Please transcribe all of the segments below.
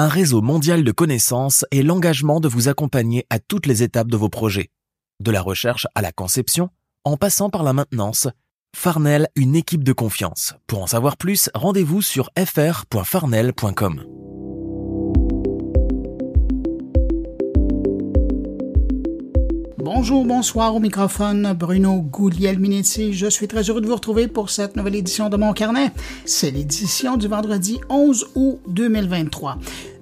un réseau mondial de connaissances et l'engagement de vous accompagner à toutes les étapes de vos projets. De la recherche à la conception, en passant par la maintenance, Farnell, une équipe de confiance. Pour en savoir plus, rendez-vous sur fr.farnell.com. Bonjour, bonsoir au microphone, Bruno Gouliel-Minetti. Je suis très heureux de vous retrouver pour cette nouvelle édition de mon carnet. C'est l'édition du vendredi 11 août 2023.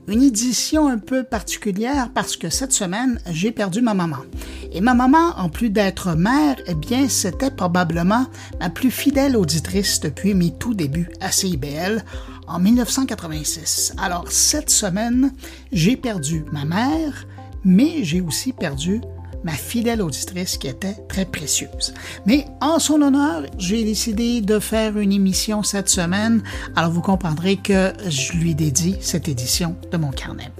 Une édition un peu particulière parce que cette semaine, j'ai perdu ma maman. Et ma maman, en plus d'être mère, eh bien, c'était probablement ma plus fidèle auditrice depuis mes tout débuts à CIBL en 1986. Alors, cette semaine, j'ai perdu ma mère, mais j'ai aussi perdu ma fidèle auditrice qui était très précieuse. Mais en son honneur, j'ai décidé de faire une émission cette semaine, alors vous comprendrez que je lui dédie cette édition de mon carnet.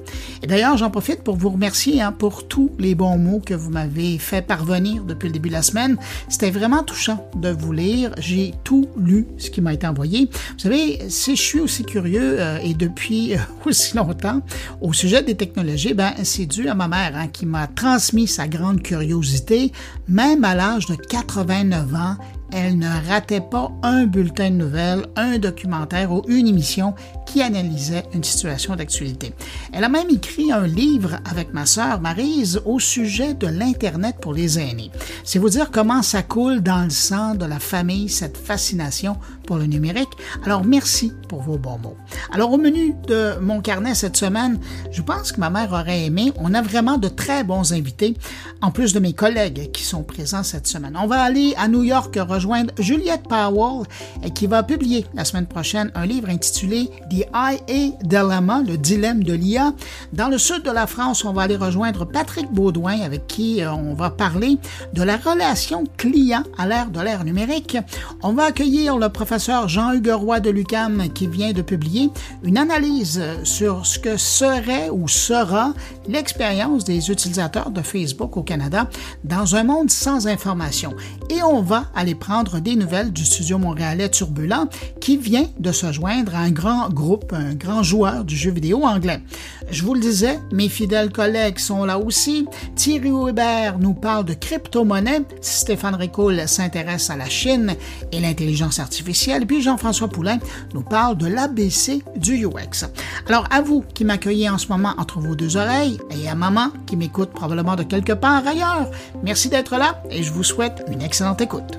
Et d'ailleurs, j'en profite pour vous remercier hein, pour tous les bons mots que vous m'avez fait parvenir depuis le début de la semaine. C'était vraiment touchant de vous lire. J'ai tout lu ce qui m'a été envoyé. Vous savez, si je suis aussi curieux euh, et depuis euh, aussi longtemps au sujet des technologies, ben c'est dû à ma mère hein, qui m'a transmis sa grande curiosité, même à l'âge de 89 ans, elle ne ratait pas un bulletin de nouvelles, un documentaire ou une émission analysait une situation d'actualité. Elle a même écrit un livre avec ma sœur Marise au sujet de l'Internet pour les aînés. C'est vous dire comment ça coule dans le sang de la famille, cette fascination pour le numérique. Alors merci pour vos bons mots. Alors au menu de mon carnet cette semaine, je pense que ma mère aurait aimé. On a vraiment de très bons invités, en plus de mes collègues qui sont présents cette semaine. On va aller à New York rejoindre Juliette Powell qui va publier la semaine prochaine un livre intitulé The IA Dilemma, le dilemme de l'IA. Dans le sud de la France, on va aller rejoindre Patrick Baudouin avec qui euh, on va parler de la relation client à l'ère de l'ère numérique. On va accueillir le professeur Jean-Hugues Roy de l'UCAM qui vient de publier une analyse sur ce que serait ou sera l'expérience des utilisateurs de Facebook au Canada dans un monde sans information. Et on va aller prendre des nouvelles du studio montréalais Turbulent qui vient de se joindre à un grand groupe, un grand joueur du jeu vidéo anglais. Je vous le disais, mes fidèles collègues sont là aussi. Thierry Weber nous parle de crypto-monnaie. Stéphane Ricoul s'intéresse à la Chine et l'intelligence artificielle. Puis Jean-François Poulain nous parle de l'ABC du UX. Alors, à vous qui m'accueillez en ce moment entre vos deux oreilles et à maman qui m'écoute probablement de quelque part ailleurs, merci d'être là et je vous souhaite une excellente écoute.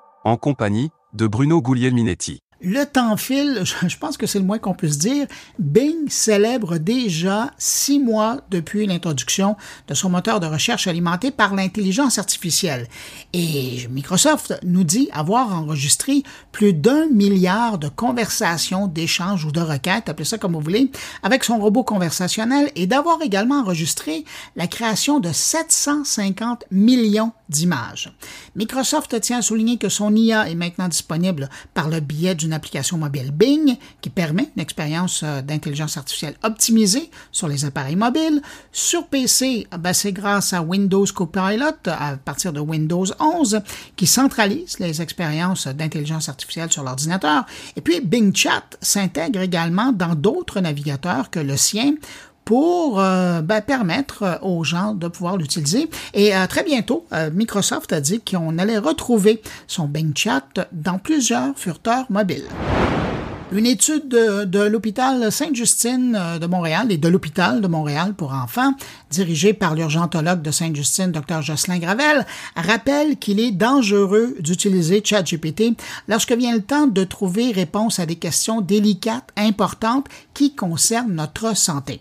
en compagnie de Bruno Guglielminetti. Le temps file, je pense que c'est le moins qu'on puisse dire. Bing célèbre déjà six mois depuis l'introduction de son moteur de recherche alimenté par l'intelligence artificielle. Et Microsoft nous dit avoir enregistré plus d'un milliard de conversations, d'échanges ou de requêtes, appelez ça comme vous voulez, avec son robot conversationnel et d'avoir également enregistré la création de 750 millions d'images. Microsoft tient à souligner que son IA est maintenant disponible par le biais d'une application mobile Bing qui permet une expérience euh, d'intelligence artificielle optimisée sur les appareils mobiles. Sur PC, ben, c'est grâce à Windows Copilot à partir de Windows 11 qui centralise les expériences d'intelligence artificielle sur l'ordinateur. Et puis Bing Chat s'intègre également dans d'autres navigateurs que le sien pour euh, ben, permettre aux gens de pouvoir l'utiliser. Et euh, très bientôt, euh, Microsoft a dit qu'on allait retrouver son Bing Chat dans plusieurs furteurs mobiles. Une étude de, l'hôpital Sainte-Justine de Montréal et de l'hôpital de Montréal pour enfants, dirigée par l'urgentologue de Sainte-Justine, Dr Jocelyn Gravel, rappelle qu'il est dangereux d'utiliser ChatGPT lorsque vient le temps de trouver réponse à des questions délicates, importantes, qui concernent notre santé.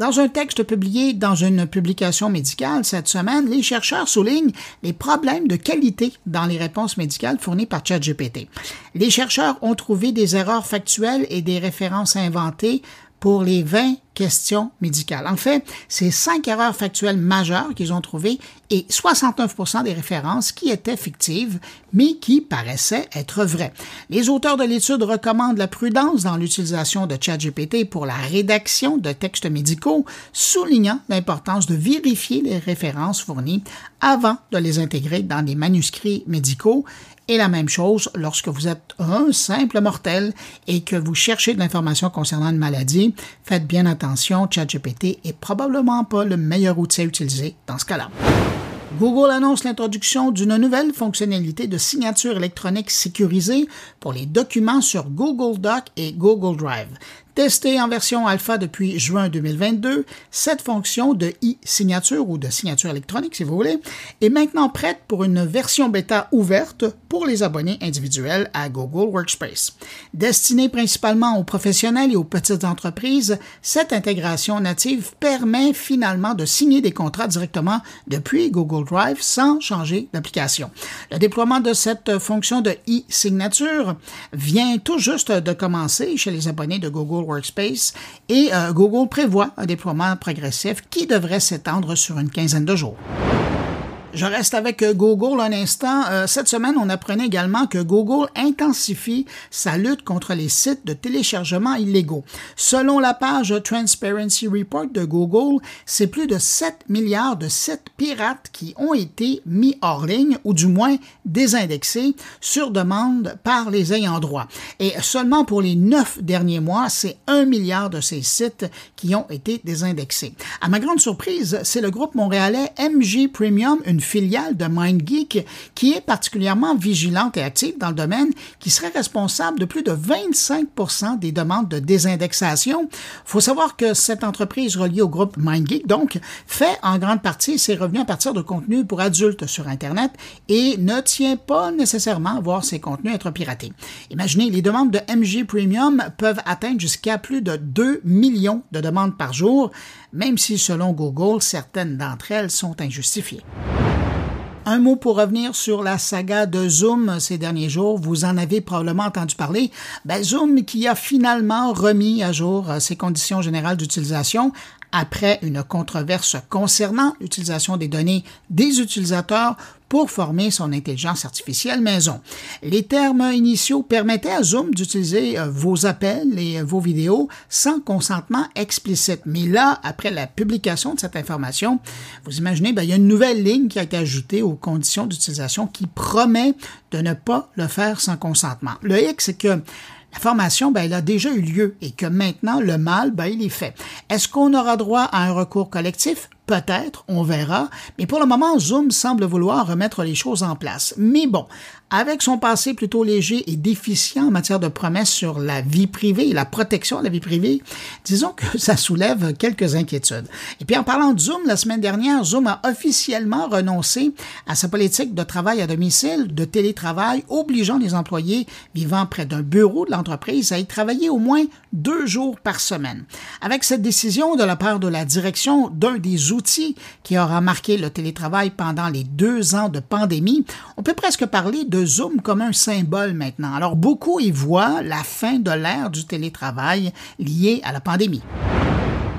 Dans un texte publié dans une publication médicale cette semaine, les chercheurs soulignent les problèmes de qualité dans les réponses médicales fournies par ChatGPT. Les chercheurs ont trouvé des erreurs factuelles et des références inventées pour les 20 questions médicales. En fait, c'est cinq erreurs factuelles majeures qu'ils ont trouvées et 69% des références qui étaient fictives, mais qui paraissaient être vraies. Les auteurs de l'étude recommandent la prudence dans l'utilisation de ChatGPT pour la rédaction de textes médicaux, soulignant l'importance de vérifier les références fournies avant de les intégrer dans des manuscrits médicaux et la même chose lorsque vous êtes un simple mortel et que vous cherchez de l'information concernant une maladie. Faites bien attention, ChatGPT est probablement pas le meilleur outil à utiliser dans ce cas-là. Google annonce l'introduction d'une nouvelle fonctionnalité de signature électronique sécurisée pour les documents sur Google Doc et Google Drive. Testée en version alpha depuis juin 2022, cette fonction de e-signature ou de signature électronique, si vous voulez, est maintenant prête pour une version bêta ouverte pour les abonnés individuels à Google Workspace. Destinée principalement aux professionnels et aux petites entreprises, cette intégration native permet finalement de signer des contrats directement depuis Google Drive sans changer d'application. Le déploiement de cette fonction de e-signature vient tout juste de commencer chez les abonnés de Google Workspace et euh, Google prévoit un déploiement progressif qui devrait s'étendre sur une quinzaine de jours. Je reste avec euh, Google un instant. Euh, cette semaine, on apprenait également que Google intensifie sa lutte contre les sites de téléchargement illégaux. Selon la page Transparency Report de Google, c'est plus de 7 milliards de sites pirates qui ont été mis hors ligne ou du moins désindexés sur demande par les ayants droit. Et seulement pour les neuf derniers mois, c'est un milliard de ces sites qui ont été désindexés. À ma grande surprise, c'est le groupe montréalais MG Premium, une filiale de MindGeek qui est particulièrement vigilante et active dans le domaine, qui serait responsable de plus de 25% des demandes de désindexation. Il faut savoir que cette entreprise reliée au groupe MindGeek, donc, fait en grande partie ses revenus à partir de contenus pour adultes sur Internet et ne tient pas nécessairement à voir ses contenus être piratés. Imaginez, les demandes de MG Premium peuvent atteindre jusqu'à plus de 2 millions de demandes par jour, même si selon Google, certaines d'entre elles sont injustifiées. Un mot pour revenir sur la saga de Zoom ces derniers jours. Vous en avez probablement entendu parler. Ben, Zoom qui a finalement remis à jour ses conditions générales d'utilisation après une controverse concernant l'utilisation des données des utilisateurs pour former son intelligence artificielle maison. Les termes initiaux permettaient à Zoom d'utiliser euh, vos appels et euh, vos vidéos sans consentement explicite. Mais là, après la publication de cette information, vous imaginez, ben, il y a une nouvelle ligne qui a été ajoutée aux conditions d'utilisation qui promet de ne pas le faire sans consentement. Le hic, c'est que la formation, ben, elle a déjà eu lieu et que maintenant, le mal, ben, il est fait. Est-ce qu'on aura droit à un recours collectif? Peut-être, on verra, mais pour le moment, Zoom semble vouloir remettre les choses en place. Mais bon, avec son passé plutôt léger et déficient en matière de promesses sur la vie privée et la protection de la vie privée, disons que ça soulève quelques inquiétudes. Et puis en parlant de Zoom, la semaine dernière, Zoom a officiellement renoncé à sa politique de travail à domicile, de télétravail, obligeant les employés vivant près d'un bureau de l'entreprise à y travailler au moins deux jours par semaine. Avec cette décision de la part de la direction d'un des outils qui aura marqué le télétravail pendant les deux ans de pandémie, on peut presque parler de Zoom comme un symbole maintenant. Alors beaucoup y voient la fin de l'ère du télétravail lié à la pandémie.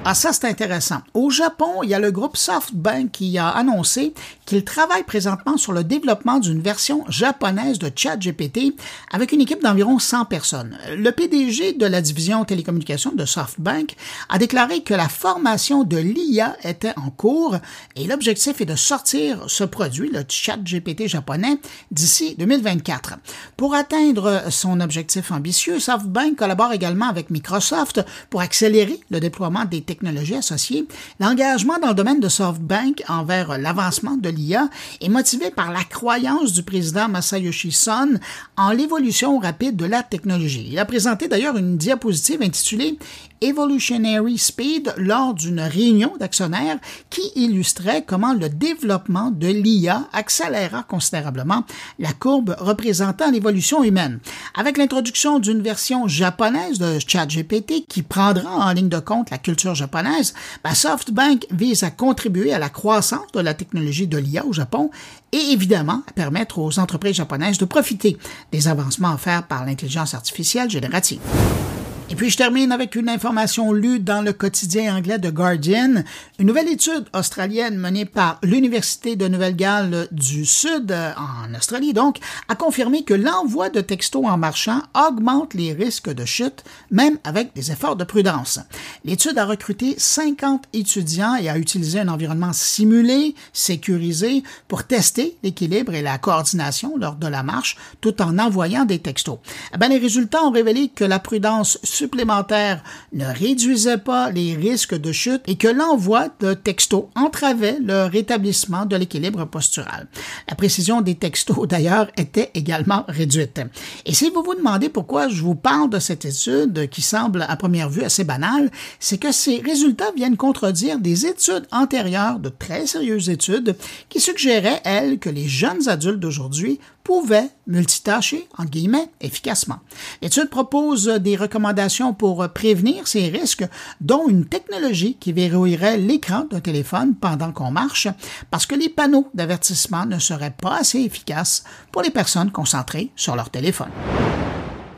Ah, ça, c'est intéressant. Au Japon, il y a le groupe SoftBank qui a annoncé qu'il travaille présentement sur le développement d'une version japonaise de ChatGPT avec une équipe d'environ 100 personnes. Le PDG de la division télécommunications de SoftBank a déclaré que la formation de l'IA était en cours et l'objectif est de sortir ce produit, le ChatGPT japonais, d'ici 2024. Pour atteindre son objectif ambitieux, SoftBank collabore également avec Microsoft pour accélérer le déploiement des technologies associées, l'engagement dans le domaine de SoftBank envers l'avancement de l'IA est motivé par la croyance du président Masayoshi Son en l'évolution rapide de la technologie. Il a présenté d'ailleurs une diapositive intitulée Evolutionary Speed lors d'une réunion d'actionnaires qui illustrait comment le développement de l'IA accéléra considérablement la courbe représentant l'évolution humaine. Avec l'introduction d'une version japonaise de ChatGPT qui prendra en ligne de compte la culture japonaise, ben, SoftBank vise à contribuer à la croissance de la technologie de l'IA au Japon et évidemment à permettre aux entreprises japonaises de profiter des avancements offerts par l'intelligence artificielle générative. Et puis je termine avec une information lue dans le quotidien anglais The Guardian. Une nouvelle étude australienne menée par l'Université de Nouvelle-Galles du Sud, euh, en Australie donc, a confirmé que l'envoi de textos en marchant augmente les risques de chute, même avec des efforts de prudence. L'étude a recruté 50 étudiants et a utilisé un environnement simulé, sécurisé, pour tester l'équilibre et la coordination lors de la marche, tout en envoyant des textos. Eh bien, les résultats ont révélé que la prudence supplémentaire ne réduisait pas les risques de chute et que l'envoi de textos entravait le rétablissement de l'équilibre postural. La précision des textos, d'ailleurs, était également réduite. Et si vous vous demandez pourquoi je vous parle de cette étude qui semble à première vue assez banale, c'est que ces résultats viennent contredire des études antérieures, de très sérieuses études, qui suggéraient, elles, que les jeunes adultes d'aujourd'hui pouvaient multitâcher, entre guillemets, efficacement. L'étude propose des recommandations pour prévenir ces risques, dont une technologie qui verrouillerait l'écran d'un téléphone pendant qu'on marche, parce que les panneaux d'avertissement ne seraient pas assez efficaces pour les personnes concentrées sur leur téléphone.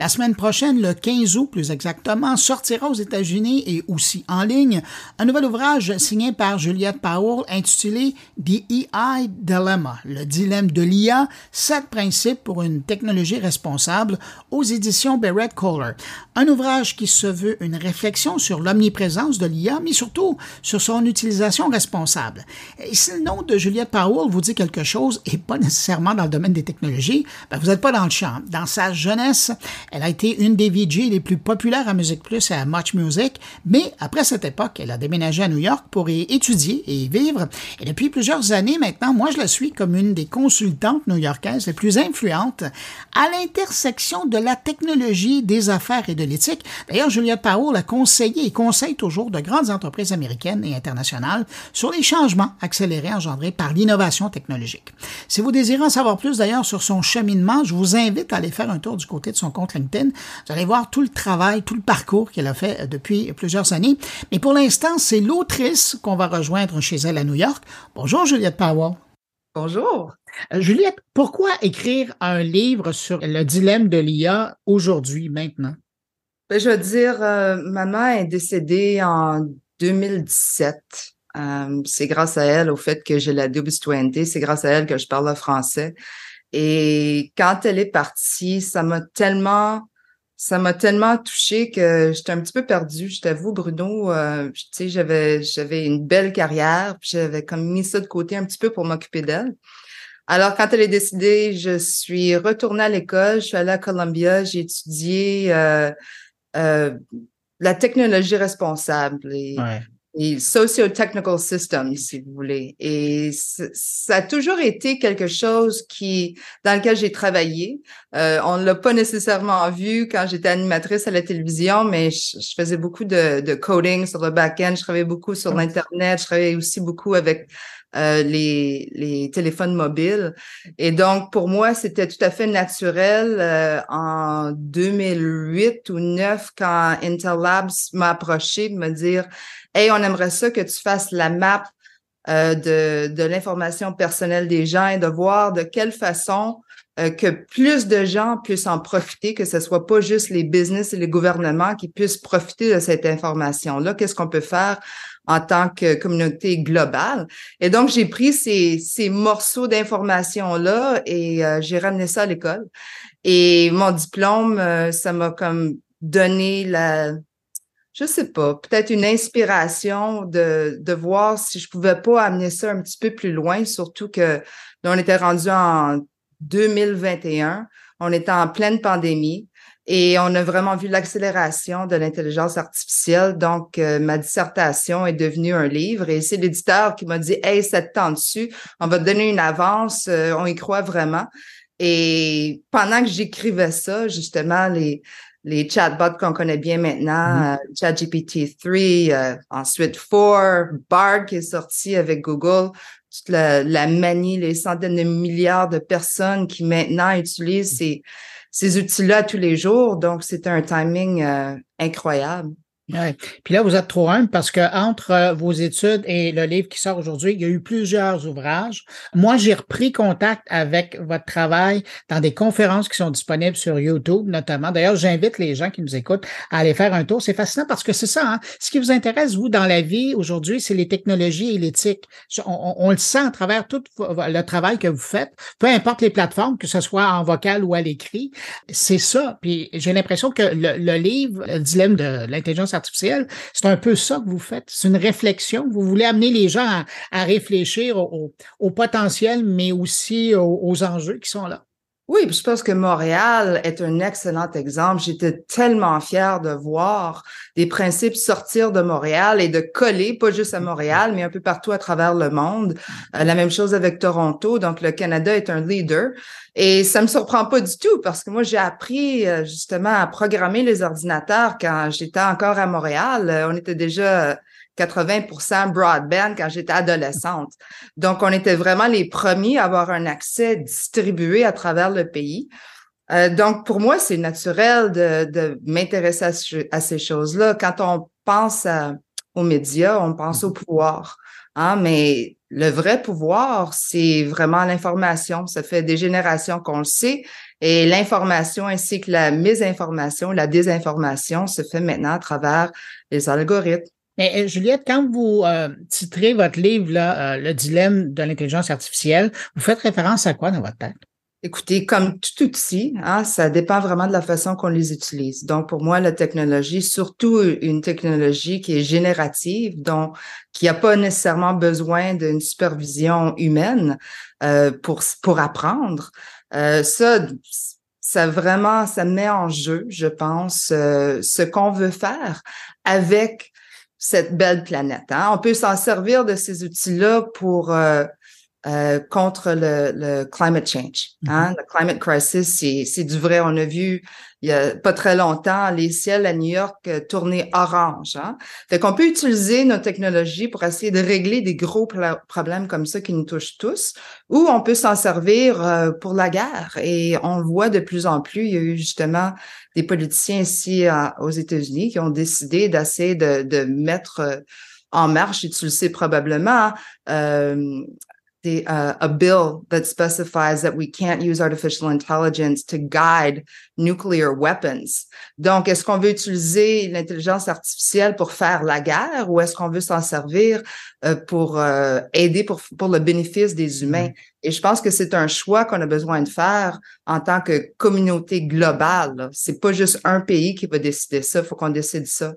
La semaine prochaine, le 15 août plus exactement, sortira aux États-Unis et aussi en ligne un nouvel ouvrage signé par Juliette Powell intitulé The EI Dilemma, le dilemme de l'IA, sept principes pour une technologie responsable aux éditions Barrett Kohler. Un ouvrage qui se veut une réflexion sur l'omniprésence de l'IA, mais surtout sur son utilisation responsable. Et si le nom de Juliette Powell vous dit quelque chose et pas nécessairement dans le domaine des technologies, ben vous n'êtes pas dans le champ. Dans sa jeunesse, elle a été une des VJ les plus populaires à Music Plus et à Much Music, mais après cette époque, elle a déménagé à New York pour y étudier et y vivre. Et depuis plusieurs années maintenant, moi je la suis comme une des consultantes new-yorkaises les plus influentes à l'intersection de la technologie, des affaires et de l'éthique. D'ailleurs, Juliette Powell a conseillé et conseille toujours de grandes entreprises américaines et internationales sur les changements accélérés engendrés par l'innovation technologique. Si vous désirez en savoir plus d'ailleurs sur son cheminement, je vous invite à aller faire un tour du côté de son compte Vous allez voir tout le travail, tout le parcours qu'elle a fait euh, depuis plusieurs années. Mais pour l'instant, c'est l'autrice qu'on va rejoindre chez elle à New York. Bonjour Juliette Powell. Bonjour. Euh, Juliette, pourquoi écrire un livre sur le dilemme de l'IA aujourd'hui, maintenant? Ben, je veux dire, euh, maman est décédée en 2017. c'est grâce à elle, au fait que j'ai la double citoyenneté, c'est grâce à elle que je parle le français. Et quand elle est partie, ça m'a tellement, ça m'a tellement touchée que j'étais un petit peu perdue. Je t'avoue, Bruno, euh, tu sais, j'avais, j'avais une belle carrière, puis j'avais comme mis ça de côté un petit peu pour m'occuper d'elle. Alors, quand elle est décidée, je suis retournée à l'école, je suis allée à Columbia, j'ai étudié euh, euh, la technologie responsable. Et, et socio-technical system, si vous voulez. Et ça a toujours été quelque chose qui, dans lequel j'ai travaillé. Euh, on ne l'a pas nécessairement vu quand j'étais animatrice à la télévision, mais je, faisais beaucoup de, de, coding sur le back-end. Je travaillais beaucoup sur l'Internet. Je travaillais aussi beaucoup avec euh, les, téléphones mobiles. Et donc, pour moi, c'était tout à fait naturel euh, en 2008 ou 2009 quand Intel Labs m'a approché de me dire Hey, on aimerait ça que tu fasses la map euh, de, l'information personnelle des gens et de voir de quelle façon que plus de gens puissent en profiter, que ce soit pas juste les business et les gouvernements qui puissent profiter de cette information-là. Qu'est-ce qu'on peut faire en tant que communauté globale? Et donc, j'ai pris ces, ces morceaux d'informations-là et euh, j'ai ramené ça à l'école. Et mon diplôme, ça m'a comme donné la, je sais pas, peut-être une inspiration de, de voir si je pouvais pas amener ça un petit peu plus loin, surtout que on était rendu en 2021, on était en pleine pandémie et on a vraiment vu l'accélération de l'intelligence artificielle. Donc, euh, ma dissertation est devenue un livre et c'est l'éditeur qui m'a dit, Hey, ça te tend dessus, on va te donner une avance, euh, on y croit vraiment. Et pendant que j'écrivais ça, justement, les, les chatbots qu'on connaît bien maintenant, mm-hmm. ChatGPT 3, ensuite 4, Bard qui est sorti avec Google, toute la, la, manie, les centaines de milliards de personnes qui maintenant utilisent ces, ces outils-là tous les jours. Donc, c'est un timing incroyable. Ouais. Puis là, vous êtes trop humble parce que entre euh, vos études et le livre qui sort aujourd'hui, il y a eu plusieurs ouvrages. Moi, j'ai repris contact avec votre travail dans des conférences qui sont disponibles sur YouTube, notamment. D'ailleurs, j'invite les gens qui nous écoutent à aller faire un tour. C'est fascinant parce que c'est ça. Hein? Ce qui vous intéresse, vous, dans la vie aujourd'hui, c'est les technologies et l'éthique. On, le sent à travers tout le travail que vous faites, peu importe les plateformes, que ce soit en vocal ou à l'écrit. C'est ça. Puis j'ai l'impression que le, le livre, le dilemme de l'intelligence artificielle. C'est un peu ça que vous faites. C'est une réflexion. Vous voulez amener les gens à, réfléchir au, potentiel, mais aussi aux, enjeux qui sont là. Oui, je pense que Montréal est un excellent exemple. J'étais tellement fière de voir des principes sortir de Montréal et de coller, pas juste à Montréal, mais un peu partout à travers le monde. Euh, la même chose avec Toronto. Donc, le Canada est un leader. Et ça me surprend pas du tout parce que moi, j'ai appris euh, justement à programmer les ordinateurs quand j'étais encore à Montréal. Euh, on était déjà 80% broadband quand j'étais adolescente. Donc, on était vraiment les premiers à avoir un accès distribué à travers le pays. Euh, donc, pour moi, c'est naturel de, de m'intéresser à, ces choses-là. Quand on pense aux médias, on pense au pouvoir. Hein, mais le vrai pouvoir, c'est vraiment l'information. Ça fait des générations qu'on le sait. Et l'information ainsi que la mésinformation, la désinformation se fait maintenant à travers les algorithmes. Mais euh, Juliette, quand vous euh, titrez votre livre, là, euh, Le dilemme de l'intelligence artificielle, vous faites référence à quoi dans votre tête? Écoutez, comme tout outil, hein, ça dépend vraiment de la façon qu'on les utilise. Donc, pour moi, la technologie, surtout une technologie qui est générative, donc qui n'a pas nécessairement besoin d'une supervision humaine euh, pour pour apprendre, euh, ça, ça vraiment, ça met en jeu, je pense, ce qu'on veut faire avec cette belle planète. Hein. On peut s'en servir de ces outils-là pour euh, euh, contre le, le, climate change. Hein. Mm-hmm. Le climate crisis, c'est du vrai. On a vu il y a pas très longtemps les ciels à New York euh, tourner orange. Hein. Fait qu'on peut utiliser nos technologies pour essayer de régler des gros problèmes comme ça qui nous touchent tous, ou on peut s'en servir euh, pour la guerre. Et on le voit de plus en plus. Il y a eu justement des politiciens ici aux États-Unis qui ont décidé d'essayer de, de mettre euh, en marche, et tu le sais probablement, euh, the, uh, a bill that specifies that we can't use artificial intelligence to guide nuclear weapons. Donc, est-ce qu'on veut utiliser l'intelligence artificielle pour faire la guerre ou est-ce qu'on veut s'en servir euh, pour euh, aider pour, pour le bénéfice des humains? Mm. Et je pense que c'est un choix qu'on a besoin de faire en tant que communauté globale. C'est pas juste un pays qui va décider ça, il faut qu'on décide ça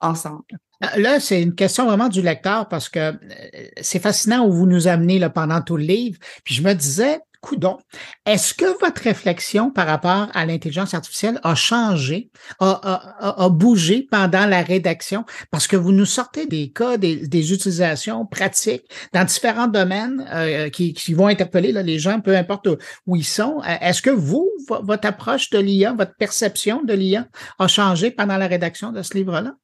ensemble. Euh, là, c'est une question vraiment du lecteur parce que euh, c'est fascinant où vous nous amenez là, pendant tout le livre. Puis je me disais, coudon, est-ce que votre réflexion par rapport à l'intelligence artificielle a changé, a, a, bougé pendant la rédaction? Parce que vous nous sortez des cas, des, utilisations pratiques dans différents domaines euh, qui, qui, vont interpeller là, les gens, peu importe où ils sont. Est-ce que vous, votre approche de l'IA, votre perception de l'IA a changé pendant la rédaction de ce livre-là?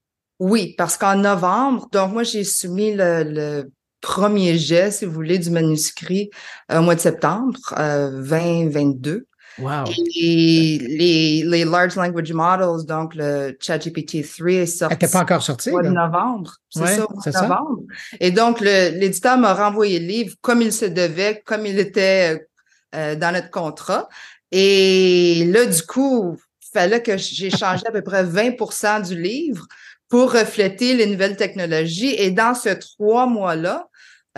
Oui, parce qu'en novembre, donc moi, j'ai soumis le, premier jet, si vous voulez, du manuscrit euh, au mois de septembre 2022. Euh, wow. Et les, les large language models, donc le ChatGPT 3 est sorti. n'était pas encore sorti. Au mois de novembre. C'est ça, au mois de novembre. Et donc, l'éditeur m'a renvoyé le livre comme il se devait, comme il était euh, dans notre contrat. Et là, du coup, il fallait que j'ai changé à peu près 20% du livre pour refléter les nouvelles technologies. Et dans ce trois mois-là,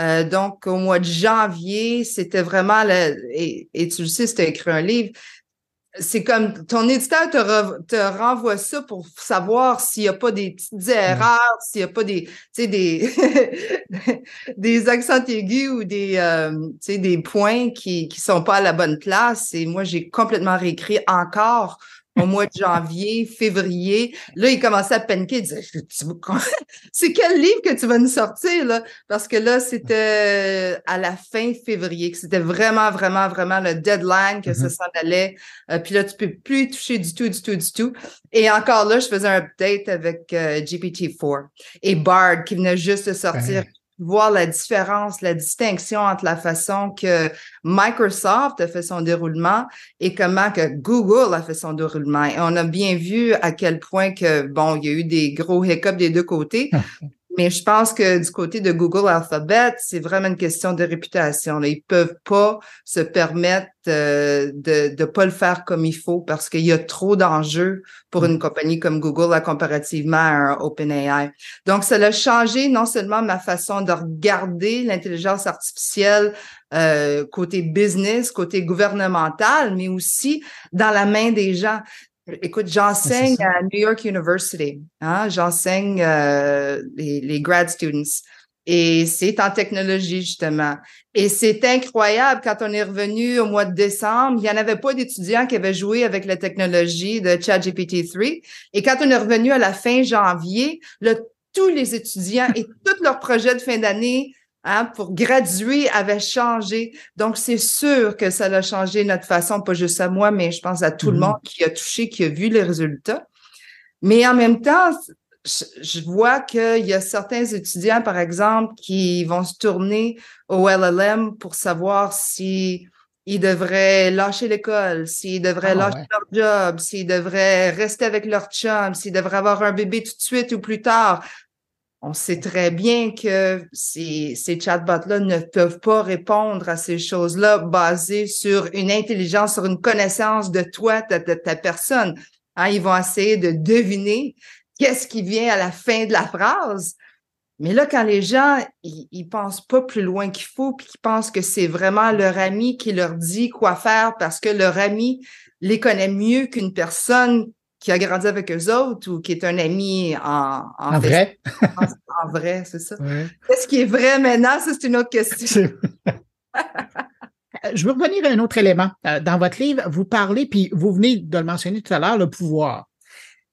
euh, donc au mois de janvier, c'était vraiment, le, et, tu le sais, c'était écrit un livre, c'est comme ton éditeur te, te, renvoie ça pour savoir s'il n'y a pas des petites erreurs, s'il n'y a pas des, des, des accents aigus ou des, euh, des points qui ne sont pas à la bonne place. Et moi, j'ai complètement réécrit encore au mois de janvier, février. Là, il commençait à paniquer. Il disait, c'est quel livre que tu vas nous sortir, là? Parce que là, c'était à la fin février, que c'était vraiment, vraiment, vraiment le deadline, que ça mm-hmm. s'en allait. Euh, puis là, tu peux plus toucher du tout, du tout, du tout. Et encore là, je faisais un update avec euh, GPT-4 et Bard qui venait juste de sortir voir la différence, la distinction entre la façon que Microsoft a fait son déroulement et comment que Google a fait son déroulement. Et on a bien vu à quel point que, bon, il y a eu des gros hiccups des deux côtés, Mais je pense que du côté de Google Alphabet, c'est vraiment une question de réputation. Ils peuvent pas se permettre euh, de ne pas le faire comme il faut parce qu'il y a trop d'enjeux pour une compagnie comme Google là, comparativement à un OpenAI. Donc, ça a changé non seulement ma façon de regarder l'intelligence artificielle euh, côté business, côté gouvernemental, mais aussi dans la main des gens. Écoute, j'enseigne à New York University. Hein? J'enseigne euh, les, les, grad students. Et c'est en technologie, justement. Et c'est incroyable, quand on est revenu au mois de décembre, il n'y en avait pas d'étudiants qui avaient joué avec la technologie de ChatGPT 3. Et quand on est revenu à la fin janvier, là, tous les étudiants et tous leurs projets de fin d'année Hein, pour graduer avait changé. Donc, c'est sûr que ça a changé notre façon, pas juste à moi, mais je pense à tout le mm-hmm. monde qui a touché, qui a vu les résultats. Mais en même temps, je vois qu'il y a certains étudiants, par exemple, qui vont se tourner au LLM pour savoir si ils devraient lâcher l'école, s'ils devraient ah, lâcher leur job, s'ils devraient rester avec leur chum, s'ils devraient avoir un bébé tout de suite ou plus tard on sait très bien que ces, chatbots-là ne peuvent pas répondre à ces choses-là basées sur une intelligence, sur une connaissance de toi, de, ta personne. Hein, ils vont essayer de deviner qu'est-ce qui vient à la fin de la phrase. Mais là, quand les gens, ils, ils pensent pas plus loin qu'il faut, puis qu'ils pensent que c'est vraiment leur ami qui leur dit quoi faire parce que leur ami les connaît mieux qu'une personne qui a grandi avec eux autres ou qui est un ami en, en, vrai? en, vrai, c'est ça. Qu'est-ce qui est vrai maintenant? Ça, c'est une autre question. Je veux revenir à un autre élément. Euh, dans votre livre, vous parlez, puis vous venez de le mentionner tout à l'heure, le pouvoir.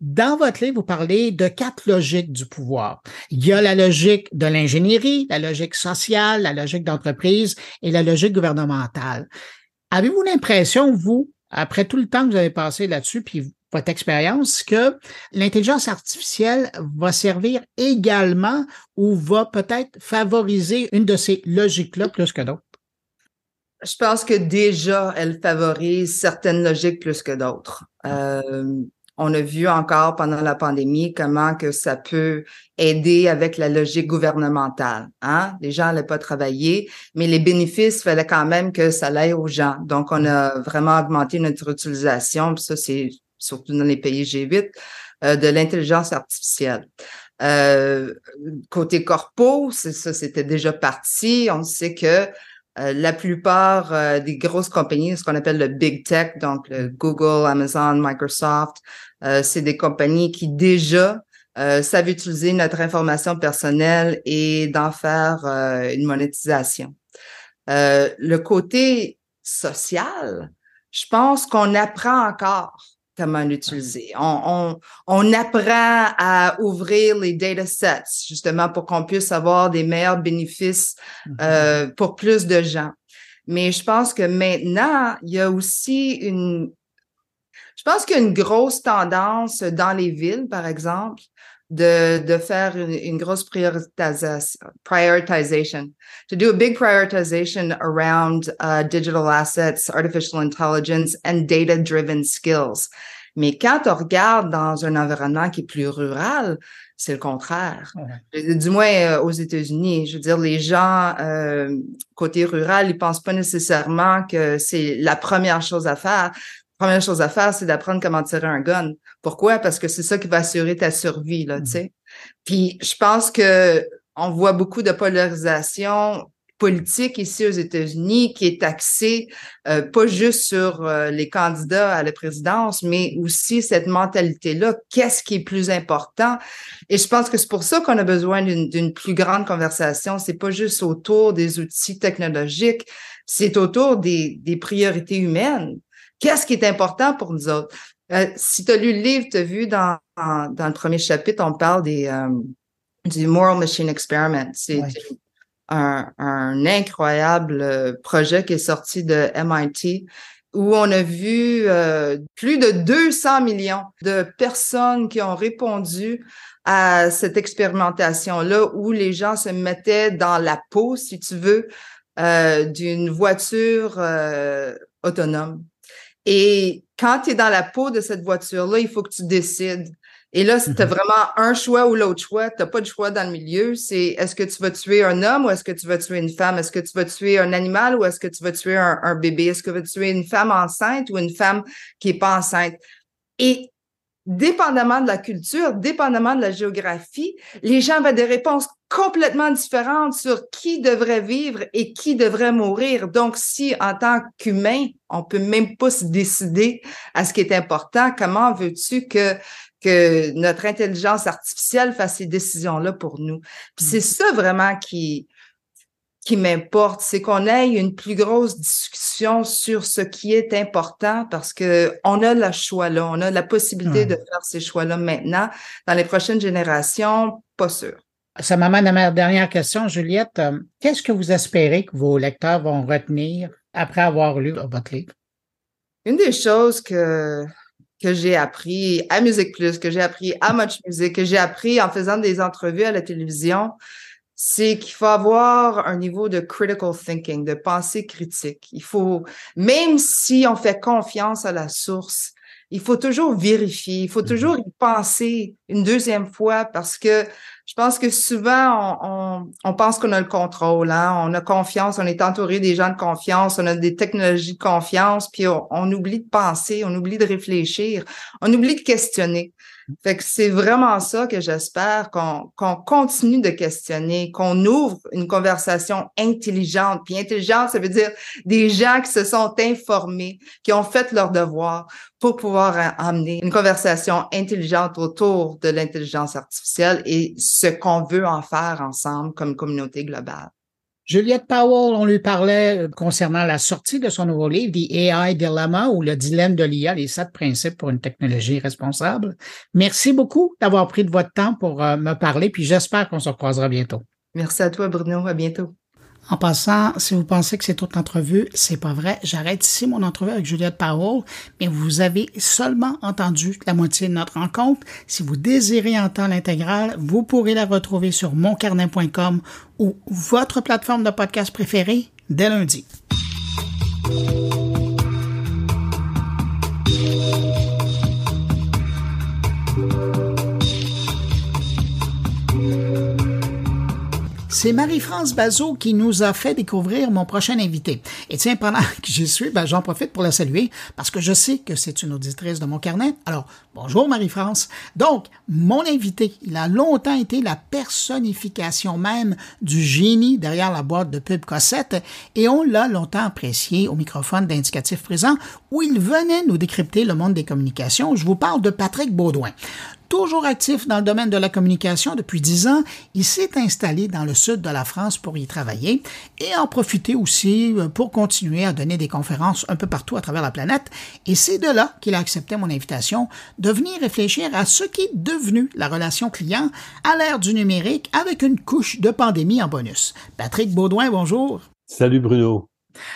Dans votre livre, vous parlez de quatre logiques du pouvoir. Il y a la logique de l'ingénierie, la logique sociale, la logique d'entreprise et la logique gouvernementale. Avez-vous l'impression, vous, après tout le temps que vous avez passé là-dessus, puis votre expérience que l'intelligence artificielle va servir également ou va peut-être favoriser une de ces logiques-là plus que d'autres? Je pense que déjà, elle favorise certaines logiques plus que d'autres. Euh, on a vu encore pendant la pandémie comment que ça peut aider avec la logique gouvernementale. Hein? Les gens n'allaient pas travailler, mais les bénéfices, il fallait quand même que ça aille aux gens. Donc, on a vraiment augmenté notre utilisation. Puis ça, c'est surtout dans les pays G8, euh, de l'intelligence artificielle. Euh, côté corpo, ça, c'était déjà parti. On sait que euh, la plupart des grosses compagnies, ce qu'on appelle le big tech, donc Google, Amazon, Microsoft, c'est des compagnies qui déjà savent utiliser notre information personnelle et d'en faire une monétisation. le côté social, je pense qu'on apprend encore comment l'utiliser. On, on, on, apprend à ouvrir les datasets justement pour qu'on puisse avoir des meilleurs bénéfices mm-hmm. euh, pour plus de gens. Mais je pense que maintenant, il y a aussi une... Je pense qu'il y a une grosse tendance dans les villes, par exemple, de, de faire une, une grosse priorisation, prioritization, to do a big prioritization around uh, digital assets, artificial intelligence, and data-driven skills. Mais quand on regarde dans un environnement qui est plus rural, c'est le contraire. Du moins euh, aux États-Unis. Je veux dire, les gens euh, côté rural, ils pensent pas nécessairement que c'est la première chose à faire première chose à faire, c'est d'apprendre comment tirer un gun. Pourquoi? Parce que c'est ça qui va assurer ta survie, là, tu mmh. sais. Puis je pense que on voit beaucoup de polarisation politique ici aux États-Unis qui est axée euh, pas juste sur euh, les candidats à la présidence, mais aussi cette mentalité-là. Qu'est-ce qui est plus important? Et je pense que c'est pour ça qu'on a besoin d'une plus grande conversation. C'est pas juste autour des outils technologiques, c'est autour des, des priorités humaines. Qu'est-ce qui est important pour nous autres? Euh, si tu as lu le livre, tu as vu dans, dans, le premier chapitre, on parle des, euh, du Moral Machine Experiment. C'est un, un, incroyable euh, projet qui est sorti de MIT où on a vu plus de 200 millions de personnes qui ont répondu à cette expérimentation-là où les gens se mettaient dans la peau, si tu veux, d'une voiture autonome. Et quand tu es dans la peau de cette voiture-là, il faut que tu décides. Et là, si tu as mm-hmm. vraiment un choix ou l'autre choix, tu pas de choix dans le milieu. C'est est-ce que tu vas tuer un homme ou est-ce que tu vas tuer une femme? Est-ce que tu vas tuer un animal ou est-ce que tu vas tuer un, un bébé? Est-ce que tu vas tuer une femme enceinte ou une femme qui est pas enceinte? Et dépendamment de la culture, dépendamment de la géographie, les gens avaient des réponses complètement différentes sur qui devrait vivre et qui devrait mourir. Donc, si en tant qu'humain, on peut même pas se décider à ce qui est important, comment veux-tu que que notre intelligence artificielle fasse ces décisions-là pour nous? Puis c'est mm. ça vraiment qui qui m'importe, c'est qu'on ait une plus grosse discussion sur ce qui est important parce que on a le choix là, on a la possibilité de faire ces choix-là maintenant. Dans les prochaines générations, pas sûr. Ça m'amène à ma dernière question, Juliette. Euh, qu'est-ce que vous espérez que vos lecteurs vont retenir après avoir lu votre livre? Une des choses que que j'ai appris à Musique Plus, que j'ai appris à Much Music, que j'ai appris en faisant des entrevues à la télévision, c'est qu'il faut avoir un niveau de critical thinking, de pensée critique. Il faut, même si on fait confiance à la source, il faut toujours vérifier, il faut mm-hmm. toujours y penser une deuxième fois parce que je pense que souvent on, on, pense qu'on a le contrôle, hein? on a confiance, on est entouré des gens de confiance, on a des technologies de confiance, puis on, on oublie de penser, on oublie de réfléchir, on oublie de questionner. C'est vraiment ça que j'espère qu'on continue de questionner, qu'on ouvre une conversation intelligente. Puis intelligente, ça veut dire des gens qui se sont informés, qui ont fait leur devoir pour pouvoir amener une conversation intelligente autour de l'intelligence artificielle et ce qu'on veut en faire ensemble comme communauté globale. Juliette Powell, on lui parlait euh, concernant la sortie de son nouveau livre, The AI Dilemma ou le dilemme de l'IA, les sept principes pour une technologie responsable. Merci beaucoup d'avoir pris de votre temps pour euh, me parler, puis j'espère qu'on se croisera bientôt. Merci à toi, Bruno. À bientôt. En passant, si vous pensez que c'est toute entrevue, c'est pas vrai. J'arrête ici mon entrevue avec Juliette Powell, mais vous avez seulement entendu la moitié de notre rencontre. Si vous désirez entendre l'intégrale, vous pourrez la retrouver sur moncarnet.com ou votre plateforme de podcast préférée dès lundi. C'est Marie-France Bazot qui nous a fait découvrir mon prochain invité. Et tiens, pendant que j'y suis, ben, j'en profite pour la saluer parce que je sais que c'est une auditrice de mon carnet. Alors, bonjour Marie-France. Donc, mon invité, il a longtemps été la personnification même du génie derrière la boîte de pub Cossette et on l'a longtemps apprécié au microphone d'indicatif présent où il venait nous décrypter le monde des communications. Je vous parle de Patrick Baudouin toujours actif dans le domaine de la communication depuis dix ans, il s'est installé dans le sud de la France pour y travailler et en profiter aussi euh, pour continuer à donner des conférences un peu partout à travers la planète. Et c'est de là qu'il a accepté mon invitation de venir réfléchir à ce qui est devenu la relation client à l'ère du numérique avec une couche de pandémie en bonus. Patrick Baudouin, bonjour. Salut Bruno.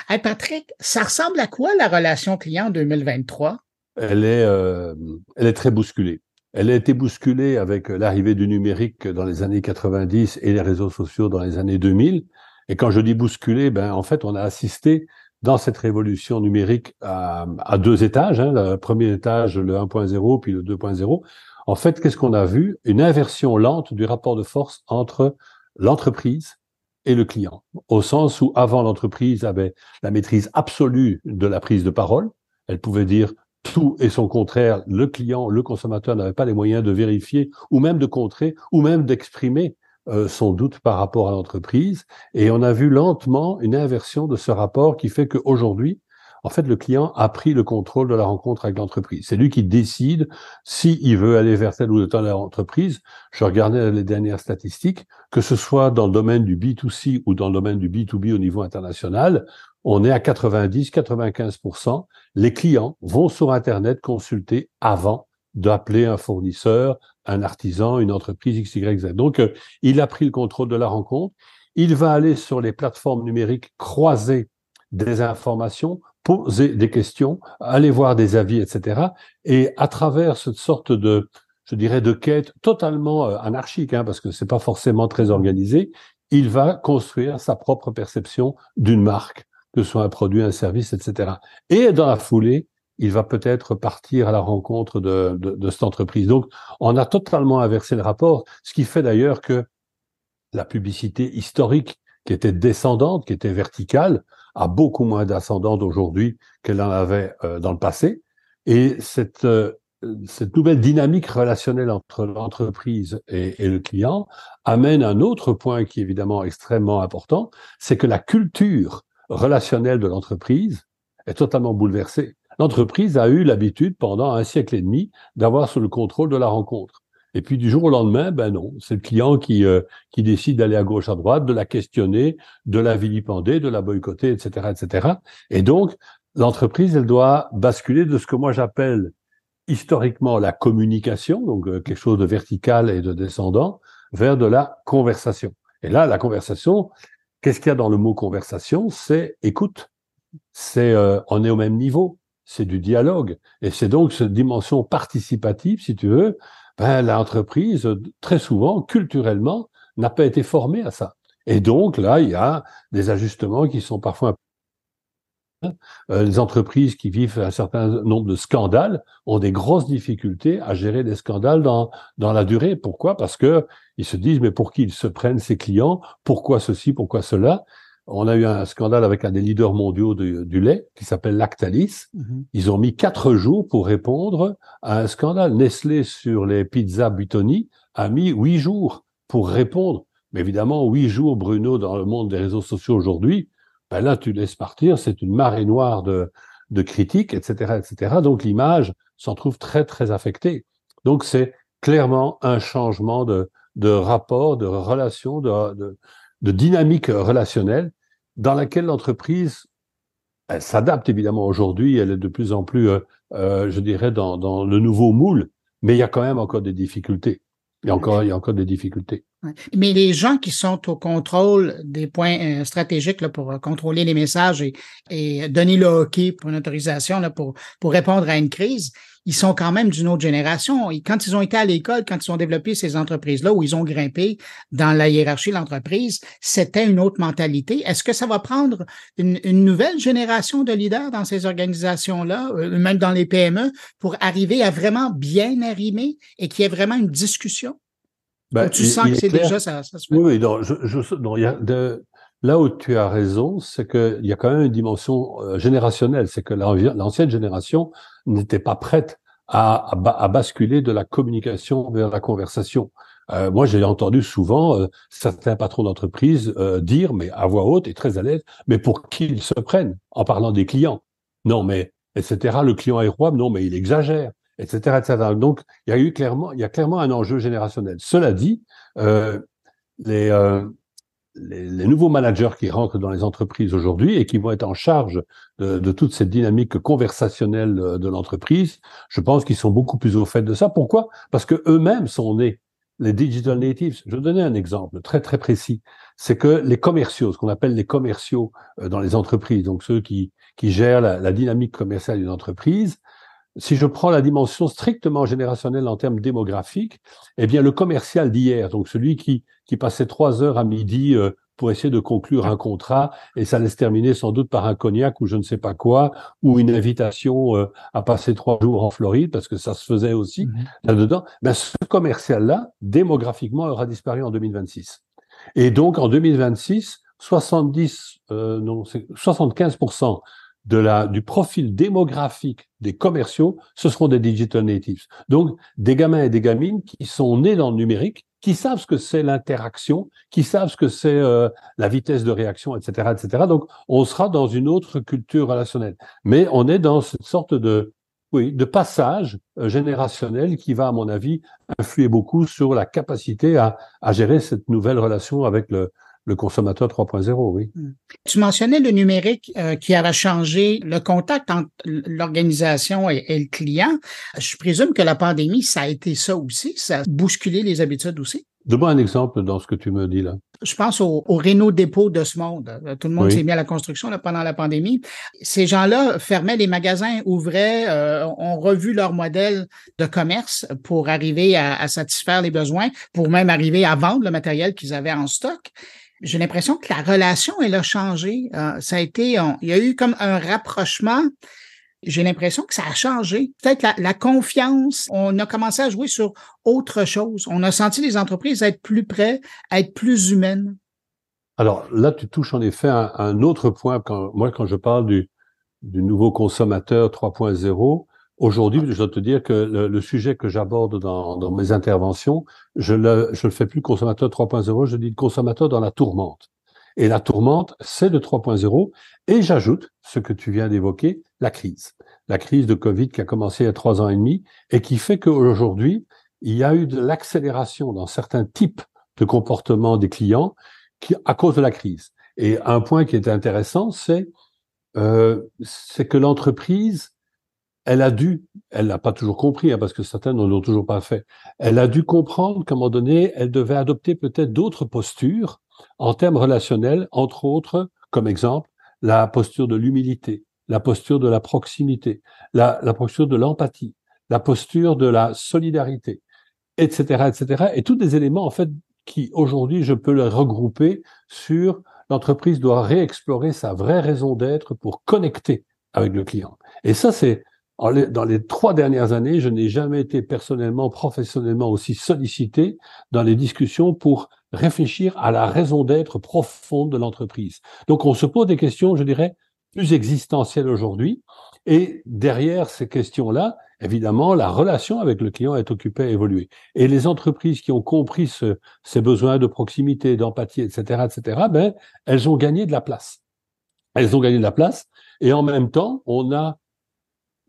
Hey Patrick, ça ressemble à quoi la relation client 2023? Elle est, euh, elle est très bousculée. Elle a été bousculée avec l'arrivée du numérique dans les années 90 et les réseaux sociaux dans les années 2000. Et quand je dis bousculée, ben en fait, on a assisté dans cette révolution numérique à, deux étages. Hein, le premier étage, le 1.0, puis le 2.0. En fait, qu'est-ce qu'on a vu? Une inversion lente du rapport de force entre l'entreprise et le client, au sens où avant l'entreprise avait la maîtrise absolue de la prise de parole. Elle pouvait dire tout et son contraire, le client, le consommateur n'avait pas les moyens de vérifier ou même de contrer ou même d'exprimer euh, son doute par rapport à l'entreprise. Et on a vu lentement une inversion de ce rapport qui fait qu'aujourd'hui, en fait, le client a pris le contrôle de la rencontre avec l'entreprise. C'est lui qui décide s'il veut aller vers telle ou telle entreprise. Je regardais les dernières statistiques, que ce soit dans le domaine du B2C ou dans le domaine du B2B au niveau international, on est à 90-95%. Les clients vont sur Internet consulter avant d'appeler un fournisseur, un artisan, une entreprise XYZ. Donc, euh, il a pris le contrôle de la rencontre. Il va aller sur les plateformes numériques, croiser des informations, poser des questions, aller voir des avis, etc. Et à travers cette sorte de, je dirais, de quête totalement euh, anarchique, hein, parce que c'est pas forcément très organisé, il va construire sa propre perception d'une marque, que ce soit un produit, un service, etc. Et dans la foulée, il va peut-être partir à la rencontre de, de, de, cette entreprise. Donc, on a totalement inversé le rapport, ce qui fait d'ailleurs que la publicité historique, qui était descendante, qui était verticale, a beaucoup moins d'ascendante aujourd'hui qu'elle en avait euh, dans le passé. Et cette, euh, cette nouvelle dynamique relationnelle entre l'entreprise et, et, le client amène un autre point qui est évidemment extrêmement important, c'est que la culture relationnelle de l'entreprise est totalement bouleversée. L'entreprise a eu l'habitude pendant un siècle et demi d'avoir sous le contrôle de la rencontre. Et puis du jour au lendemain, ben non, c'est le client qui, euh, qui décide d'aller à gauche, à droite, de la questionner, de la vilipender, de la boycotter, etc., etc. Et donc, l'entreprise, elle doit basculer de ce que moi j'appelle historiquement la communication, donc euh, quelque chose de vertical et de descendant, vers de la conversation. Et là, la conversation, qu'est-ce qu'il y a dans le mot conversation? C'est écoute. C'est euh, on est au même niveau. C'est du dialogue. Et c'est donc cette dimension participative, si tu veux, ben, l'entreprise, très souvent, culturellement, n'a pas été formée à ça. Et donc, là, il y a des ajustements qui sont parfois euh, les entreprises qui vivent un certain nombre de scandales ont des grosses difficultés à gérer des scandales dans, dans la durée. Pourquoi? Parce que ils se disent mais pour qui ils se prennent ces clients? Pourquoi ceci? Pourquoi cela? On a eu un scandale avec un des leaders mondiaux du, lait qui s'appelle Lactalis. Mhm. Ils ont mis quatre jours pour répondre à un scandale. Nestlé sur les pizzas Butoni a mis huit jours pour répondre. Mais évidemment, huit jours, Bruno, dans le monde des réseaux sociaux aujourd'hui, ben là, tu laisses partir, c'est une marée noire de, de critiques, etc., etc. Donc l'image s'en trouve très, très affectée. Donc c'est clairement un changement de, rapport, de relation, de, dynamique relationnelle dans laquelle l'entreprise s'adapte évidemment aujourd'hui, elle est de plus en plus, euh, euh, je dirais, dans, le nouveau moule, mais il y a quand même encore des difficultés. Il encore, il y a encore des difficultés. Mais les gens qui sont au contrôle des points euh, stratégiques là, pour contrôler les messages et, donner le hockey pour une autorisation là, pour, pour répondre à une crise, ils sont quand même d'une autre génération. Quand ils ont été à l'école, quand ils ont développé ces entreprises-là, où ils ont grimpé dans la hiérarchie de l'entreprise, c'était une autre mentalité. Est-ce que ça va prendre une, une, nouvelle génération de leaders dans ces organisations-là, euh, même dans les PME, pour arriver à vraiment bien arrimer et qu'il y ait vraiment une discussion? Ben, tu sens que c'est déjà ça, ça se fait. Oui, non, je, je, non, il y a de, là où tu as raison, c'est qu'il y a quand même une dimension euh, générationnelle. C'est que l'ancienne génération n'était pas prête à, à, basculer de la communication vers la conversation. Euh, moi, j'ai entendu souvent euh, certains patrons d'entreprise euh, dire, mais à voix haute et très à l'aise, mais pour qui ils se prennent en parlant des clients? Non, mais etc. Le client est roi, non, mais il exagère, etc., etc. Donc, il y a eu clairement, il y a clairement un enjeu générationnel. Cela dit, les les, nouveaux managers qui rentrent dans les entreprises aujourd'hui et qui vont être en charge de, de toute cette dynamique conversationnelle euh, de l'entreprise, je pense qu'ils sont beaucoup plus au fait de ça. Pourquoi? Parce que eux-mêmes sont nés les digital natives. Je donner un exemple très très précis. C'est que les commerciaux, ce qu'on appelle les commerciaux euh, dans les entreprises, donc ceux qui, qui gèrent la dynamique commerciale d'une entreprise, si je prends la dimension strictement générationnelle en termes démographiques, eh bien le commercial d'hier, donc celui qui, qui passait trois heures à midi euh, pour essayer de conclure un contrat et ça laisse terminer sans doute par un cognac ou je ne sais pas quoi ou une invitation euh, à passer trois jours en Floride parce que ça se faisait aussi mhm. là-dedans. Ben, ce commercial-là, démographiquement, aura disparu en 2026. Et donc en 2026, 70, euh, non, 75% de la, du profil démographique des commerciaux, ce seront des digital natives. Donc, des gamins et des gamines qui sont nés dans le numérique, qui savent ce que c'est l'interaction, qui savent ce que c'est euh, la vitesse de réaction, etc., etc. Donc, on sera dans une autre culture relationnelle. Mais on est dans cette sorte de, oui, de passage euh, générationnel qui va, à mon avis, influer beaucoup sur la capacité à, à gérer cette nouvelle relation avec le, le consommateur 3.0, oui. Tu mentionnais le numérique euh, qui avait changé le contact entre l'organisation et, le client. Je présume que la pandémie, ça a été ça aussi, ça a bousculé les habitudes aussi. Donne-moi un exemple dans ce que tu me dis là. Je pense au, au Renault dépôt de ce monde. Tout le monde s'est mis à la construction là, pendant la pandémie. Ces gens-là fermaient les magasins, ouvraient, euh, ont revu leur modèle de commerce pour arriver à, à, satisfaire les besoins, pour même arriver à vendre le matériel qu'ils avaient en stock j'ai l'impression que la relation, elle a changé. Euh, ça a été, il y a eu comme un rapprochement. J'ai l'impression que ça a changé. Peut-être la, confiance, on a commencé à jouer sur autre chose. On a senti les entreprises être plus près, être plus humaines. Alors là, tu touches en effet un, un autre point. Moi, quand je parle du nouveau consommateur 3.0, Aujourd'hui, je dois te dire que le, sujet que j'aborde dans, dans, mes interventions, je le, je le fais plus consommateur 3.0, je dis consommateur dans la tourmente. Et la tourmente, c'est le 3.0. Et j'ajoute ce que tu viens d'évoquer, la crise. La crise de Covid qui a commencé il y a trois ans et demi et qui fait qu'aujourd'hui, il y a eu de l'accélération dans certains types de comportements des clients qui, à cause de la crise. Et un point qui est intéressant, c'est euh, c'est que l'entreprise elle a dû, elle n'a pas toujours compris, hein, parce que certains n'en ont toujours pas fait, elle a dû comprendre qu'à un moment donné, elle devait adopter peut-être d'autres postures en termes relationnels, entre autres, comme exemple, la posture de l'humilité, la posture de la proximité, la, la posture de l'empathie, la posture de la solidarité, etc., etc. Et tous des éléments, en fait, qui aujourd'hui, je peux les regrouper sur l'entreprise doit réexplorer sa vraie raison d'être pour connecter avec le client. Et ça, c'est dans les trois dernières années, je n'ai jamais été personnellement, professionnellement aussi sollicité dans les discussions pour réfléchir à la raison d'être profonde de l'entreprise. Donc, on se pose des questions, je dirais, plus existentielles aujourd'hui. Et derrière ces questions-là, évidemment, la relation avec le client est occupée à évoluer. Et les entreprises qui ont compris ce, ces besoins de proximité, d'empathie, etc., etc., ben, elles ont gagné de la place. Elles ont gagné de la place. Et en même temps, on a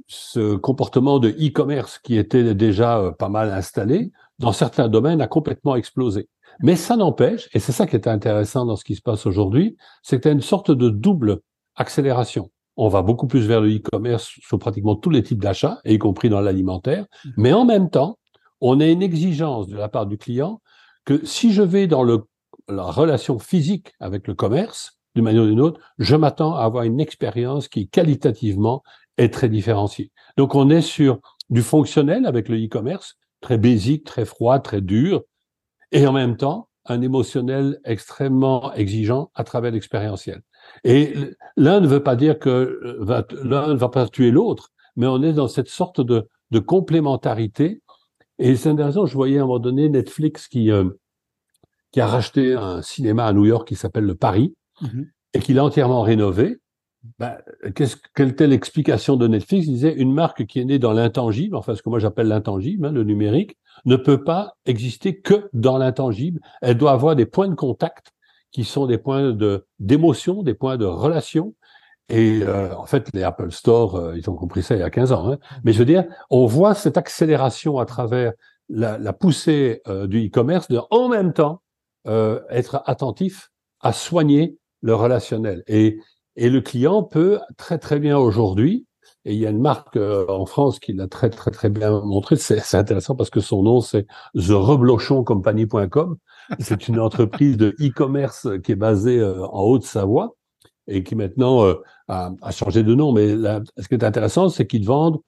ce comportement de e-commerce qui était déjà euh, pas mal installé, dans certains domaines, a complètement explosé. Mais ça n'empêche, et c'est ça qui est intéressant dans ce qui se passe aujourd'hui, c'est que tu as une sorte de double accélération. On va beaucoup plus vers le e-commerce sur pratiquement tous les types d'achats, y compris dans l'alimentaire, mmh. mais en même temps, on a une exigence de la part du client que si je vais dans le, la relation physique avec le commerce, d'une manière ou d'une autre, je m'attends à avoir une expérience qui qualitativement est très différencié. Donc on est sur du fonctionnel avec le e-commerce, très basique, très froid, très dur, et en même temps un émotionnel extrêmement exigeant à travers l'expérientiel. Et l'un ne veut pas dire que euh, l'un ne va pas tuer l'autre, mais on est dans cette sorte de, de complémentarité. Et c'est intéressant, je voyais à un moment donné Netflix qui, euh, qui a racheté un cinéma à New York qui s'appelle le Paris, mm-hmm. et qui l'a entièrement rénové bah, quelle était l'explication de Netflix Il disait une marque qui est née dans l'intangible, enfin ce que moi j'appelle l'intangible, hein, le numérique, ne peut pas exister que dans l'intangible. Elle doit avoir des points de contact qui sont des points de d'émotion, des points de relation. Et euh, en fait, les Apple Store, euh, ils ont compris ça il y a 15 ans. Hein. Mais je veux dire, on voit cette accélération à travers la, la poussée euh, du e-commerce de en même temps être attentif à soigner le relationnel. Et et le client peut très très bien aujourd'hui, et il y a une marque euh, en France qui l'a très très très bien montré, c'est intéressant parce que son nom c'est TheReblochonCompany.com. C'est une entreprise de e-commerce qui est basée euh, en Haute-Savoie et qui maintenant euh, a, a, changé de nom. Mais ce qui est intéressant, c'est qu'ils vendent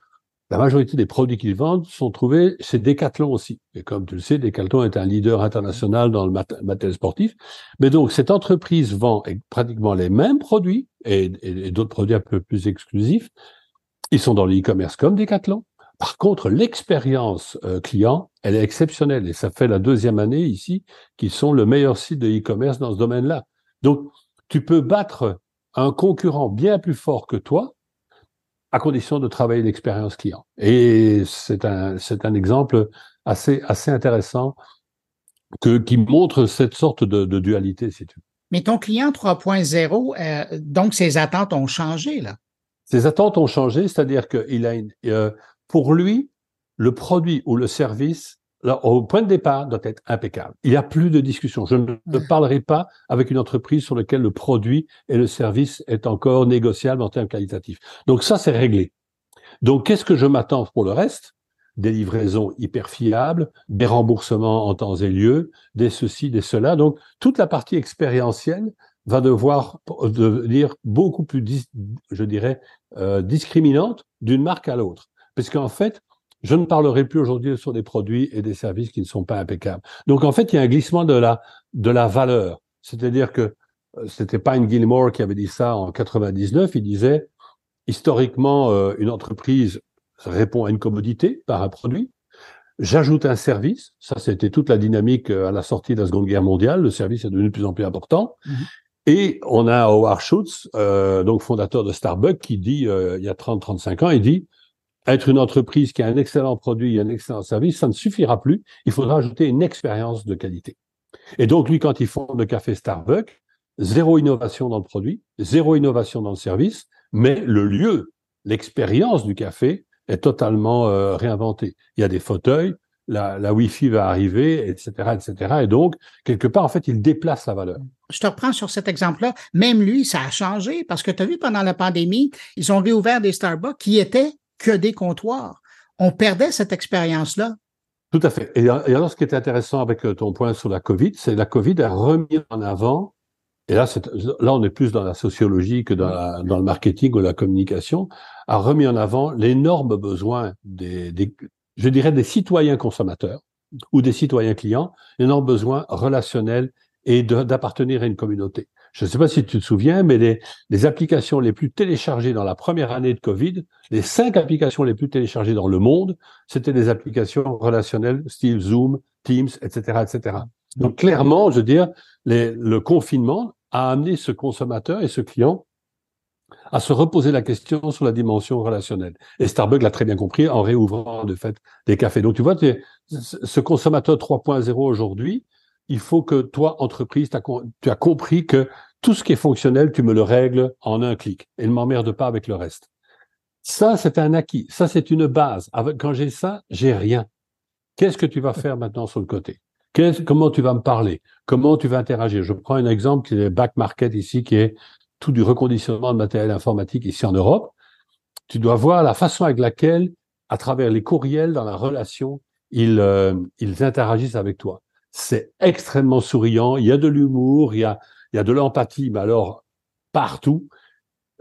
la majorité des produits qu'ils vendent sont trouvés chez Decathlon aussi. Et comme tu le sais, Decathlon est un leader international dans le matériel sportif. Mais donc, cette entreprise vend pratiquement les mêmes produits et, d'autres produits un peu plus exclusifs. Ils sont dans le e-commerce comme Decathlon. Par contre, l'expérience euh, client, elle est exceptionnelle. Et ça fait la deuxième année ici qu'ils sont le meilleur site de e-commerce dans ce domaine-là. Donc, tu peux battre un concurrent bien plus fort que toi à condition de travailler l'expérience client. Et c'est un, c'est un exemple assez, assez intéressant que, qui montre cette sorte de, de dualité, si tu veux. Mais ton client 3.0, euh, donc ses attentes ont changé, là. Ses attentes ont changé, c'est-à-dire qu'il a une, euh, pour lui, le produit ou le service alors, au point de départ, doit être impeccable. Il n'y a plus de discussion. Je ne parlerai pas avec une entreprise sur laquelle le produit et le service est encore négociable en termes qualitatifs. Donc ça, c'est réglé. Donc, qu'est-ce que je m'attends pour le reste? Des livraisons hyper fiables, des remboursements en temps et lieu, des ceci, des cela. Donc, toute la partie expérientielle va devoir devenir beaucoup plus, je dirais, euh, discriminante d'une marque à l'autre. Parce qu'en fait, je ne parlerai plus aujourd'hui sur des produits et des services qui ne sont pas impeccables. Donc en fait, il y a un glissement de la de la valeur. C'est-à-dire que euh, c'était pas une Gilmore qui avait dit ça en 99. Il disait historiquement, euh, une entreprise répond à une commodité par un produit. J'ajoute un service. Ça, c'était toute la dynamique euh, à la sortie de la Seconde Guerre mondiale. Le service est devenu de plus en plus important. Mhm. Et on a Howard Schultz, euh, donc fondateur de Starbucks, qui dit, il y a 30-35 ans, il dit, être une entreprise qui a un excellent produit et un excellent service, ça ne suffira plus. Il faudra ajouter une expérience de qualité. Et donc, lui, quand il fonde le café Starbucks, zéro innovation dans le produit, zéro innovation dans le service, mais le lieu, l'expérience du café est totalement euh, réinventée. Il y a des fauteuils, la, la Wi-Fi va arriver, etc., etc. Et donc, quelque part, en fait, il déplace la valeur. Je te reprends sur cet exemple-là. Même lui, ça a changé parce que tu as vu pendant la pandémie, ils ont réouvert des Starbucks qui étaient que des comptoirs. On perdait cette expérience-là. Tout à fait. Et, alors, ce qui est intéressant avec euh, ton point sur la COVID, c'est la COVID a remis en avant, et là, là, on est plus dans la sociologie que dans, dans le marketing ou la communication, a remis en avant l'énorme besoin des, des, je dirais, des citoyens consommateurs ou des citoyens clients, l'énorme besoin relationnel et d'appartenir à une communauté. Je ne sais pas si tu te souviens, mais les, les, applications les plus téléchargées dans la première année de Covid, les cinq applications les plus téléchargées dans le monde, c'était des applications relationnelles, style Zoom, Teams, etc., etc. Donc clairement, je veux dire, les, le confinement a amené ce consommateur et ce client à se reposer la question sur la dimension relationnelle. Et Starbucks l'a très bien compris en réouvrant de fait des cafés. Donc tu vois, ce consommateur 3.0 aujourd'hui, il faut que toi, entreprise, tu as compris que tout ce qui est fonctionnel, tu me le règles en un clic et ne m'emmerde pas avec le reste. Ça, c'est un acquis. Ça, c'est une base. Quand j'ai ça, j'ai rien. Qu'est-ce que tu vas faire maintenant sur le côté? Comment tu vas me parler? Comment tu vas interagir? Je prends un exemple qui est Back Market ici, qui est tout du reconditionnement de matériel informatique ici en Europe. Tu dois voir la façon avec laquelle, à travers les courriels dans la relation, ils, euh, ils interagissent avec toi c'est extrêmement souriant, il y a de l'humour, il y a, il y a de l'empathie, mais alors partout.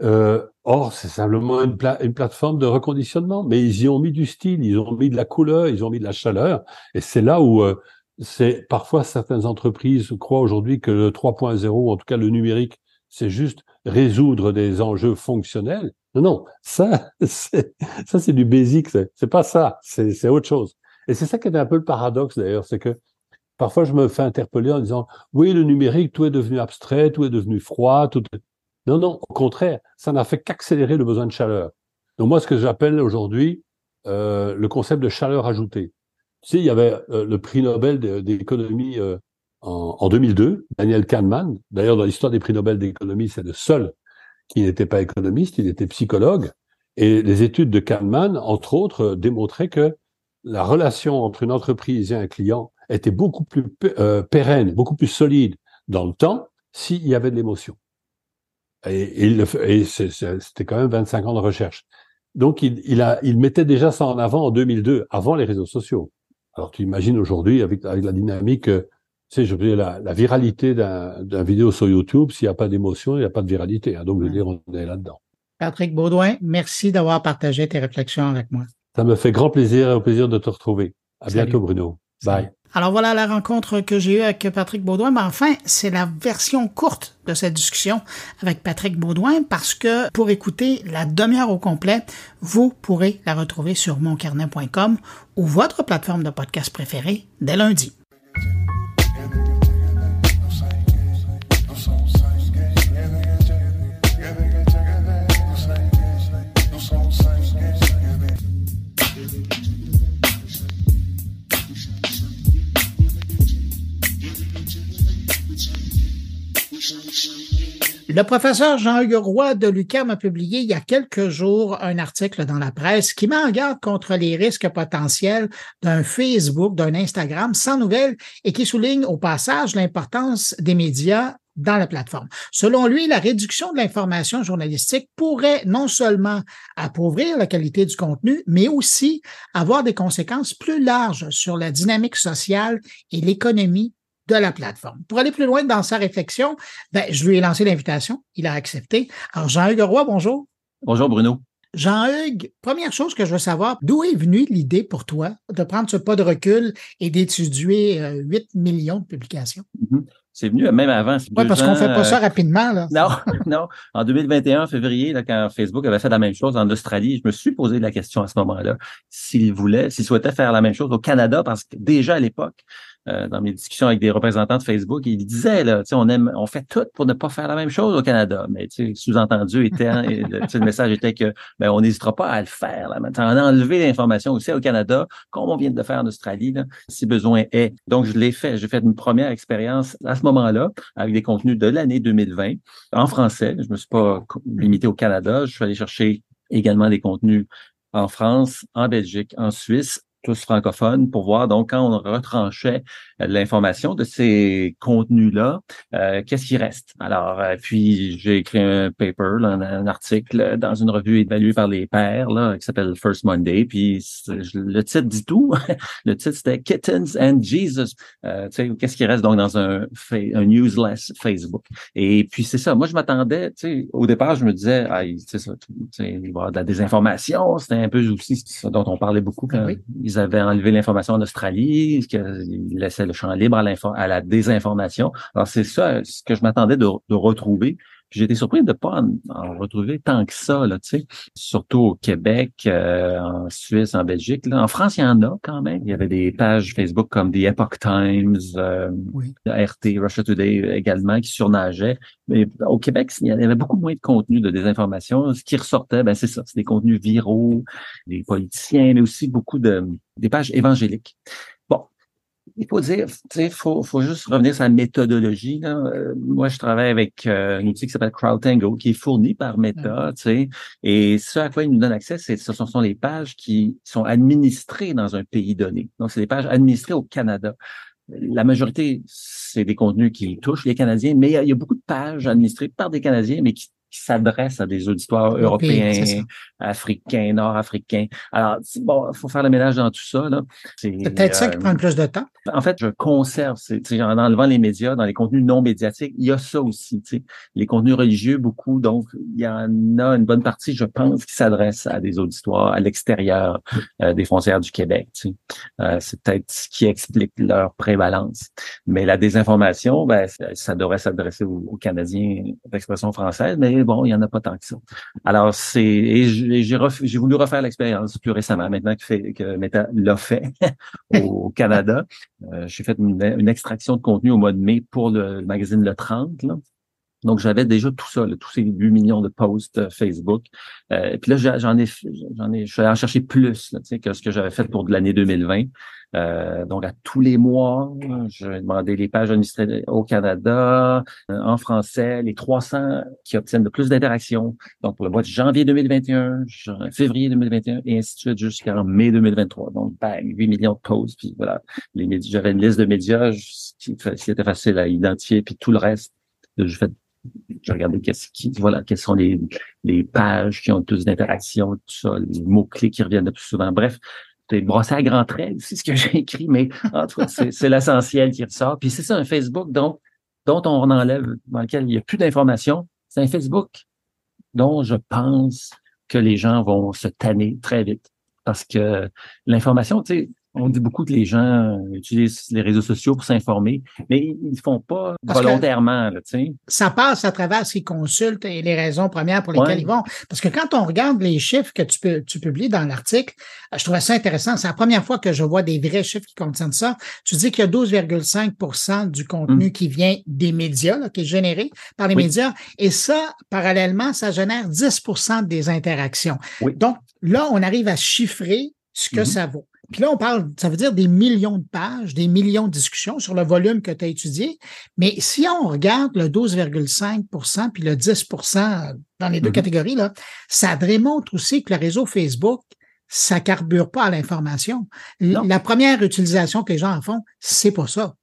Euh, or, c'est simplement une, une, plateforme de reconditionnement, mais ils y ont mis du style, ils ont mis de la couleur, ils ont mis de la chaleur, et c'est là où euh, c'est parfois certaines entreprises croient aujourd'hui que le 3.0, en tout cas le numérique, c'est juste résoudre des enjeux fonctionnels. Non, non, ça, c'est, ça c'est du basic, c'est pas ça, c'est autre chose. Et c'est ça qui est un peu le paradoxe d'ailleurs, c'est que Parfois, je me fais interpeller en disant, oui, le numérique, tout est devenu abstrait, tout est devenu froid, Non, non, au contraire, ça n'a fait qu'accélérer le besoin de chaleur. Donc moi, ce que j'appelle aujourd'hui euh, le concept de chaleur ajoutée. Tu sais, il y avait euh, le prix Nobel d'économie euh, en, 2002, Daniel Kahneman. D'ailleurs, dans l'histoire des prix Nobel d'économie, c'est le seul qui n'était pas économiste, il était psychologue. Et les études de Kahneman, entre autres, démontraient que la relation entre une entreprise et un client était beaucoup plus euh, pérenne, beaucoup plus solide dans le temps s'il y avait de l'émotion. Et, et, c'était quand même 25 ans de recherche. Donc, il, il, a, il mettait déjà ça en avant en 2002, avant les réseaux sociaux. Alors, tu imagines aujourd'hui, avec, avec la dynamique, euh, tu sais, je veux dire, la, la viralité d'un vidéo sur YouTube, s'il n'y a pas d'émotion, il n'y a pas de viralité. Hein. donc, je veux dire, on est là-dedans. Patrick Baudouin, merci d'avoir partagé tes réflexions avec moi. Ça me fait grand plaisir et au plaisir de te retrouver. À bientôt, Bruno. Bye. Alors voilà la rencontre que j'ai eue avec Patrick Baudouin. Mais enfin, c'est la version courte de cette discussion avec Patrick Baudouin parce que pour écouter la demi-heure au complet, vous pourrez la retrouver sur moncarnet.com ou votre plateforme de podcast préférée dès lundi. Le professeur Jean-Hugues de l'UQAM a publié il y a quelques jours un article dans la presse qui met en garde contre les risques potentiels d'un Facebook, d'un Instagram sans nouvelles et qui souligne au passage l'importance des médias dans la plateforme. Selon lui, la réduction de l'information journalistique pourrait non seulement appauvrir la qualité du contenu, mais aussi avoir des conséquences plus larges sur la dynamique sociale et l'économie de la plateforme. Pour aller plus loin dans sa réflexion, ben, je lui ai lancé l'invitation. Il a accepté. Alors, Jean-Hugues Roy, bonjour. Bonjour, Bruno. Jean-Hugues, première chose que je veux savoir, d'où est venue l'idée pour toi de prendre ce pas de recul et d'étudier 8 euh, millions de publications? Mm-hmm. C'est venu même avant. Oui, parce qu'on ne fait pas ça euh, rapidement. Là. Non, non. En 2021, février, là, quand Facebook avait fait la même chose en Australie, je me suis posé la question à ce moment-là s'il voulait, s'il souhaitait faire la même chose au Canada, parce que déjà à l'époque, euh, dans mes discussions avec des représentants de Facebook, ils disaient là, on aime, on fait tout pour ne pas faire la même chose au Canada. Mais sous-entendu était, le, message était que ben, on n'hésitera pas à le faire. Là. On a enlevé l'information aussi au Canada, comme on vient de le faire en Australie, là, si besoin est. Donc je l'ai fait. J'ai fait une première expérience à ce moment-là avec des contenus de l'année 2020 en français. Je me suis pas limité au Canada. Je suis allé chercher également des contenus en France, en Belgique, en Suisse, tous francophones, pour voir donc quand on retranchait l'information de ces contenus-là, euh, qu'est-ce qui reste? Alors, euh, puis j'ai écrit un paper, un, article dans une revue évaluée par les pairs là, qui s'appelle First Monday. Puis le titre dit tout. le titre c'était Kittens and Jesus. Euh, qu'est-ce qui reste donc dans un, un newsless Facebook? Et puis c'est ça. Moi, je m'attendais, au départ, je me disais, ah, c'est ça, il va y avoir de la désinformation. C'était un peu aussi ce dont on parlait beaucoup quand ils avaient enlevé l'information en Australie, qu'ils laissaient le champ libre à, à la désinformation. Alors, c'est ça ce que je m'attendais de, de retrouver. J'ai été surpris de ne pas en, retrouver tant que ça, là, tu sais. Surtout au Québec, euh, en Suisse, en Belgique. Là. En France, il y en a quand même. Il y avait des pages Facebook comme The Epoch Times, euh, RT, Russia Today également, qui surnageaient. Mais au Québec, il y avait beaucoup moins de contenu de désinformation. Ce qui ressortait, ben c'est ça, c'est des contenus viraux, des politiciens, mais aussi beaucoup de des pages évangéliques il faut dire, il faut, faut juste revenir sur la méthodologie. Là. Euh, moi, je travaille avec euh, un outil qui s'appelle CrowdTango, qui est fourni par Meta, sais. et ce à quoi il nous donne accès, c'est ce sont les pages qui sont administrées dans un pays donné. Donc, c'est des pages administrées au Canada. La majorité, c'est des contenus qui touchent les Canadiens, mais il y a beaucoup de pages administrées par des Canadiens, mais qui qui s'adresse à des auditoires européens, africains, nord-africains. Alors, bon, il faut faire le ménage dans tout ça. C'est peut-être ça qui euh, prend le plus de temps. En fait, je conserve, en enlevant les médias, dans les contenus non médiatiques, il y a ça aussi. Les contenus religieux, beaucoup, donc il y en a une bonne partie, je pense, qui s'adresse à des auditoires à l'extérieur euh, des frontières du Québec. Euh, c'est peut-être ce qui explique leur prévalence. Mais la désinformation, ben, ça devrait s'adresser aux, aux Canadiens d'expression française, mais bon, il y en a pas tant que ça. Alors, c'est et j'ai voulu refaire l'expérience plus récemment, maintenant que, que Meta l'a fait au Canada. Euh, j'ai fait une, extraction de contenu au mois de mai pour le, magazine Le 30. Là. Donc, j'avais déjà tout ça, tous ces 8 millions de posts euh, Facebook. Euh, puis là, j'en ai, j'en ai, je suis allé en chercher plus là, que ce que j'avais fait pour l'année 2020. Euh, donc, à tous les mois, je demander les pages administrées au Canada, euh, en français, les 300 qui obtiennent le plus d'interactions. Donc, pour le mois de janvier 2021, février 2021, et ainsi de suite jusqu'en mai 2023. Donc, bang, 8 millions de posts. Puis voilà, j'avais une liste de médias qui, qui était facile à identifier. Puis tout le reste, je fais j'ai regardé qu'est-ce qui, voilà, quelles sont les, les pages qui ont plus d'interactions, tout ça, les mots-clés qui reviennent le plus souvent. Bref, c'est brossé à grands traits, c'est ce que j'ai écrit, mais en tout cas, c'est l'essentiel qui ressort. Puis c'est ça, un Facebook dont, dont on enlève, dans lequel il n'y a plus d'informations. C'est un Facebook dont je pense que les gens vont se tanner très vite. Parce que l'information, tu sais, on dit beaucoup que les gens utilisent les réseaux sociaux pour s'informer, mais ils ne font pas volontairement. Là, ça passe à travers ce qu'ils consultent et les raisons premières pour lesquelles ils vont. Parce que quand on regarde les chiffres que tu, publies dans l'article, euh, je trouvais ça intéressant. C'est la première fois que je vois des vrais chiffres qui contiennent ça. Tu dis qu'il y a 12,5% du contenu mm. qui vient des médias, qui est généré par les médias. Et ça, parallèlement, ça génère 10% des interactions. Donc, là, on arrive à chiffrer ce que mm-hmm. ça vaut. Puis là, on parle, ça veut dire des millions de pages, des millions de discussions sur le volume que tu as étudié. Mais si on regarde le 12,5% puis le 10% dans les deux Mhm. catégories, là, ça démontre aussi que le réseau Facebook, ça carbure pas à l'information. La première utilisation que les gens en font, c'est pas ça.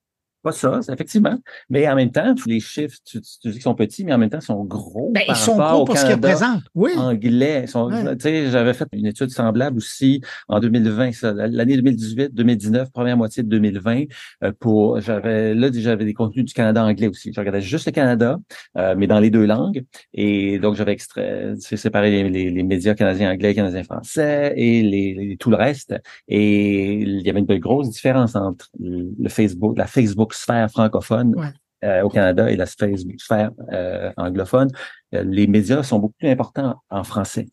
Pas ça, effectivement. Mais en même temps, les chiffres, tu, dis qu'ils sont petits, mais en même temps, ils sont gros. Ben, ils par sont rapport gros pour ce qu'ils représentent. Oui. Anglais. Ils sont- Ouais. J'avais fait une étude semblable aussi en 2020, ça, l'année 2018, 2019, première moitié de 2020. euh, pour, j'avais là, j'avais des contenus du Canada anglais aussi. Je regardais juste le Canada, euh, mais dans les deux langues. Et donc, j'avais extrait, séparé les, les, les médias canadiens anglais, canadiens français et les, les- tout le reste. Et il y avait une grosse différence entre le Facebook, la Facebook sphère francophone Ouais. Euh, au Canada et la sphère euh, anglophone. Euh, les médias sont beaucoup plus importants en français.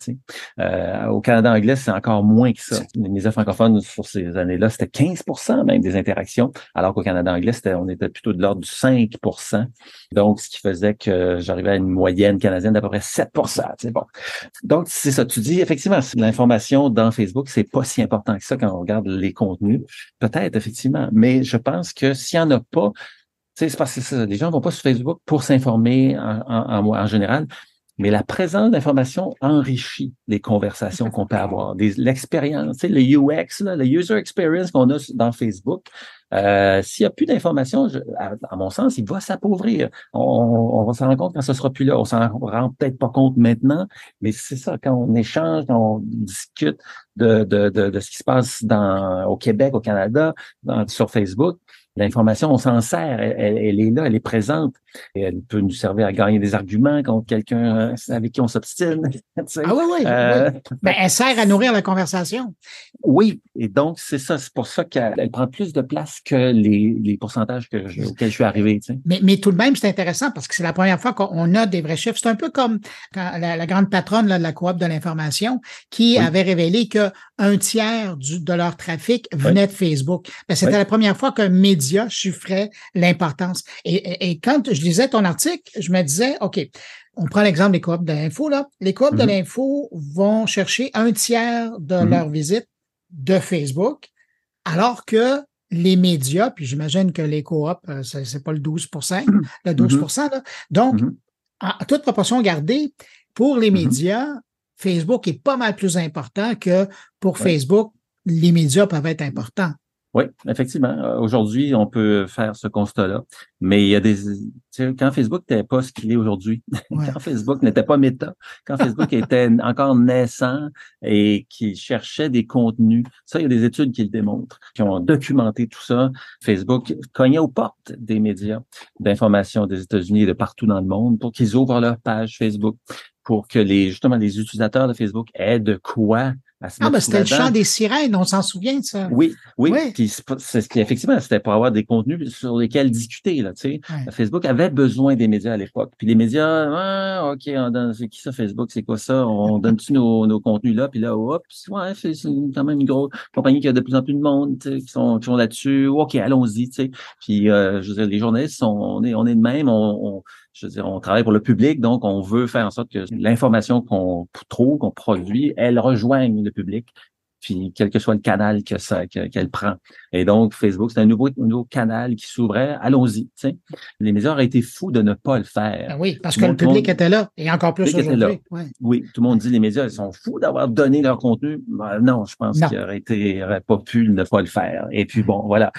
Euh, au Canada anglais, c'est encore moins que ça. Les médias francophones, sur ces années-là, c'était 15% même des interactions, alors qu'au Canada anglais, on était plutôt de l'ordre du 5% Donc, ce qui faisait que j'arrivais à une moyenne canadienne d'à peu près 7 C'est bon. Donc, c'est ça. Tu dis, effectivement, l'information dans Facebook, c'est pas si important que ça quand on regarde les contenus. Peut-être, effectivement. Mais je pense que s'il y en a pas, c'est parce que ça, les gens vont pas sur Facebook pour s'informer en, en, en, en général, mais la présence d'informations enrichit les conversations qu'on peut avoir, l'expérience, le UX, là, le user experience qu'on a dans Facebook. Euh, S'il y a plus d'informations, à, à mon sens, il va s'appauvrir. On, on va s'en rendre compte quand ce sera plus là. On s'en rend peut-être pas compte maintenant, mais c'est ça, quand on échange, quand on discute de, de, de, de ce qui se passe dans, au Québec, au Canada, dans- sur Facebook, L'information, on s'en sert, elle, est là, elle est présente. Et elle peut nous servir à gagner des arguments contre quelqu'un euh, avec qui on s'obstine. tu sais. Ah oui, oui. Euh, oui. Ben, elle sert à nourrir la conversation. oui, et donc c'est ça, c'est pour ça qu'elle elle prend plus de place que les, les pourcentages que je, auxquels je suis arrivé. Tu sais. Mais, mais tout de même, c'est intéressant parce que c'est la première fois qu'on a des vrais chiffres. C'est un peu comme quand la, la grande patronne là, de la coop de l'information qui Oui. avait révélé que un tiers du, de leur trafic venait de Facebook. Ben, C'était la première fois qu'un média chiffrait l'importance. Et, et, et quand je lisais ton article, je me disais, OK, on prend l'exemple des coops de l'info. Là. Les coops de Mhm. l'info vont chercher un tiers de Mhm. leur visite de Facebook, alors que les médias, puis j'imagine que les coops, euh, c'est pas le 12% le 12 là. Donc, Mhm. à toute proportion gardée, pour les Mhm. médias, Facebook est pas mal plus important que pour Ouais. Facebook, les médias peuvent être importants. Oui, effectivement. Euh, Aujourd'hui, on peut faire ce constat-là. Mais il y a des. tu sais, Quand Facebook n'était pas ce qu'il est aujourd'hui, Ouais. quand Facebook n'était pas méta, quand Facebook était encore naissant et qui cherchait des contenus, ça, il y a des études qui le démontrent, qui ont documenté tout ça. Facebook cognait aux portes des médias d'information des États-Unis et de partout dans le monde pour qu'ils ouvrent leur page Facebook, pour que les justement les utilisateurs de Facebook aient de quoi Ah, ben, c'était le chant des sirènes, on s'en souvient de ça. Oui, oui. Oui. Puis c'est effectivement, c'était pour avoir des contenus sur lesquels discuter. Là, tu sais. Facebook avait besoin des médias à l'époque. Puis les médias, ah, ok, on donne, c'est qui ça Facebook, c'est quoi ça? On donne-tu nos, nos contenus là Puis là, hop, ouais, c'est quand même une grosse compagnie qui a de plus en plus de monde tu sais, qui sont qui sont là-dessus. Ok, allons-y. Tu sais. Puis euh, je veux dire, les journalistes, sont, on est on est de même. On, on- je veux dire, on travaille pour le public, donc on veut faire en sorte que l'information qu'on trouve, qu'on produit, elle rejoigne le public puis quel que soit le canal que ça que- qu'elle prend. Et donc Facebook, c'est un nouveau nouveau canal qui s'ouvrait. Allons-y. Les médias auraient été fous de ne pas le faire. Ben oui, parce Tout que le monde- public était là, et encore plus aujourd'hui. Ouais. Oui, tout le monde dit les médias, ils sont fous d'avoir donné leur contenu. Ben, non, je pense qu'ils auraient été, auraient pas pu ne pas le faire. Et puis bon, voilà.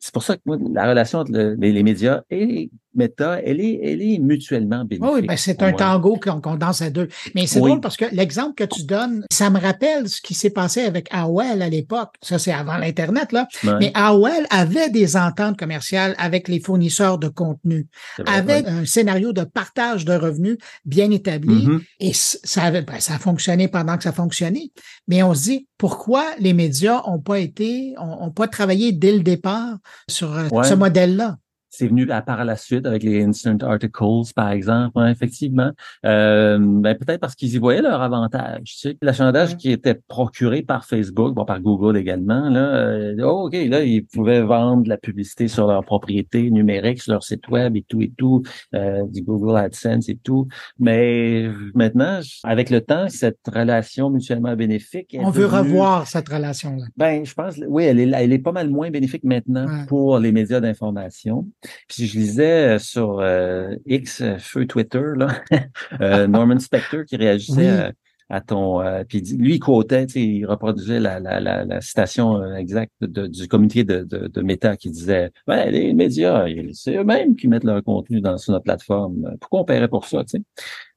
C'est pour ça que moi, la relation entre le- les, les médias et Meta, elle est, elle est mutuellement bénéfique. Oui, ben c'est un tango qu'on qu'on danse à deux. Mais c'est Oui. drôle parce que l'exemple que tu donnes, ça me rappelle ce qui s'est passé avec AOL à l'époque. Ça, c'est avant l'Internet, là. Mais AOL avait des ententes commerciales avec les fournisseurs de contenu, vrai, avait un scénario de partage de revenus bien établi. Mhm. Et ça, avait, ben, ça a fonctionné pendant que ça fonctionnait. Mais on se dit, pourquoi les médias ont pas été, ont, ont pas travaillé dès le départ sur euh, ce modèle-là? C'est venu à par la suite avec les instant articles, par exemple, hein, effectivement. Euh, ben, peut-être parce qu'ils y voyaient leur avantage. Tu sais. L'achalandage qui était procuré par Facebook, bon, par Google également, là, euh, oh, OK, là, ils pouvaient vendre de la publicité sur leur propriété numérique, sur leur site web et tout et tout, euh, du Google AdSense et tout. Mais maintenant, avec le temps, cette relation mutuellement bénéfique. On veut revoir cette relation-là. Ben, je pense, oui, elle est, elle est pas mal moins bénéfique maintenant pour les médias d'information. Puis je lisais euh, sur euh, X, euh, feu Twitter, là, Norman Spector qui réagissait à, ton... puis lui, il quotait, il reproduisait la, la, la, citation exacte du comité de, de, de, Meta qui disait ouais, les médias, c'est eux-mêmes qui mettent leur contenu dans, sur notre plateforme. Pourquoi on paierait pour ça?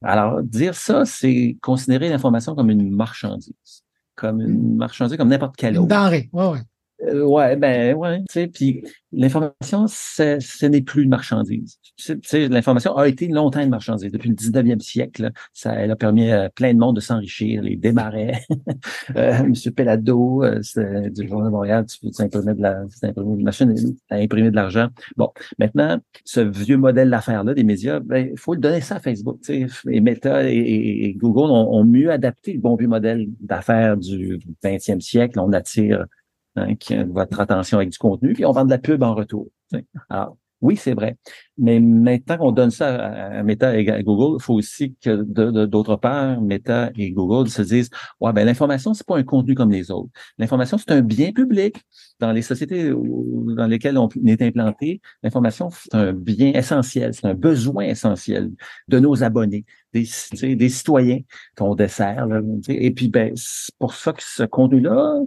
Alors, dire ça, c'est considérer l'information comme une marchandise comme une marchandise, comme n'importe quelle autre. Une denrée, ouais, ouais. Euh, ouais, ben ouais, tu sais, puis l'information, ce n'est plus une marchandise. Tu sais, l'information a été longtemps une marchandise. Depuis le 19e siècle, ça elle a permis à plein de monde de s'enrichir, les démarrais. euh, Monsieur Pelado, euh, du Journal de Montréal, tu peux imprimer de la, imprimer une machine à imprimer de l'argent. Bon, maintenant, ce vieux modèle d'affaires-là des médias, ben, faut le donner ça à Facebook. Tu sais, et Meta et, Google ont, ont, mieux adapté le bon vieux modèle d'affaires du 20e siècle. On attire Hein, votre attention avec du contenu, puis on vend de la pub en retour. Alors, oui, c'est vrai. Mais maintenant qu'on donne ça à, Meta et à Google, il faut aussi que d'autre part, Meta et Google se disent Ouais, ben l'information, c'est pas un contenu comme les autres. L'information, c'est un bien public. Dans les sociétés dans lesquelles on est implanté, l'information, c'est un bien essentiel, c'est un besoin essentiel de nos abonnés, des, des citoyens qu'on dessert. et puis, ben, c'est pour ça que ce contenu-là,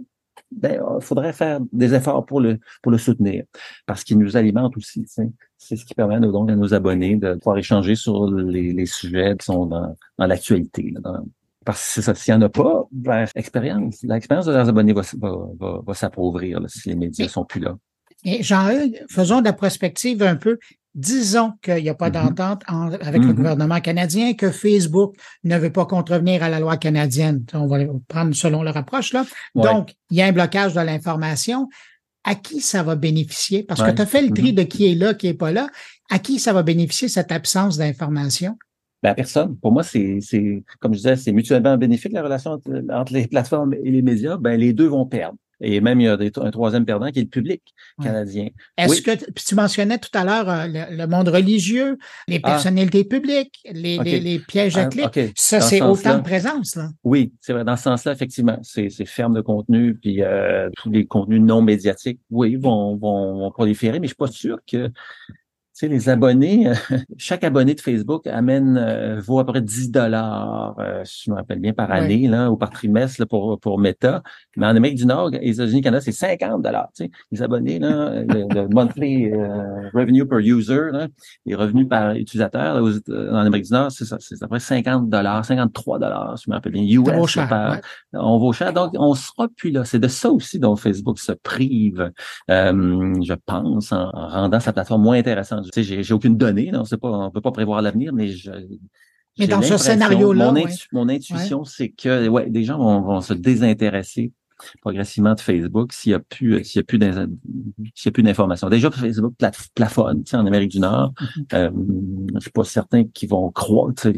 ben, il faudrait faire des efforts pour le, pour le soutenir, parce qu'il nous alimente aussi. C'est ce qui permet donc à nos abonnés de pouvoir échanger sur les, les sujets qui sont dans, dans l'actualité. Parce que s'il n'y en a pas, ben, l'expérience, l'expérience de leurs abonnés va, va, va, s'appauvrir si les médias sont plus là. Et jean faisons de la prospective un peu disons qu'il n'y a pas mm-hmm. d'entente avec le mm-hmm. gouvernement canadien, que Facebook ne veut pas contrevenir à la loi canadienne. On va prendre selon leur approche là. Donc, il y a un blocage de l'information. À qui ça va bénéficier? Parce que tu as fait le tri mm-hmm. de qui est là, qui est pas là. À qui ça va bénéficier cette absence d'information? Ben, personne. Pour moi, c'est, comme je disais, c'est mutuellement bénéfique la relation entre, les plateformes et les médias. Ben, les deux vont perdre. Et même, il y a un troisième perdant qui est le public canadien. Est-ce que tu mentionnais tout à l'heure euh, le, monde religieux, les ah. personnalités publiques, les, les, pièges à ah, clics? Ça, c'est autant de présence. Là. Oui, c'est vrai. Dans ce sens-là, effectivement, c'est ferme de contenu, puis euh, tous les contenus non médiatiques, oui, vont, vont, vont proliférer, mais je suis pas sûr que sais, les abonnés, euh, chaque abonné de Facebook amène euh, vaut à peu près 10 dollars, euh, je me rappelle bien, par année là, ou par trimestre là, pour, pour Meta. Mais en Amérique du Nord, les États-Unis, Canada, c'est 50 dollars. Les abonnés, là, le, monthly revenue per user, là, les revenus par utilisateur en Amérique du Nord, c'est ça, c'est à peu près 50 dollars, 53 dollars, je me rappelle bien. US, on vaut cher. Donc, on sera plus là. C'est de ça aussi dont Facebook se prive, je pense, en rendant sa plateforme moins intéressante tu sais, j'ai aucune donnée, on ne pas, on peut pas prévoir l'avenir, mais je, mais dans ce scénario-là, mon, intuition, c'est que ouais, des gens vont, vont se désintéresser progressivement de Facebook s'il y a plus euh, s'il y a plus s'il y a plus d'informations. Déjà Facebook plafonne, tu sais, en Amérique du Nord. Mm-hmm. euh, je suis pas certain qu'ils vont croître,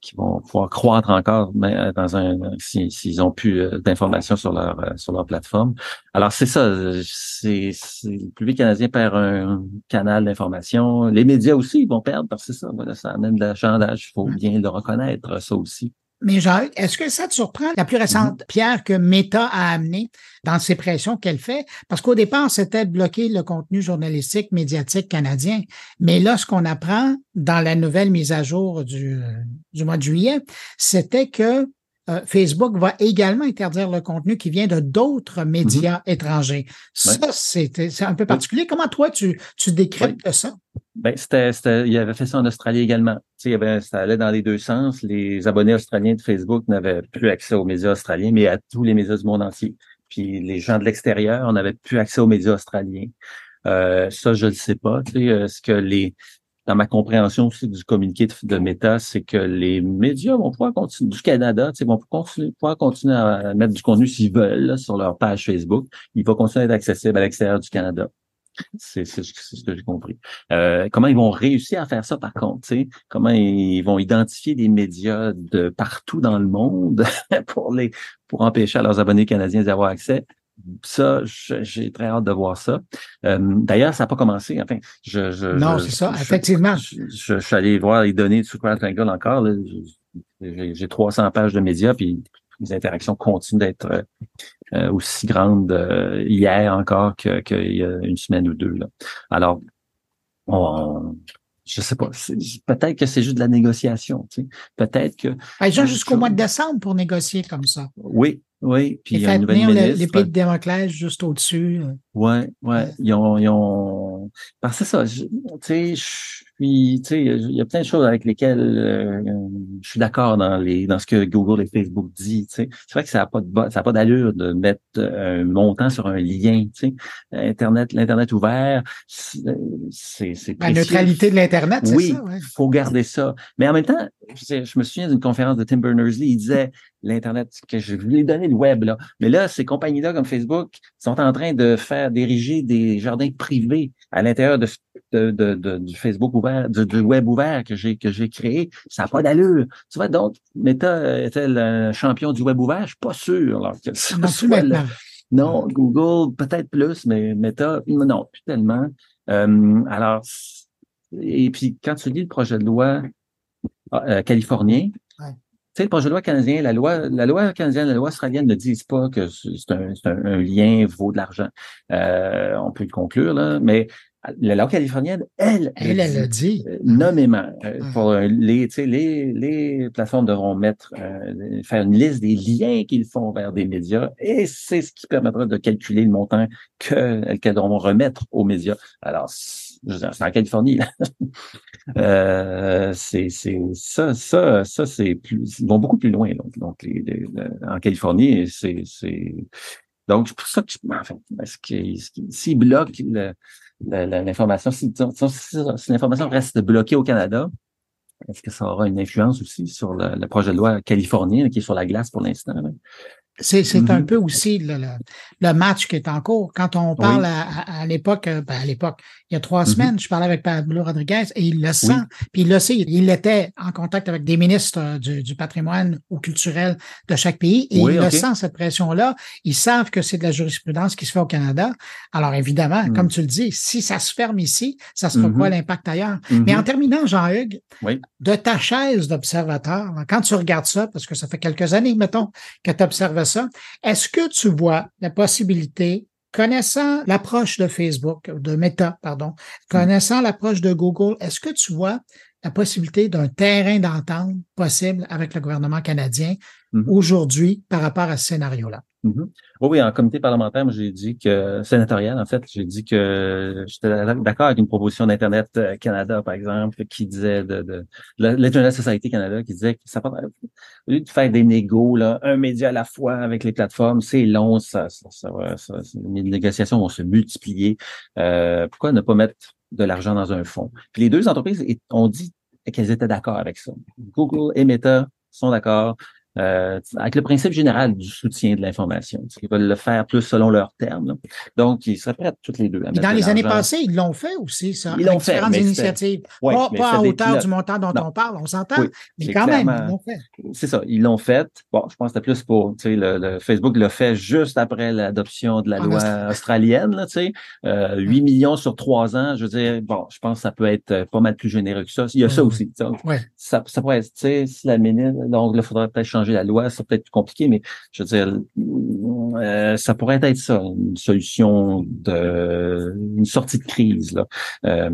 qu'ils vont pouvoir croître encore mais dans un s'ils ont plus euh, d'informations sur leur euh, sur leur plateforme. Alors c'est ça, c'est le public canadien perd un canal d'information. Les médias aussi ils vont perdre parce que c'est ça, voilà, ça amène de. Il faut bien le reconnaître, ça aussi. Mais Jacques, est-ce que ça te surprend la plus récente mm-hmm. pierre que Meta a amenée dans ces pressions qu'elle fait? Parce qu'au départ, c'était de bloquer le contenu journalistique, médiatique canadien. Mais là, ce qu'on apprend dans la nouvelle mise à jour du, du mois de juillet, c'était que euh, Facebook va également interdire le contenu qui vient de d'autres médias étrangers. Ça, c'est un peu particulier. Comment toi, tu, tu décryptes ça? Ben, c'était, il avait fait ça en Australie également. Tu sais, ça allait dans les deux sens. Les abonnés australiens de Facebook n'avaient plus accès aux médias australiens, mais à tous les médias du monde entier. Puis les gens de l'extérieur, on n'avait plus accès aux médias australiens. Euh, ça, je ne sais pas. Tu sais, euh, que les, dans ma compréhension aussi du communiqué de, Meta, c'est que les médias vont pouvoir continuer, du Canada, vont pouvoir continuer à mettre du contenu s'ils veulent sur leur page Facebook. Il va continuer à être accessible à l'extérieur du Canada. C'est ce que j'ai compris. Euh, comment ils vont réussir à faire ça, par contre? Comment ils vont identifier des médias de partout dans le monde pour les pour empêcher à leurs abonnés canadiens d'y avoir accès? Ça, j'ai très hâte de voir ça. Euh, D'ailleurs, ça n'a pas commencé. Enfin, je, je Non, c'est ça, je- effectivement. Je, je- suis allé voir les données de Super Triangle encore. J'ai j'ai 300 pages de médias, puis les interactions continuent d'être euh, euh, aussi grandes euh, hier encore que- qu'il y a une semaine ou deux. Là. Alors, on, je sais pas. Peut-être que c'est juste de la négociation. Tu sais. Peut-être que Ben, Ils ont Ah, jusqu'au mois de décembre pour négocier comme ça. oui, oui. Puis il y a une nouvelle ministre. l'épée de Démoclès juste au-dessus. euh. Ouais, ouais, ils ont, ils ont, parce que c'est ça, tu sais, je suis, tu sais, il y a plein de choses avec lesquelles euh, je suis d'accord dans les, dans ce que Google et Facebook disent, tu sais. C'est vrai que ça a pas de, ça a pas d'allure de mettre euh, un montant sur un lien, tu sais. Internet, l'internet ouvert, c'est, c'est c'est La neutralité de l'Internet, c'est Oui, ça, ouais. faut garder ça. Mais en même temps, je, me souviens d'une conférence de Tim Berners-Lee, il disait l'Internet, que je lui ai donné le web, là. Mais là, ces compagnies-là comme Facebook sont en train de faire d'ériger des jardins privés à l'intérieur de, de, de- de- du Facebook ouvert, du, du web ouvert que j'ai que j'ai créé. Ça n'a pas d'allure. Tu vois, donc, Meta est-elle un champion du web ouvert? Je suis pas sûr. Alors, que ça Non soit le- non, Google, peut-être plus, mais Meta, non, plus tellement. Euh, alors, et puis quand tu lis le projet de loi euh, californien, sais, le projet de loi canadien, la loi, la loi canadienne, la loi australienne ne disent pas que c'est un, un, un lien vaut de l'argent. Euh, on peut le conclure, là, mais la loi californienne, elle, Elle, elle dit a dit. euh, nommément. euh, Ouais. pour euh, les, tu sais, les, les plateformes devront mettre, euh, faire une liste des liens qu'ils font vers des médias et c'est ce qui permettra de calculer le montant que qu'elles devront remettre aux médias. Alors, c'est en Californie, là. Euh, c'est, c'est, ça, ça, ça, c'est plus, ils vont beaucoup plus loin, donc, donc les, les- le- en Californie, c'est, c'est, donc, c'est pour ça que, je- enfin, est-ce que, s'ils bloquent l'information, si, l'information reste bloquée au Canada, est-ce que ça aura une influence aussi sur le, le projet de loi californien qui est sur la glace pour l'instant? C'est c'est un Mhm. peu aussi le, le, le match qui est en cours. Quand on parle Oui. à, à- à l'époque, euh, ben à l'époque, il y a trois Mhm. semaines, je parlais avec Pablo Rodriguez et il le sent. Puis il le sait. Il était en contact avec des ministres euh, du, du patrimoine ou culturel de chaque pays et Oui, il le sent, cette pression-là. Ils savent que c'est de la jurisprudence qui se fait au Canada. Alors évidemment, Mhm. comme tu le dis, si ça se ferme ici, ça sera Mhm. quoi l'impact ailleurs? Mais en terminant, Jean-Hugues, Oui. de ta chaise d'observateur, là, quand tu regardes ça, parce que ça fait quelques années, mettons, que tu observes ça, est-ce que tu vois la possibilité, connaissant l'approche de Facebook, de Meta, pardon, connaissant l'approche de Google, est-ce que tu vois la possibilité d'un terrain d'entente possible avec le gouvernement canadien Mhm. aujourd'hui par rapport à ce scénario-là? Mhm. Oui, en comité parlementaire, j'ai dit que, sénatorial, en fait, j'ai dit que j'étais d'accord avec une proposition d'Internet euh, Canada, par exemple, qui disait de, de l'Internet Society Canada, qui disait que ça pas, au lieu de faire des négos, là, un média à la fois avec les plateformes, c'est long, ça, ça, ça, ça- les négociations vont se multiplier. Euh, pourquoi ne pas mettre de l'argent dans un fonds? Puis les deux entreprises ont dit qu'elles étaient d'accord avec ça. Google et Meta sont d'accord euh, avec le principe général du soutien de l'information. Ils veulent le faire plus selon leurs termes. là. Donc, ils seraient prêts toutes les deux à dans les années passées, ils l'ont fait aussi, ça. Ils l'ont fait, différentes initiatives. Ouais, pas à hauteur pilotes. du montant dont Non. on parle, on s'entend, Oui, mais quand même, ils l'ont fait. C'est ça, ils l'ont fait. Bon, je pense que c'était plus pour, tu sais, le, le Facebook l'a fait juste après l'adoption de la En loi Australie. australienne, là, tu sais. Euh, 8 millions sur 3 ans, je veux dire, bon, je pense que ça peut être pas mal plus généreux que ça. Il y a ça aussi. Ouais. Ça, ça pourrait être, tu sais, si la ministre, donc là, il faudrait peut-être changer la loi, c'est peut-être plus compliqué, mais je veux dire, euh, ça pourrait être ça, une solution de, une sortie de crise, là. Euh,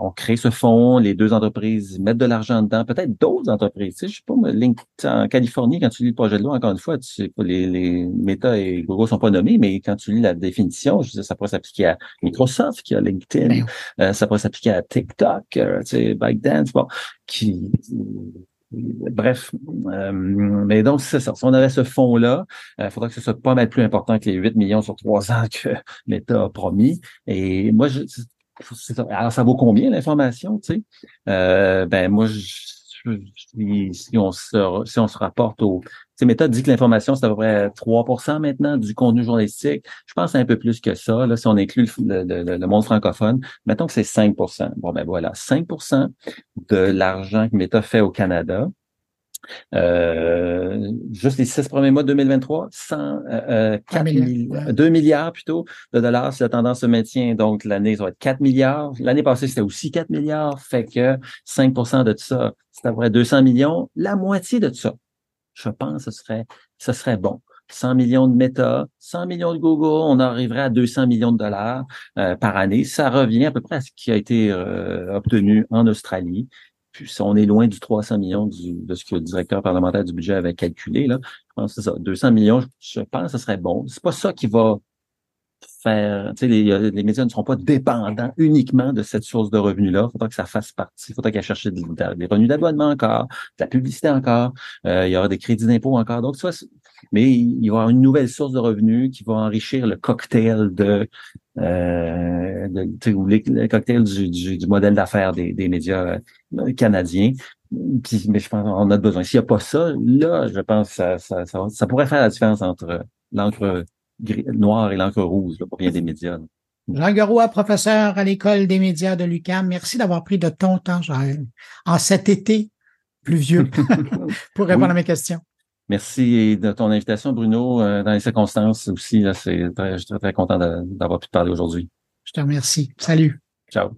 on crée ce fonds, les deux entreprises mettent de l'argent dedans, peut-être d'autres entreprises. Tu sais, je sais pas, en Californie, quand tu lis le projet de loi, encore une fois, tu sais les, les Meta et Google sont pas nommés, mais quand tu lis la définition, je veux dire, ça pourrait s'appliquer à Microsoft, qui a LinkedIn, Ben euh, ça pourrait s'appliquer à TikTok, tu sais, ByteDance, bon, qui Bref, euh, mais donc c'est ça. Si on avait ce fonds-là, il faudrait que ce soit pas mal plus important que les 8 millions sur trois ans que l'État a promis. Et moi, je, ça. Alors, ça vaut combien l'information, tu sais? Euh, ben moi, je, si, on se, si on se rapporte au... Ces méthodes dit que l'information, c'est à peu près 3% maintenant du contenu journalistique. Je pense un peu plus que ça, là, si on inclut le, le, le monde francophone. Mettons que c'est 5% Bon, ben voilà, 5% de l'argent que Meta fait au Canada, euh, juste les six premiers mois de 2023, 100, euh, 4 milliards, 2 milliards plutôt de dollars si la tendance se maintient. Donc, l'année, ça va être 4 milliards. L'année passée, c'était aussi 4 milliards. Fait que 5% de tout ça, c'est à peu près 200 millions. La moitié de tout ça, je pense, ce serait, ce serait bon. 100 millions de Meta, 100 millions de Google, on arriverait à 200 millions de dollars euh, par année. Ça revient à peu près à ce qui a été euh, obtenu en Australie. Puis on est loin du 300 millions de ce que le directeur parlementaire du budget avait calculé. Là. Je pense que ça. 200 millions, je pense que ce serait bon. C'est pas ça qui va faire. Tu sais, les, euh, les, médias ne seront pas dépendants uniquement de cette source de revenus-là. Il faudra que ça fasse partie. Il faudra qu'elle cherche des, revenus d'abonnement encore, de la publicité encore. Euh, il y aura des crédits d'impôt encore. Donc, ça, mais il y aura une nouvelle source de revenus qui va enrichir le cocktail de, euh, de le cocktail du, du, du modèle d'affaires des, des, médias euh, canadiens. Puis, mais je pense qu'on a besoin. S'il n'y a pas ça, là, je pense que ça, ça, ça, ça pourrait faire la différence entre l'encre noire et l'encre rouge là, pour bien des médias. Jean Garoua, professeur à l'École des médias de l'UQAM, merci d'avoir pris de ton temps, Jean, en cet été pluvieux pour répondre oui. à mes questions. Merci de ton invitation, Bruno. Euh, dans les circonstances aussi, là, c'est très, je suis très, très content d'avoir pu te parler aujourd'hui. Je te remercie. Salut. Ciao.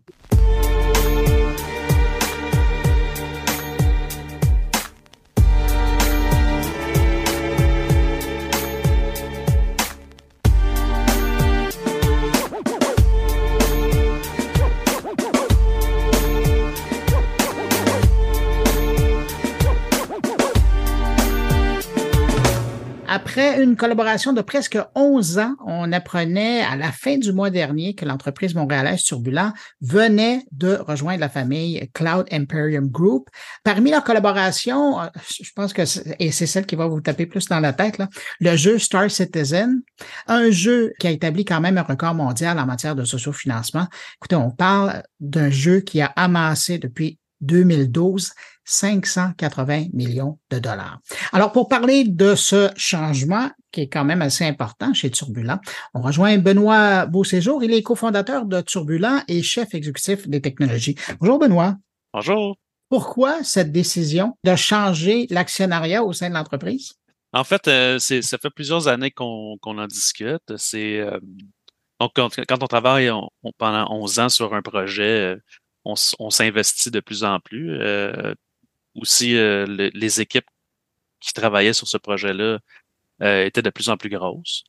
Après une collaboration de presque 11 ans, on apprenait à la fin du mois dernier que l'entreprise montréalaise Turbulent venait de rejoindre la famille Cloud Imperium Group. Parmi leurs collaborations, je pense que et c'est celle qui va vous taper plus dans la tête, là, le jeu Star Citizen, un jeu qui a établi quand même un record mondial en matière de sociofinancement. Écoutez, on parle d'un jeu qui a amassé depuis 2012 580 millions de dollars. Alors, pour parler de ce changement, qui est quand même assez important chez Turbulent, on rejoint Benoît Beauséjour. Il est cofondateur de Turbulent et chef exécutif des technologies. Bonjour, Benoît. Bonjour. Pourquoi cette décision de changer l'actionnariat au sein de l'entreprise? En fait, euh, ça fait plusieurs années qu'on qu en discute. C'est euh, donc quand, quand, on travaille on, pendant 11 ans sur un projet, euh, on, s'investit de plus en plus. Euh, aussi, euh, le, les équipes qui travaillaient sur ce projet-là euh, étaient de plus en plus grosses.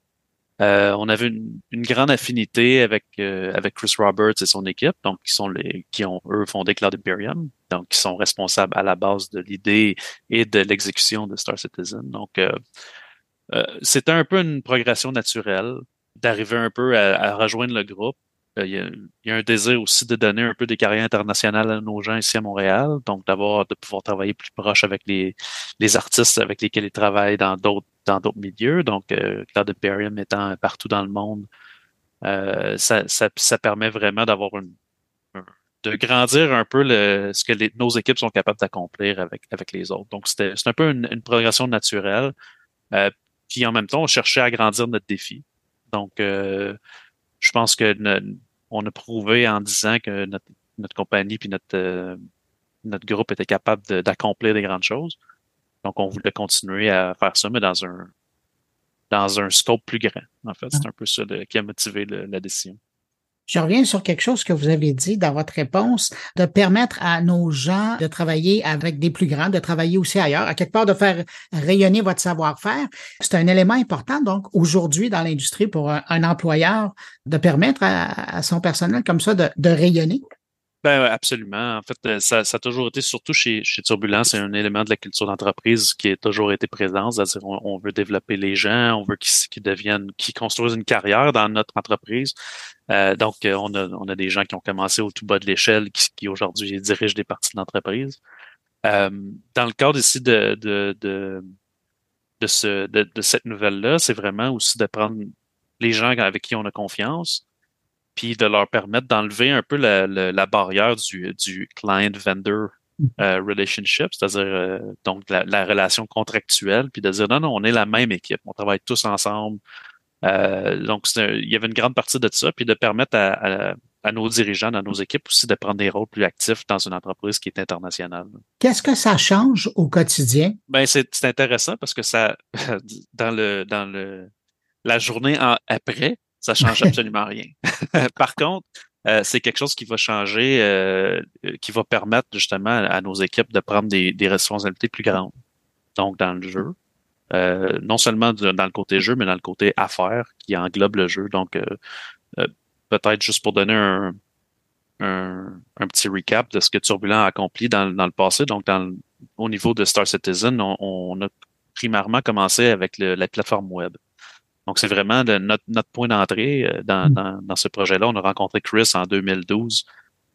On avait une, grande affinité avec avec Chris Roberts et son équipe, donc qui sont les qui ont eux fondé Cloud Imperium, donc qui sont responsables à la base de l'idée et de l'exécution de Star Citizen. Donc c'était un peu une progression naturelle d'arriver un peu à, rejoindre le groupe il y, y, a, un désir aussi de donner un peu des carrières internationales à nos gens ici à Montréal, donc d'avoir de pouvoir travailler plus proche avec les, les artistes avec lesquels ils travaillent dans d'autres dans d'autres milieux. Donc, euh, Cloud Imperium étant partout dans le monde, euh, ça, ça, ça, permet vraiment d'avoir une, de grandir un peu le, ce que les, nos équipes sont capables d'accomplir avec, avec les autres. Donc, c'était c'est un peu une, une, progression naturelle. Euh, puis en même temps, on cherchait à grandir notre défi. Donc, euh, je pense que on a prouvé en disant que notre, notre compagnie puis notre, euh, notre groupe était capable d'accomplir des grandes choses. Donc, on voulait continuer à faire ça, mais dans un dans un scope plus grand. En fait, c'est un peu ça le, qui a motivé le, la décision. Je reviens sur quelque chose que vous avez dit dans votre réponse, de permettre à nos gens de travailler avec des plus grands, de travailler aussi ailleurs, à quelque part de faire rayonner votre savoir-faire. C'est un élément important, donc, aujourd'hui dans l'industrie pour un, employeur de permettre à, son personnel comme ça de rayonner. Ben, absolument. En fait, euh, ça, ça, a toujours été, surtout chez, chez Turbulence, c'est un élément de la culture d'entreprise qui a toujours été présent. C'est-à-dire, on, veut développer les gens, on veut qu'ils deviennent, qu'ils construisent une carrière dans notre entreprise. Euh, donc, euh, on a, on a des gens qui ont commencé au tout bas de l'échelle, qui, qui aujourd'hui dirigent des parties de l'entreprise. Euh, dans le cadre ici de, de, de, de, ce, de, de cette nouvelle-là, c'est vraiment aussi de prendre les gens avec qui on a confiance, puis de leur permettre d'enlever un peu la, la, la barrière du, du client-vendor euh, relationship, c'est-à-dire euh, donc la, la, relation contractuelle, puis de dire non, non, on est la même équipe, on travaille tous ensemble. Euh, donc, il y avait une grande partie de ça, puis de permettre à, à, à, nos dirigeants, dans nos équipes aussi, de prendre des rôles plus actifs dans une entreprise qui est internationale. Qu'est-ce que ça change au quotidien? Ben, c'est intéressant parce que ça, dans le, dans le, la journée en, après, ça change absolument rien. Par contre, euh, c'est quelque chose qui va changer, euh, qui va permettre justement à nos équipes de prendre des, des responsabilités plus grandes. Donc, dans le jeu, euh, non seulement dans le côté jeu, mais dans le côté affaires qui englobe le jeu. Donc, euh, euh, peut-être juste pour donner un, un, un, petit recap de ce que Turbulent a accompli dans, dans le passé. Donc, dans, au niveau de Star Citizen, on, on a primairement commencé avec le, la plateforme web. Donc, c'est vraiment notre, notre point d'entrée euh, dans, mm. dans, dans, ce projet-là. On a rencontré Chris en 2012,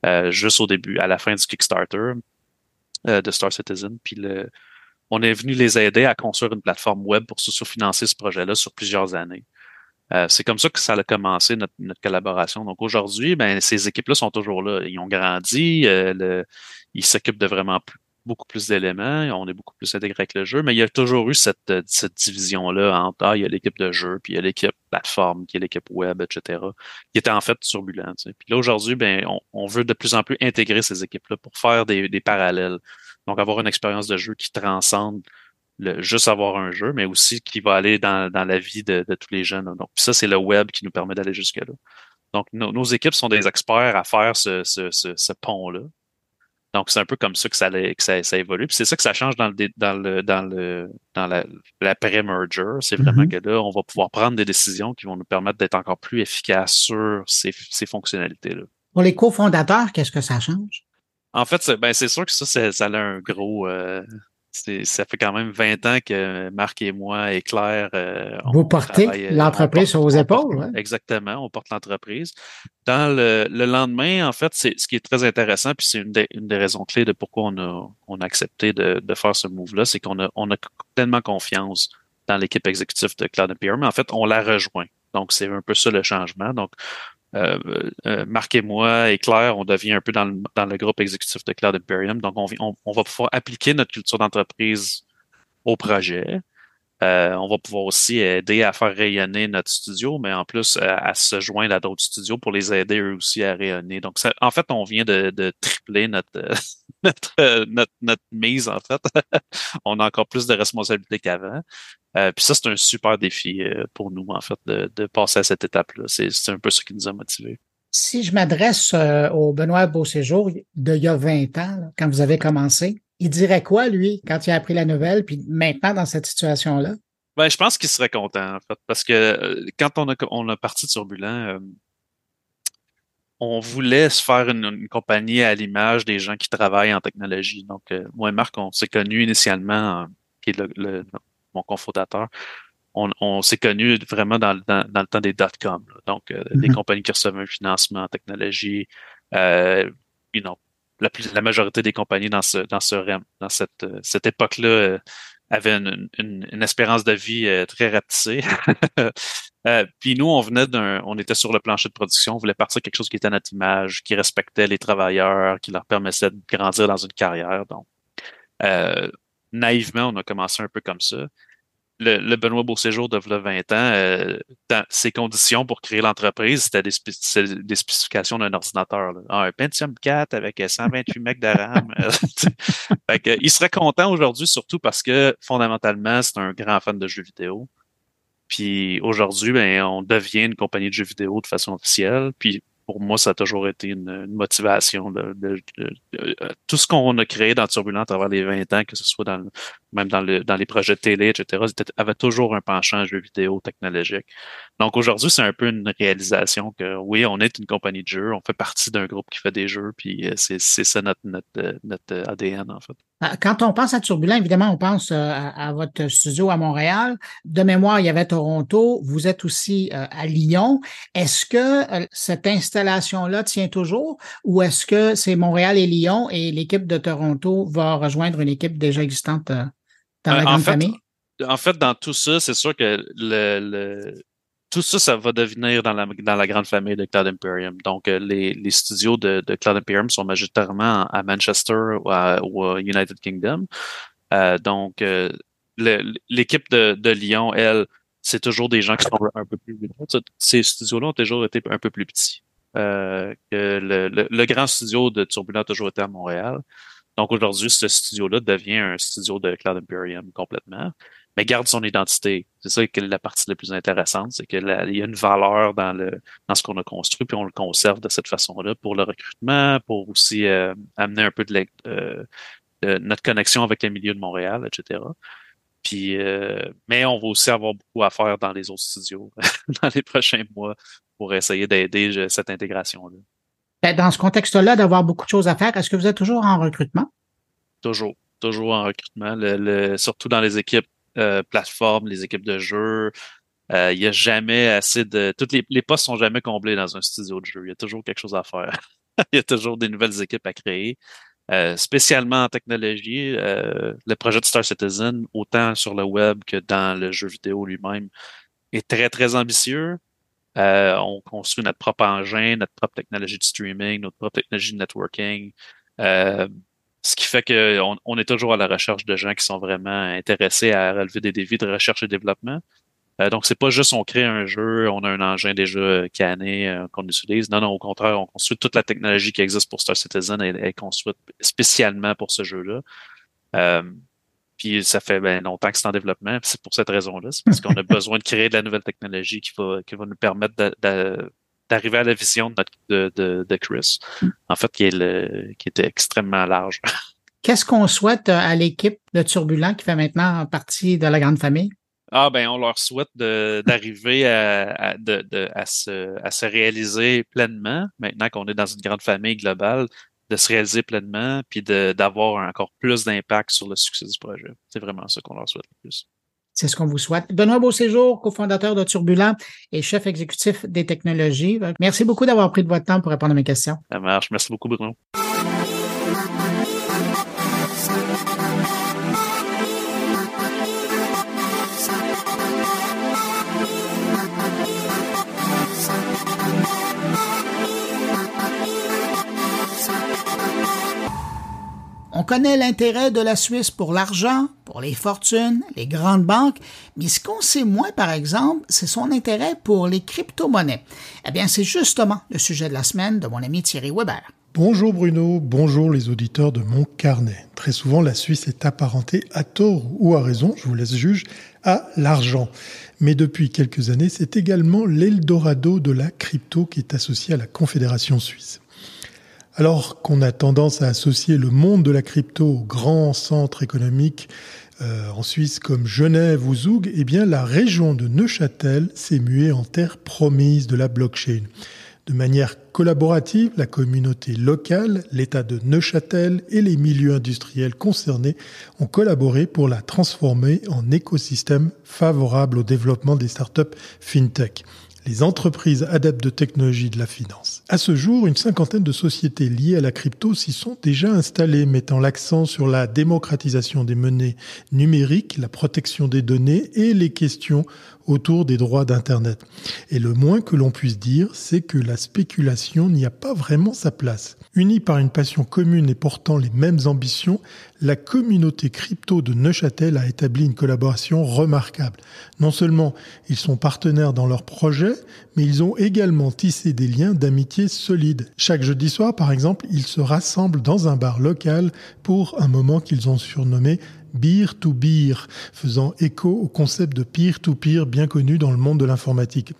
euh, juste au début, à la fin du Kickstarter euh, de Star Citizen. Puis le, on est venu les aider à construire une plateforme web pour se financer ce projet-là sur plusieurs années. Euh, c'est comme ça que ça a commencé notre, notre collaboration. Donc aujourd'hui, ben, ces équipes-là sont toujours là. Ils ont grandi, euh, le, ils s'occupent de vraiment plus, beaucoup plus d'éléments, on est beaucoup plus intégré avec le jeu, mais il y a toujours eu cette, cette division-là entre ah, il y a l'équipe de jeu, puis il y a l'équipe plateforme, qui est l'équipe web, etc., qui était en fait turbulente. Tu sais. Puis là, aujourd'hui, ben, on, on, veut de plus en plus intégrer ces équipes-là pour faire des, des parallèles. Donc, avoir une expérience de jeu qui transcende le, juste avoir un jeu, mais aussi qui va aller dans, dans la vie de, de tous les jeunes. Donc, ça, c'est le web qui nous permet d'aller jusque-là. Donc, no, nos équipes sont des experts à faire ce, ce, ce pont-là. Donc, c'est un peu comme ça que ça, que ça, ça évolue. Puis c'est ça que ça change dans le dans le dans le dans l'après-merger. C'est vraiment mm -hmm. que là, on va pouvoir prendre des décisions qui vont nous permettre d'être encore plus efficaces sur ces, ces fonctionnalités-là. Pour les cofondateurs, qu'est-ce que ça change? En fait, c'est ben, sûr que ça, ça a un gros. Euh, ça fait quand même 20 ans que Marc et moi et Claire. Euh, Vous portez euh, l'entreprise sur vos épaules. Porte, ouais. Exactement, on porte l'entreprise. Dans le, le, lendemain, en fait, c'est ce qui est très intéressant, puis c'est une, des, une des raisons clés de pourquoi on a, on a accepté de, de faire ce move-là, c'est qu'on a, on a pleinement confiance dans l'équipe exécutive de Cloud Imperium, mais en fait, on la rejoint. Donc, c'est un peu ça le changement. Donc, euh, euh, Marc et moi et Claire, on devient un peu dans le, groupe exécutif de Cloud Imperium. Donc, on, on, on va pouvoir appliquer notre culture d'entreprise au projet. Euh, on va pouvoir aussi aider à faire rayonner notre studio, mais en plus à, à se joindre à d'autres studios pour les aider eux aussi à rayonner. Donc, en fait, on vient de, de tripler notre, notre, notre, notre, mise, en fait. on a encore plus de responsabilités qu'avant. Euh, puis ça, c'est un super défi euh, pour nous, en fait, de, de passer à cette étape-là. C'est un peu ce qui nous a motivés. Si je m'adresse euh, au Benoît Beauséjour d'il y a 20 ans, quand vous avez commencé, il dirait quoi, lui, quand il a appris la nouvelle, puis maintenant dans cette situation-là? Ben, je pense qu'il serait content, en fait, parce que euh, quand on a, on a parti de Turbulent, euh, on voulait se faire une, une compagnie à l'image des gens qui travaillent en technologie. Donc, euh, moi et Marc, on s'est connus initialement, qui est le, le, mon cofondateur, on, on s'est connus vraiment dans, dans, dans, le temps des dot-com. Donc, euh, mm -hmm. des compagnies qui recevaient un financement en technologie, you know, la, plus, la majorité des compagnies dans ce dans ce dans cette cette époque-là euh, avaient une, une, une, espérance de vie euh, très rapetissée. euh, puis nous, on venait d'un, on était sur le plancher de production, on voulait partir quelque chose qui était à notre image, qui respectait les travailleurs, qui leur permettait de grandir dans une carrière. Donc, euh, naïvement, on a commencé un peu comme ça le, le Benoît Beauséjour de 20 ans, euh, ses conditions pour créer l'entreprise, c'était des, spé des, spécifications d'un ordinateur. Là. Ah, un Pentium 4 avec 128 mecs de RAM. fait que, il serait content aujourd'hui, surtout parce que fondamentalement, c'est un grand fan de jeux vidéo. Puis aujourd'hui, ben, on devient une compagnie de jeux vidéo de façon officielle. Puis pour moi, ça a toujours été une, une motivation. De, de, de, de, tout ce qu'on a créé dans Turbulent à travers les 20 ans, que ce soit dans, même dans, le, dans les projets de télé, etc., avait toujours un penchant à jeux vidéo technologique. Donc aujourd'hui, c'est un peu une réalisation que oui, on est une compagnie de jeux, on fait partie d'un groupe qui fait des jeux, puis c'est ça notre, notre, notre ADN, en fait. Quand on pense à Turbulent, évidemment, on pense à, à, votre studio à Montréal. De mémoire, il y avait Toronto. Vous êtes aussi à Lyon. Est-ce que cette installation-là tient toujours ou est-ce que c'est Montréal et Lyon et l'équipe de Toronto va rejoindre une équipe déjà existante dans la grande fait, famille? En fait, dans tout ça, c'est sûr que le, le tout ça, ça va devenir dans la, grande famille de Cloud Imperium. Donc, euh, les, studios de, Cloud Imperium sont majoritairement à Manchester ou à, United Kingdom. Euh, donc, euh, l'équipe de, Lyon, elle, c'est toujours des gens qui sont un peu plus... Ces studios-là ont toujours été un peu plus petits. Le, le, grand studio de Turbulent a toujours été à Montréal. Donc aujourd'hui, ce studio-là devient un studio de Cloud Imperium complètement mais garde son identité. C'est ça qui est la partie la plus intéressante, c'est qu'il y a une valeur dans le dans ce qu'on a construit, puis on le conserve de cette façon-là pour le recrutement, pour aussi euh, amener un peu euh, de, notre connexion avec les milieux de Montréal, etc. Puis, euh, mais on va aussi avoir beaucoup à faire dans les autres studios dans les prochains mois pour essayer d'aider cette intégration-là. Ben, dans ce contexte-là, d'avoir beaucoup de choses à faire, est-ce que vous êtes toujours en recrutement? Toujours, toujours en recrutement, le, surtout dans les équipes euh, plateformes, les équipes de jeu. Euh, il n'y a jamais assez de. Toutes les, postes sont jamais comblés dans un studio de jeu. Il y a toujours quelque chose à faire. il y a toujours des nouvelles équipes à créer. Euh, spécialement en technologie, le projet de Star Citizen, autant sur le web que dans le jeu vidéo lui-même, est très, très ambitieux. on construit notre propre engin, notre propre technologie de streaming, notre propre technologie de networking. Ce qui fait qu'on on est toujours à la recherche de gens qui sont vraiment intéressés à relever des défis de recherche et développement. Euh, donc, c'est pas juste on crée un jeu, on a un engin déjà canné euh, qu'on utilise. Non, non, au contraire, on construit toute la technologie qui existe pour Star Citizen et est construite spécialement pour ce jeu-là. Euh, puis ça fait ben, longtemps que c'est en développement. C'est pour cette raison-là. C'est parce qu'on a besoin de créer de la nouvelle technologie qui va, qui va nous permettre de d'arriver à la vision de, de, de, Chris, en fait, qui, est le, qui était extrêmement large. Qu'est-ce qu'on souhaite à l'équipe de Turbulent qui fait maintenant partie de la grande famille? Ah ben, on leur souhaite d'arriver à, à, de, de, à, se, à se réaliser pleinement, maintenant qu'on est dans une grande famille globale, de se réaliser pleinement, puis d'avoir encore plus d'impact sur le succès du projet. C'est vraiment ça qu'on leur souhaite le plus. C'est ce qu'on vous souhaite. Benoît Beauséjour, cofondateur de Turbulent et chef exécutif des technologies. Merci beaucoup d'avoir pris de votre temps pour répondre à mes questions. Ça marche. Merci beaucoup, Bruno. Connaît l'intérêt de la Suisse pour l'argent, pour les fortunes, les grandes banques, mais ce qu'on sait moins, par exemple, c'est son intérêt pour les crypto-monnaies. Eh bien, c'est justement le sujet de la semaine de mon ami Thierry Weber. Bonjour Bruno, bonjour les auditeurs de mon carnet. Très souvent, la Suisse est apparentée à tort ou à raison, je vous laisse juge, à l'argent. Mais depuis quelques années, c'est également l'Eldorado de la crypto qui est associé à la Confédération suisse. Alors qu'on a tendance à associer le monde de la crypto aux grands centres économiques euh, en Suisse comme Genève ou Zug, eh bien la région de Neuchâtel s'est muée en terre promise de la blockchain. De manière collaborative, la communauté locale, l'État de Neuchâtel et les milieux industriels concernés ont collaboré pour la transformer en écosystème favorable au développement des startups fintech les entreprises adeptes de technologie de la finance. À ce jour, une cinquantaine de sociétés liées à la crypto s'y sont déjà installées, mettant l'accent sur la démocratisation des monnaies numériques, la protection des données et les questions autour des droits d'Internet. Et le moins que l'on puisse dire, c'est que la spéculation n'y a pas vraiment sa place. Unie par une passion commune et portant les mêmes ambitions, la communauté crypto de Neuchâtel a établi une collaboration remarquable. Non seulement ils sont partenaires dans leurs projets, mais ils ont également tissé des liens d'amitié solides. Chaque jeudi soir, par exemple, ils se rassemblent dans un bar local pour un moment qu'ils ont surnommé beer to beer, faisant écho au concept de peer-to-peer bien connu dans le monde de l'informatique.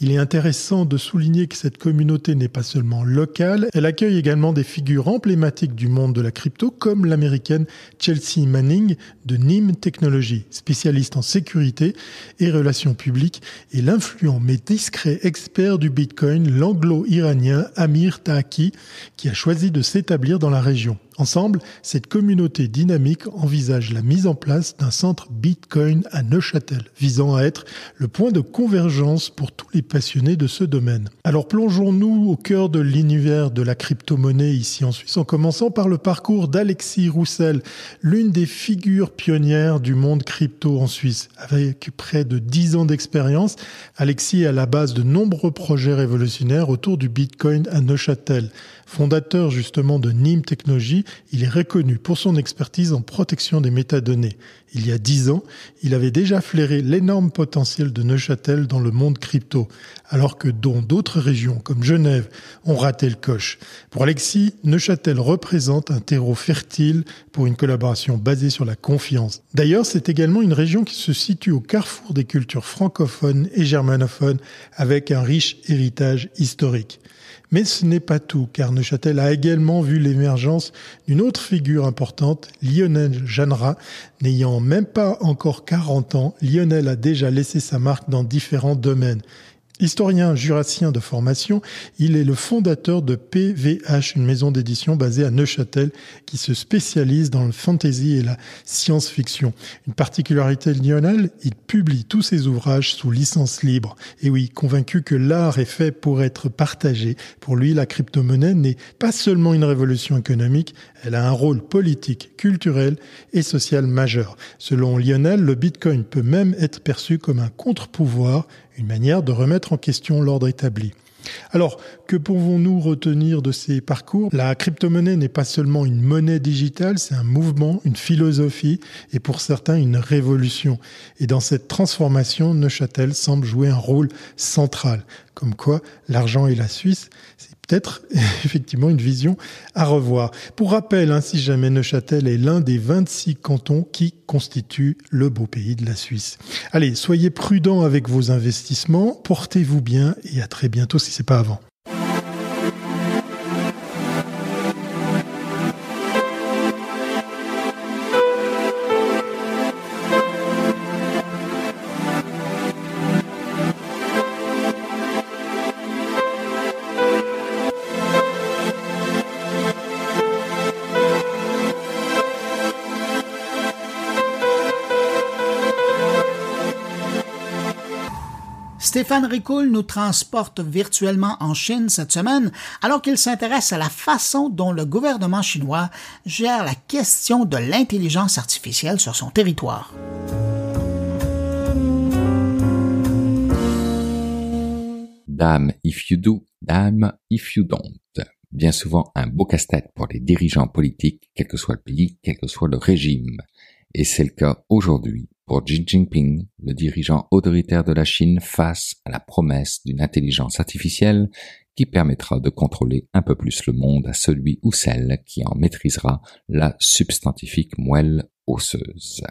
Il est intéressant de souligner que cette communauté n'est pas seulement locale, elle accueille également des figures emblématiques du monde de la crypto comme l'américaine Chelsea Manning de NIM Technology, spécialiste en sécurité et relations publiques, et l'influent mais discret expert du Bitcoin, l'anglo-iranien Amir Taaki, qui a choisi de s'établir dans la région. Ensemble, cette communauté dynamique envisage la mise en place d'un centre Bitcoin à Neuchâtel, visant à être le point de convergence pour tous les passionnés de ce domaine. Alors plongeons-nous au cœur de l'univers de la crypto-monnaie ici en Suisse, en commençant par le parcours d'Alexis Roussel, l'une des figures pionnières du monde crypto en Suisse. Avec près de 10 ans d'expérience, Alexis est à la base de nombreux projets révolutionnaires autour du Bitcoin à Neuchâtel. Fondateur justement de NIM Technologies, il est reconnu pour son expertise en protection des métadonnées. Il y a dix ans, il avait déjà flairé l'énorme potentiel de Neuchâtel dans le monde crypto, alors que dans d'autres régions comme Genève ont raté le coche. Pour Alexis, Neuchâtel représente un terreau fertile pour une collaboration basée sur la confiance. D'ailleurs, c'est également une région qui se situe au carrefour des cultures francophones et germanophones avec un riche héritage historique. Mais ce n'est pas tout, car Neuchâtel a également vu l'émergence d'une autre figure importante, Lionel Jeannera. N'ayant même pas encore 40 ans, Lionel a déjà laissé sa marque dans différents domaines. Historien jurassien de formation, il est le fondateur de PVH, une maison d'édition basée à Neuchâtel qui se spécialise dans le fantasy et la science-fiction. Une particularité Lionel, il publie tous ses ouvrages sous licence libre. Et oui, convaincu que l'art est fait pour être partagé, pour lui, la crypto-monnaie n'est pas seulement une révolution économique, elle a un rôle politique, culturel et social majeur. Selon Lionel, le Bitcoin peut même être perçu comme un contre-pouvoir une manière de remettre en question l'ordre établi. Alors, que pouvons-nous retenir de ces parcours? La crypto-monnaie n'est pas seulement une monnaie digitale, c'est un mouvement, une philosophie et pour certains une révolution. Et dans cette transformation, Neuchâtel semble jouer un rôle central. Comme quoi, l'argent et la Suisse, effectivement une vision à revoir. Pour rappel, hein, si jamais Neuchâtel est l'un des 26 cantons qui constituent le beau pays de la Suisse. Allez, soyez prudents avec vos investissements, portez-vous bien et à très bientôt si c'est pas avant. Stéphane Ricoul nous transporte virtuellement en Chine cette semaine alors qu'il s'intéresse à la façon dont le gouvernement chinois gère la question de l'intelligence artificielle sur son territoire. Damn if you do, damn if you don't. Bien souvent un beau casse-tête pour les dirigeants politiques, quel que soit le pays, quel que soit le régime. Et c'est le cas aujourd'hui pour Xi Jinping, le dirigeant autoritaire de la Chine, face à la promesse d'une intelligence artificielle qui permettra de contrôler un peu plus le monde à celui ou celle qui en maîtrisera la substantifique moelle osseuse.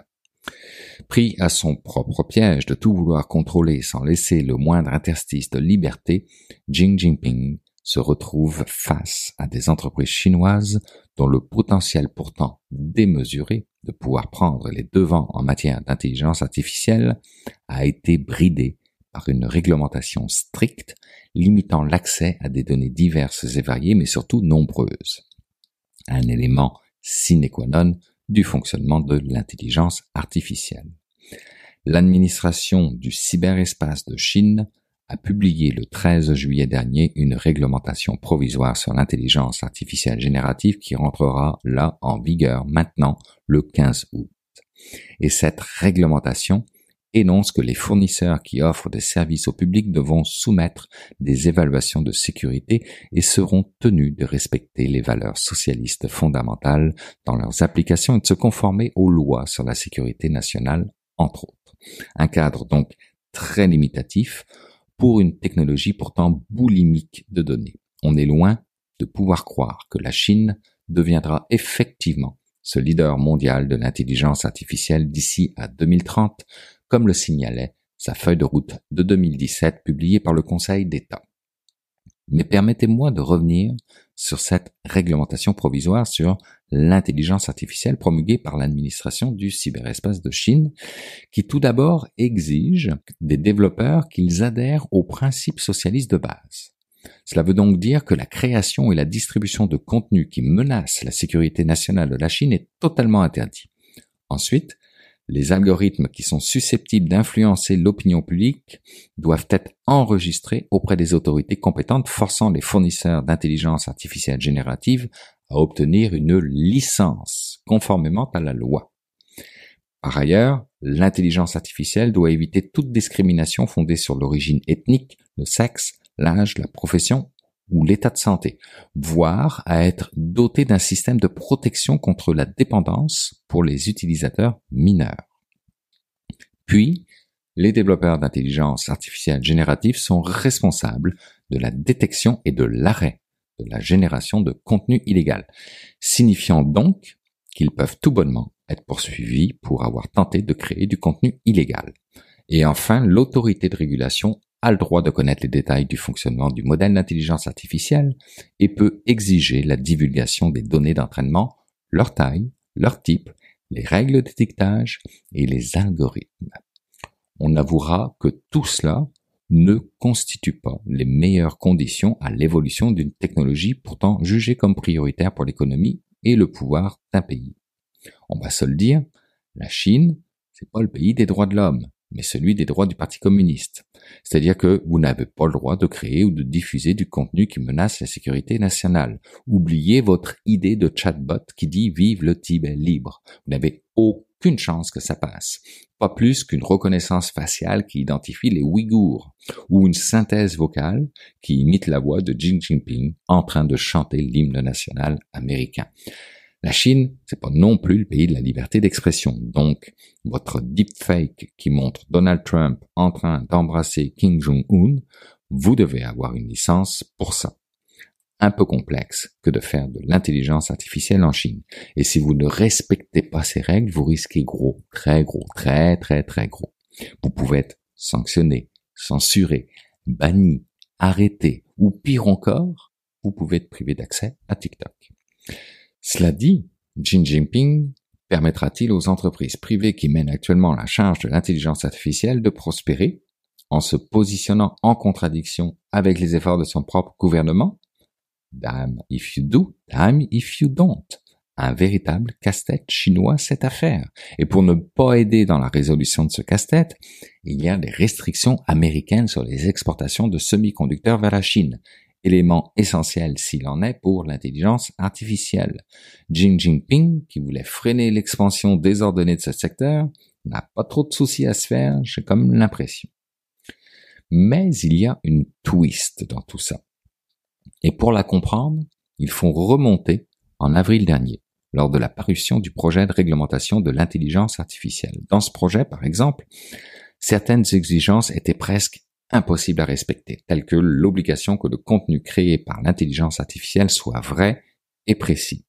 Pris à son propre piège de tout vouloir contrôler sans laisser le moindre interstice de liberté, Xi Jinping se retrouve face à des entreprises chinoises dont le potentiel pourtant démesuré de pouvoir prendre les devants en matière d'intelligence artificielle a été bridé par une réglementation stricte limitant l'accès à des données diverses et variées mais surtout nombreuses. Un élément sine qua non du fonctionnement de l'intelligence artificielle. L'administration du cyberespace de Chine a publié le 13 juillet dernier une réglementation provisoire sur l'intelligence artificielle générative qui rentrera là en vigueur maintenant le 15 août. Et cette réglementation énonce que les fournisseurs qui offrent des services au public devront soumettre des évaluations de sécurité et seront tenus de respecter les valeurs socialistes fondamentales dans leurs applications et de se conformer aux lois sur la sécurité nationale, entre autres. Un cadre donc très limitatif pour une technologie pourtant boulimique de données. On est loin de pouvoir croire que la Chine deviendra effectivement ce leader mondial de l'intelligence artificielle d'ici à 2030, comme le signalait sa feuille de route de 2017 publiée par le Conseil d'État. Mais permettez-moi de revenir sur cette réglementation provisoire sur l'intelligence artificielle promulguée par l'administration du cyberespace de Chine, qui tout d'abord exige des développeurs qu'ils adhèrent aux principes socialistes de base. Cela veut donc dire que la création et la distribution de contenus qui menacent la sécurité nationale de la Chine est totalement interdit. Ensuite, les algorithmes qui sont susceptibles d'influencer l'opinion publique doivent être enregistrés auprès des autorités compétentes, forçant les fournisseurs d'intelligence artificielle générative à obtenir une licence conformément à la loi. Par ailleurs, l'intelligence artificielle doit éviter toute discrimination fondée sur l'origine ethnique, le sexe, l'âge, la profession ou l'état de santé, voire à être doté d'un système de protection contre la dépendance pour les utilisateurs mineurs. Puis, les développeurs d'intelligence artificielle générative sont responsables de la détection et de l'arrêt de la génération de contenu illégal, signifiant donc qu'ils peuvent tout bonnement être poursuivis pour avoir tenté de créer du contenu illégal. Et enfin, l'autorité de régulation a le droit de connaître les détails du fonctionnement du modèle d'intelligence artificielle et peut exiger la divulgation des données d'entraînement, leur taille, leur type, les règles d'étiquetage et les algorithmes. On avouera que tout cela ne constitue pas les meilleures conditions à l'évolution d'une technologie pourtant jugée comme prioritaire pour l'économie et le pouvoir d'un pays. On va se le dire, la Chine, c'est pas le pays des droits de l'homme mais celui des droits du Parti communiste. C'est-à-dire que vous n'avez pas le droit de créer ou de diffuser du contenu qui menace la sécurité nationale. Oubliez votre idée de chatbot qui dit vive le Tibet libre. Vous n'avez aucune chance que ça passe. Pas plus qu'une reconnaissance faciale qui identifie les Ouïghours ou une synthèse vocale qui imite la voix de Xi Jinping en train de chanter l'hymne national américain. La Chine, c'est pas non plus le pays de la liberté d'expression. Donc, votre deepfake qui montre Donald Trump en train d'embrasser Kim Jong-un, vous devez avoir une licence pour ça. Un peu complexe que de faire de l'intelligence artificielle en Chine. Et si vous ne respectez pas ces règles, vous risquez gros, très gros, très très très gros. Vous pouvez être sanctionné, censuré, banni, arrêté, ou pire encore, vous pouvez être privé d'accès à TikTok. Cela dit, Xi Jinping permettra-t-il aux entreprises privées qui mènent actuellement la charge de l'intelligence artificielle de prospérer en se positionnant en contradiction avec les efforts de son propre gouvernement? Damn if you do, damn if you don't. Un véritable casse-tête chinois cette affaire. Et pour ne pas aider dans la résolution de ce casse-tête, il y a des restrictions américaines sur les exportations de semi-conducteurs vers la Chine élément essentiel s'il en est pour l'intelligence artificielle. Xi Jinping, qui voulait freiner l'expansion désordonnée de ce secteur, n'a pas trop de soucis à se faire, j'ai comme l'impression. Mais il y a une twist dans tout ça. Et pour la comprendre, il faut remonter en avril dernier, lors de la parution du projet de réglementation de l'intelligence artificielle. Dans ce projet, par exemple, certaines exigences étaient presque impossible à respecter, telles que l'obligation que le contenu créé par l'intelligence artificielle soit vrai et précis.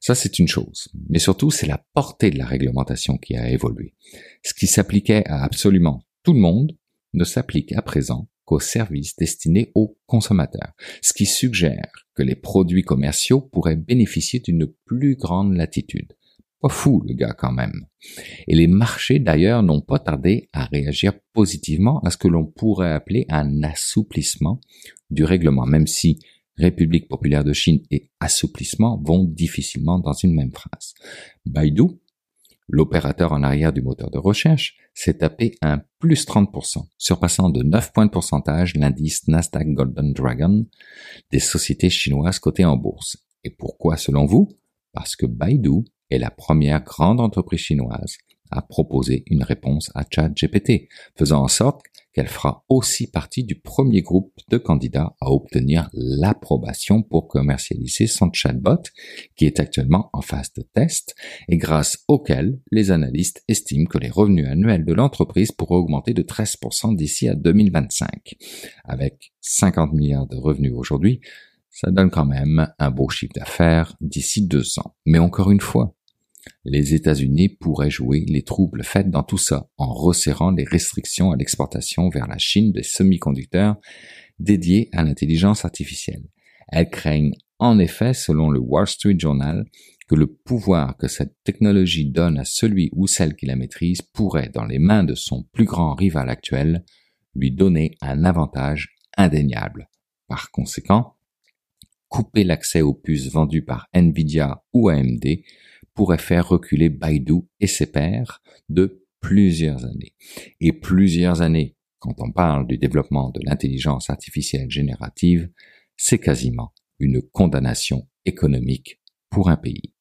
Ça, c'est une chose. Mais surtout, c'est la portée de la réglementation qui a évolué. Ce qui s'appliquait à absolument tout le monde ne s'applique à présent qu'aux services destinés aux consommateurs, ce qui suggère que les produits commerciaux pourraient bénéficier d'une plus grande latitude. Fou, le gars, quand même. Et les marchés, d'ailleurs, n'ont pas tardé à réagir positivement à ce que l'on pourrait appeler un assouplissement du règlement, même si République populaire de Chine et assouplissement vont difficilement dans une même phrase. Baidu, l'opérateur en arrière du moteur de recherche, s'est tapé un plus 30%, surpassant de 9 points de pourcentage l'indice Nasdaq Golden Dragon des sociétés chinoises cotées en bourse. Et pourquoi selon vous? Parce que Baidu est la première grande entreprise chinoise à proposer une réponse à ChatGPT, faisant en sorte qu'elle fera aussi partie du premier groupe de candidats à obtenir l'approbation pour commercialiser son chatbot, qui est actuellement en phase de test, et grâce auquel les analystes estiment que les revenus annuels de l'entreprise pourraient augmenter de 13% d'ici à 2025. Avec 50 milliards de revenus aujourd'hui, ça donne quand même un beau chiffre d'affaires d'ici deux ans. Mais encore une fois, les États-Unis pourraient jouer les troubles faits dans tout ça en resserrant les restrictions à l'exportation vers la Chine des semi-conducteurs dédiés à l'intelligence artificielle. Elles craignent en effet, selon le Wall Street Journal, que le pouvoir que cette technologie donne à celui ou celle qui la maîtrise pourrait, dans les mains de son plus grand rival actuel, lui donner un avantage indéniable. Par conséquent, couper l'accès aux puces vendues par Nvidia ou AMD pourrait faire reculer Baidu et ses pairs de plusieurs années. Et plusieurs années, quand on parle du développement de l'intelligence artificielle générative, c'est quasiment une condamnation économique pour un pays.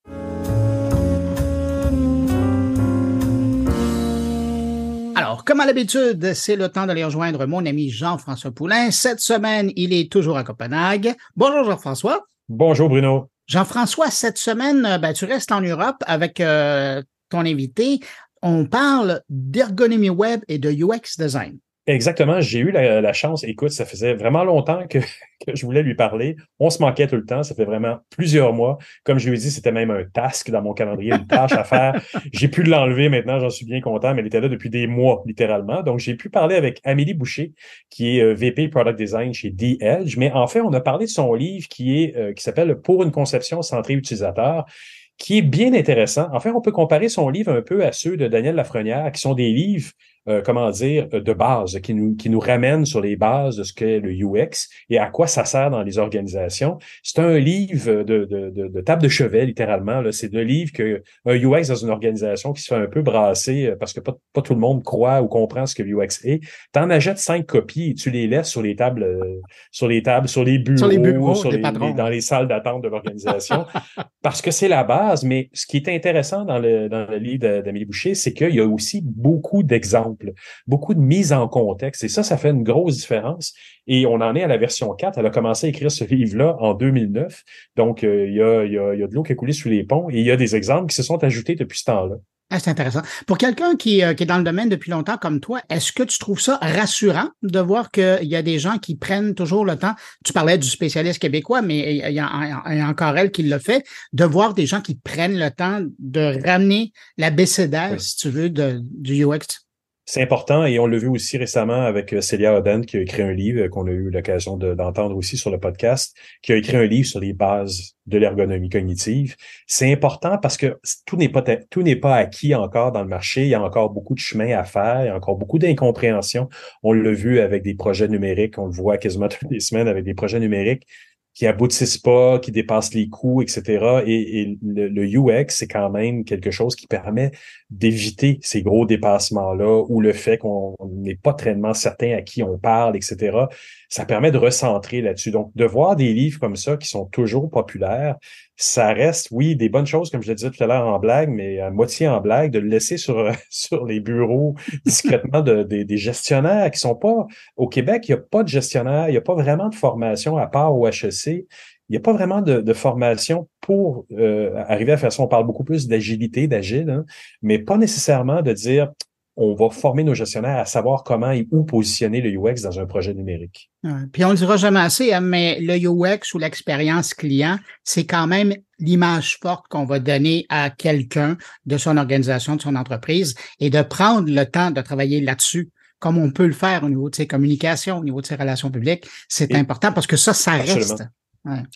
Alors, comme à l'habitude, c'est le temps d'aller rejoindre mon ami Jean-François Poulain. Cette semaine, il est toujours à Copenhague. Bonjour Jean-François. Bonjour Bruno. Jean-François, cette semaine, euh, ben, tu restes en Europe avec euh, ton invité. On parle d'ergonomie web et de UX design. Exactement, j'ai eu la, chance. Écoute, ça faisait vraiment longtemps que, que, je voulais lui parler. On se manquait tout le temps. Ça fait vraiment plusieurs mois. Comme je lui ai dit, c'était même un task dans mon calendrier, une tâche à faire. J'ai pu l'enlever maintenant, j'en suis bien content, mais elle était là depuis des mois, littéralement. Donc, j'ai pu parler avec Amélie Boucher, qui est euh, VP Product Design chez The Edge. Mais en fait, on a parlé de son livre qui est euh, qui s'appelle Pour une conception centrée utilisateur qui est bien intéressant. En fait, on peut comparer son livre un peu à ceux de Daniel Lafrenière, qui sont des livres euh, comment dire, euh, de base, qui nous, qui nous ramène sur les bases de ce qu'est le UX et à quoi ça sert dans les organisations. C'est un livre de, de, de, de, table de chevet, littéralement. C'est le livre que un UX dans une organisation qui se fait un peu brasser euh, parce que pas, pas tout le monde croit ou comprend ce que l'UX est. T'en achètes cinq copies et tu les laisses sur les tables, sur les tables, sur les bureaux, sur les bureaux, sur les, dans les salles d'attente de l'organisation, parce que c'est la base. Mais ce qui est intéressant dans le, dans le livre d'Amélie Boucher, c'est qu'il y a aussi beaucoup d'exemples beaucoup de mise en contexte. Et ça, ça fait une grosse différence. Et on en est à la version 4. Elle a commencé à écrire ce livre-là en 2009. Donc, euh, il, y a, il, y a, il y a de l'eau qui a coulé sous les ponts et il y a des exemples qui se sont ajoutés depuis ce temps-là. Ah, c'est intéressant. Pour quelqu'un qui, euh, qui, est dans le domaine depuis longtemps comme toi, est-ce que tu trouves ça rassurant de voir qu'il y a des gens qui prennent toujours le temps? Tu parlais du spécialiste québécois, mais il y a, encore elle qui le fait, de voir des gens qui prennent le temps de ramener la BCD, si tu veux, de, du UX. C'est important et on l'a vu aussi récemment avec euh, Celia Oden qui a écrit un livre euh, qu'on a eu l'occasion d'entendre aussi sur le podcast, qui a écrit un livre sur les bases de l'ergonomie cognitive. C'est important parce que tout n'est pas tout n'est pas acquis encore dans le marché. Il y a encore beaucoup de chemin à faire. Il y a encore beaucoup d'incompréhension. On l'a vu avec des projets numériques. On le voit quasiment toutes les semaines avec des projets numériques qui aboutissent pas, qui dépassent les coûts, etc. Et, le, UX, c'est quand même quelque chose qui permet d'éviter ces gros dépassements-là ou le fait qu'on n'est pas tellement certain à qui on parle, etc. Ça permet de recentrer là-dessus. Donc, de voir des livres comme ça qui sont toujours populaires, ça reste, oui, des bonnes choses, comme je le disais tout à l'heure en blague, mais à moitié en blague, de le laisser sur, sur les bureaux discrètement de, des gestionnaires qui sont pas au Québec, il n'y a pas de gestionnaire, il n'y a pas vraiment de formation à part au HEC. Il n'y a pas vraiment de, formation pour euh, arriver à faire ça. On parle beaucoup plus d'agilité, d'agile, hein, mais pas nécessairement de dire on va former nos gestionnaires à savoir comment et où positionner le UX dans un projet numérique. puis on ne le dira jamais assez, hein, mais le UX ou l'expérience client, c'est quand même l'image forte qu'on va donner à quelqu'un de son organisation, de son entreprise, et de prendre le temps de travailler là-dessus comme on peut le faire au niveau de ses communications, au niveau de ses relations publiques, c'est important parce que ça, ça reste.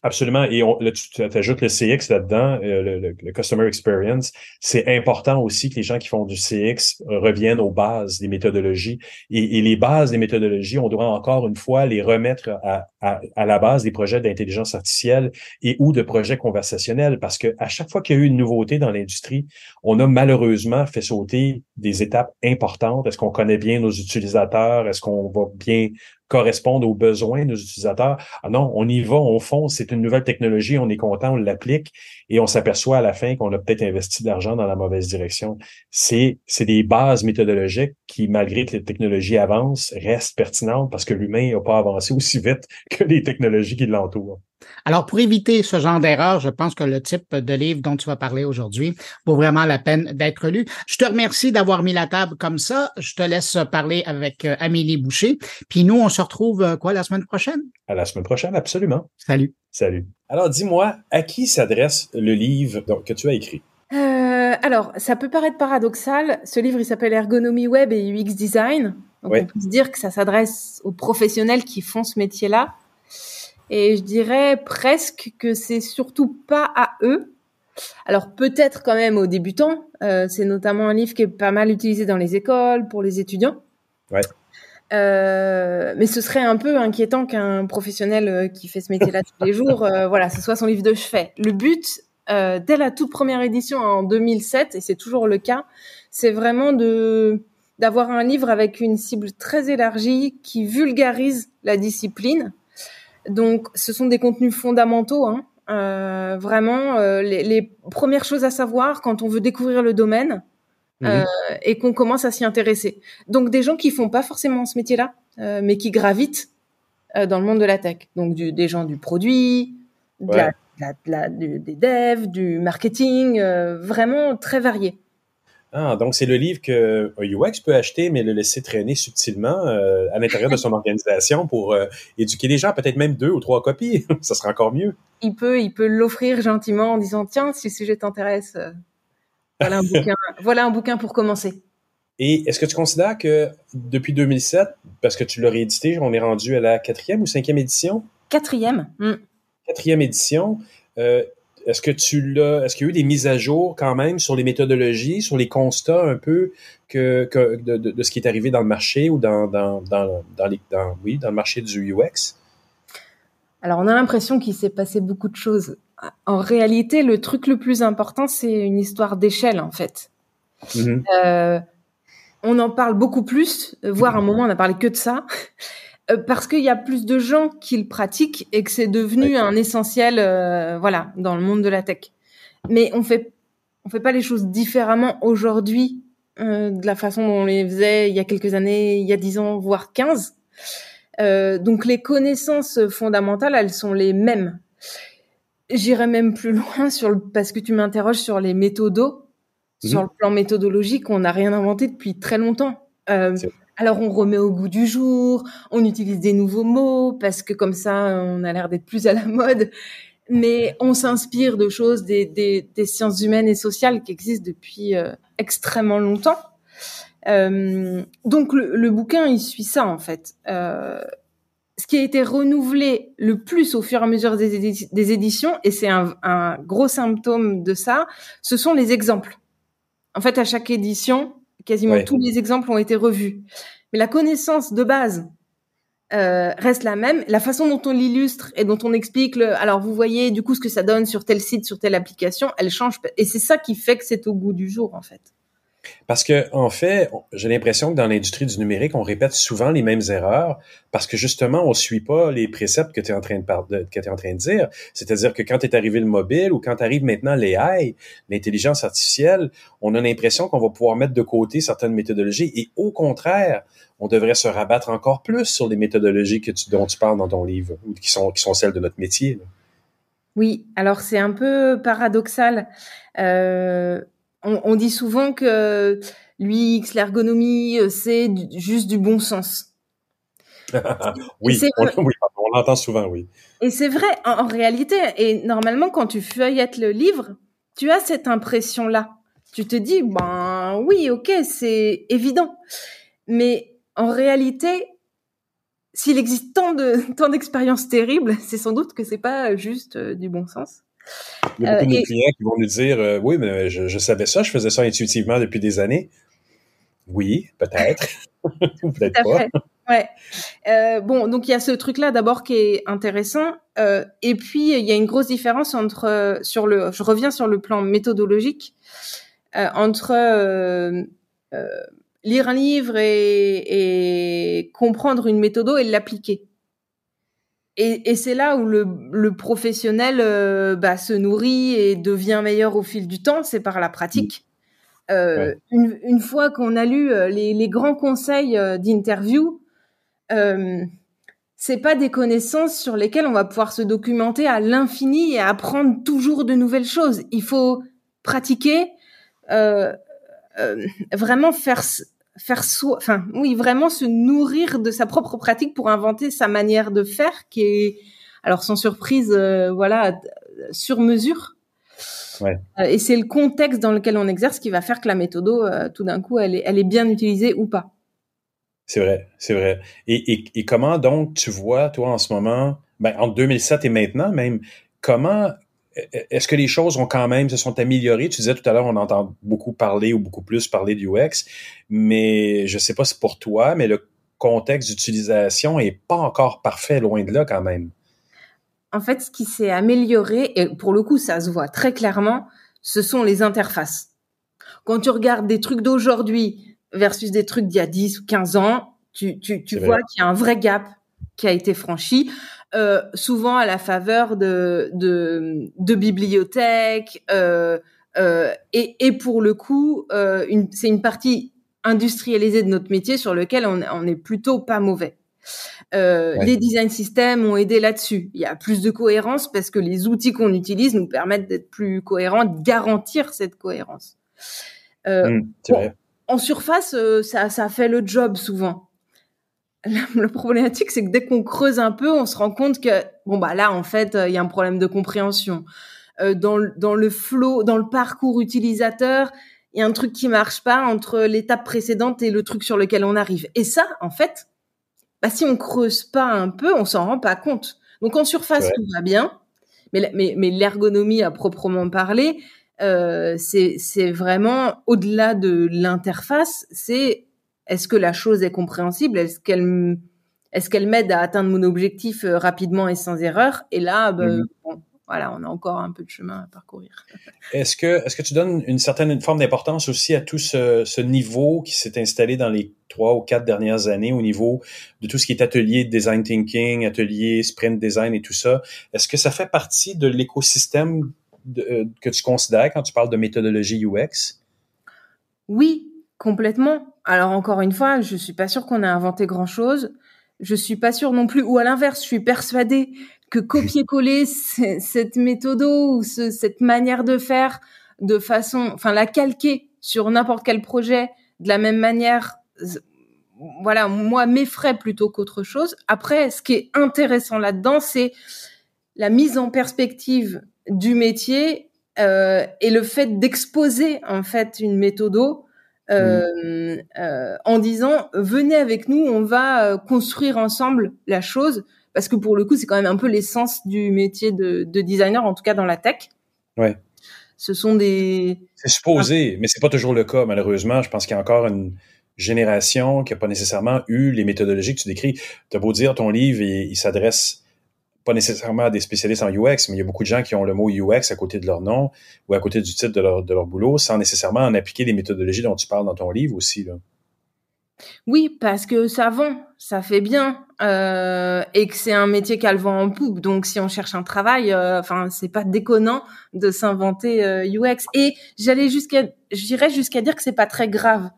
Absolument. Et on, là, tu ajoutes le CX là-dedans, euh, le, Customer Experience. C'est important aussi que les gens qui font du CX reviennent aux bases des méthodologies. Et, les bases des méthodologies, on doit encore une fois les remettre à, la base des projets d'intelligence artificielle et ou de projets conversationnels. Parce que à chaque fois qu'il y a eu une nouveauté dans l'industrie, on a malheureusement fait sauter des étapes importantes. Est-ce qu'on connaît bien nos utilisateurs? Est-ce qu'on va bien correspondre aux besoins de nos utilisateurs. Ah non, on y va, on fonce, c'est une nouvelle technologie, on est content, on l'applique et on s'aperçoit à la fin qu'on a peut-être investi de l'argent dans la mauvaise direction. C'est, c'est des bases méthodologiques qui, malgré que les technologies avancent, restent pertinentes parce que l'humain n'a pas avancé aussi vite que les technologies qui l'entourent. Alors, pour éviter ce genre d'erreur, je pense que le type de livre dont tu vas parler aujourd'hui vaut vraiment la peine d'être lu. Je te remercie d'avoir mis la table comme ça. Je te laisse parler avec euh, Amélie Boucher. Puis nous, on se retrouve euh, quoi la semaine prochaine? À la semaine prochaine, absolument. Salut. Salut. Alors, dis-moi, à qui s'adresse le livre que tu as écrit? Euh, alors, ça peut paraître paradoxal. Ce livre, il s'appelle Ergonomie Web et UX Design. Donc, on peut se dire que ça s'adresse aux professionnels qui font ce métier-là. Et je dirais presque que c'est surtout pas à eux. Alors peut-être quand même aux débutants. Euh, c'est notamment un livre qui est pas mal utilisé dans les écoles pour les étudiants. Ouais. Euh, mais ce serait un peu inquiétant qu'un professionnel euh, qui fait ce métier-là tous les jours, euh, voilà, ce soit son livre de chevet. Le but, euh, dès la toute première édition en 2007, et c'est toujours le cas, c'est vraiment de d'avoir un livre avec une cible très élargie qui vulgarise la discipline. Donc, ce sont des contenus fondamentaux, hein, euh, vraiment les, les, premières choses à savoir quand on veut découvrir le domaine mmh. euh, et qu'on commence à s'y intéresser. Donc, des gens qui font pas forcément ce métier-là, euh, mais qui gravitent euh, dans le monde de la tech. Donc, du, des gens du produit, de Ouais. la, de la- de la- du- des devs, du marketing, vraiment très varié. Ah, donc c'est le livre que UX peut acheter, mais le laisser traîner subtilement euh, à l'intérieur de son organisation pour euh, éduquer les gens, peut-être même deux ou trois copies. Ça serait encore mieux. Il peut, il peut l'offrir gentiment en disant tiens, si le sujet t'intéresse, voilà un bouquin, voilà un bouquin pour commencer. Et est-ce que tu considères que depuis 2007, parce que tu l'as réédité, on est rendu à la quatrième ou cinquième édition? Quatrième. hmm. Quatrième édition. euh, est-ce que tu l'as, est-ce qu'il y a eu des mises à jour quand même sur les méthodologies, sur les constats un peu que, que de, de- de ce qui est arrivé dans le marché ou dans, dans, dans, dans les, dans, oui, dans le marché du UX? Alors on a l'impression qu'il s'est passé beaucoup de choses. En réalité, le truc le plus important, c'est une histoire d'échelle en fait. Mhm. Euh, on en parle beaucoup plus, euh, voire à un moment on n'a parlé que de ça, euh, parce qu'il y a plus de gens qui le pratiquent et que c'est devenu un essentiel, euh, voilà, dans le monde de la tech. Mais on fait, on fait pas les choses différemment aujourd'hui euh, de la façon dont on les faisait il y a quelques années, il y a 10 ans, voire 15. Euh, donc les connaissances fondamentales, elles sont les mêmes. J'irai même plus loin sur le, parce que tu m'interroges sur les méthodos. Mhm. Sur le plan méthodologique, on n'a rien inventé depuis très longtemps. Euh, alors on remet au goût du jour, on utilise des nouveaux mots parce que comme ça on a l'air d'être plus à la mode, mais on s'inspire de choses des, des, des sciences humaines et sociales qui existent depuis euh, extrêmement longtemps. Euh, donc le, le bouquin il suit ça en fait. Ce qui a été renouvelé le plus au fur et à mesure des, édi- des éditions, et c'est un, un gros symptôme de ça, ce sont les exemples. En fait, à chaque édition, quasiment Ouais. tous les exemples ont été revus. Mais la connaissance de base euh, reste la même. La façon dont on l'illustre et dont on explique le, alors vous voyez du coup ce que ça donne sur tel site, sur telle application, elle change. Et c'est ça qui fait que c'est au goût du jour, en fait. Parce que, en fait, j'ai l'impression que dans l'industrie du numérique, on répète souvent les mêmes erreurs parce que justement, on suit pas les préceptes que tu es en train de, que es en train de dire. C'est-à-dire que quand est arrivé le mobile ou quand arrive maintenant l'AI, l'intelligence artificielle, on a l'impression qu'on va pouvoir mettre de côté certaines méthodologies et au contraire, on devrait se rabattre encore plus sur les méthodologies dont tu parles dans ton livre ou qui sont, qui sont celles de notre métier. là. Oui, alors c'est un peu paradoxal. Euh, on, on dit souvent que l'UX, l'ergonomie, euh, c'est juste du bon sens. oui, on, vrai. oui, on l'entend souvent, oui. Et c'est vrai, en, en réalité, et normalement, quand tu feuillettes le livre, tu as cette impression-là. Tu te dis, ben oui, ok, c'est évident. Mais en réalité, s'il existe tant de tant d'expériences terribles, c'est sans doute que c'est pas juste euh, du bon sens. Il y a beaucoup Euh, de nos et- clients qui vont nous dire euh, Oui, mais je, je savais ça, je faisais ça intuitivement depuis des années. Oui, peut-être. Peut-être pas. fait. Ouais. Euh, bon, donc il y a ce truc-là d'abord qui est intéressant, euh, et puis il y a une grosse différence entre sur le. Je reviens sur le plan méthodologique entre lire un livre et, et comprendre une méthode et l'appliquer. Et, et c'est là où le, le professionnel euh, bah, se nourrit et devient meilleur au fil du temps, c'est par la pratique. Euh, Ouais. une, une fois qu'on a lu euh, les, les grands conseils euh, d'interview, euh, c'est pas des connaissances sur lesquelles on va pouvoir se documenter à l'infini et apprendre toujours de nouvelles choses. Il faut pratiquer, euh, euh, vraiment faire faire soi, enfin oui, vraiment se nourrir de sa propre pratique pour inventer sa manière de faire qui est alors sans surprise, euh, voilà, sur mesure. Ouais. Euh, et c'est le contexte dans lequel on exerce qui va faire que la méthode, euh, tout d'un coup, elle est, elle est bien utilisée ou pas. C'est vrai, c'est vrai. Et, et, et comment donc tu vois, toi, en ce moment, ben, entre 2007 et maintenant même, comment est-ce que les choses ont quand même se sont améliorées? Tu disais tout à l'heure, on entend beaucoup parler ou beaucoup plus parler du UX, mais je sais pas si pour toi, mais le contexte d'utilisation est pas encore parfait, loin de là quand même. en fait, ce qui s'est amélioré, et pour le coup, ça se voit très clairement, ce sont les interfaces. Quand tu regardes des trucs d'aujourd'hui versus des trucs d'il y a 10 ou 15 ans, tu, tu, tu vois qu'il y a un vrai gap qui a été franchi. Euh, souvent à la faveur de, de, de bibliothèques. Euh, euh, et, et, pour le coup, euh, c'est une partie industrialisée de notre métier sur lequel on, on est plutôt pas mauvais. Euh, ouais. Les design systems ont aidé là-dessus. Il y a plus de cohérence parce que les outils qu'on utilise nous permettent d'être plus cohérents, de garantir cette cohérence. Euh, mmh, en surface, euh, ça, ça fait le job souvent. La, problématique, c'est que dès qu'on creuse un peu, on se rend compte que bon bah là, en fait, il y a un problème de compréhension. Euh, dans, dans le flow, dans le parcours utilisateur, il y a un truc qui marche pas entre l'étape précédente et le truc sur lequel on arrive. Et ça, en fait, bah, si on creuse pas un peu, on s'en rend pas compte. Donc en surface, ouais. tout va bien, mais, mais, mais l'ergonomie à proprement parler, euh, c'est vraiment au-delà de l'interface, c'est est-ce que la chose est compréhensible, est-ce qu'elle est-ce qu'elle m'aide à atteindre mon objectif euh, rapidement et sans erreur? Et là, bah, mmh. bon, voilà, on a encore un peu de chemin à parcourir. Est-ce que, est-ce que tu donnes une certaine forme d'importance aussi à tout ce, ce niveau qui s'est installé dans les trois ou quatre dernières années au niveau de tout ce qui est atelier design thinking, atelier sprint design et tout ça? Est-ce que ça fait partie de l'écosystème euh, que tu considères quand tu parles de méthodologie UX? Oui, complètement. Alors encore une fois, je suis pas sûre qu'on a inventé grand chose. Je suis pas sûre non plus, ou à l'inverse, je suis persuadée que copier-coller cette méthode ou ce, cette manière de faire de façon, enfin la calquer sur n'importe quel projet de la même manière, voilà, moi m'effraie plutôt qu'autre chose. Après, ce qui est intéressant là-dedans, c'est la mise en perspective du métier euh, et le fait d'exposer en fait une méthode euh, mmh. euh, en disant venez avec nous, on va construire ensemble la chose parce que pour le coup, c'est quand même un peu l'essence du métier de, de, designer, en tout cas dans la tech. Ouais. Ce sont des. C'est supposé, mais c'est pas toujours le cas, malheureusement. Je pense qu'il y a encore une génération qui n'a pas nécessairement eu les méthodologies que tu décris. Tu as beau dire ton livre, il, il s'adresse pas nécessairement des spécialistes en UX, mais il y a beaucoup de gens qui ont le mot UX à côté de leur nom ou à côté du titre de leur, de leur boulot sans nécessairement en appliquer les méthodologies dont tu parles dans ton livre aussi. Oui, parce que ça vend, ça fait bien, euh, et que c'est un métier qui a le vent en poupe. Donc, si on cherche un travail, euh, enfin, c'est pas déconnant de s'inventer euh, UX. Et j'allais jusqu'à, j'irais jusqu'à dire que c'est pas très grave.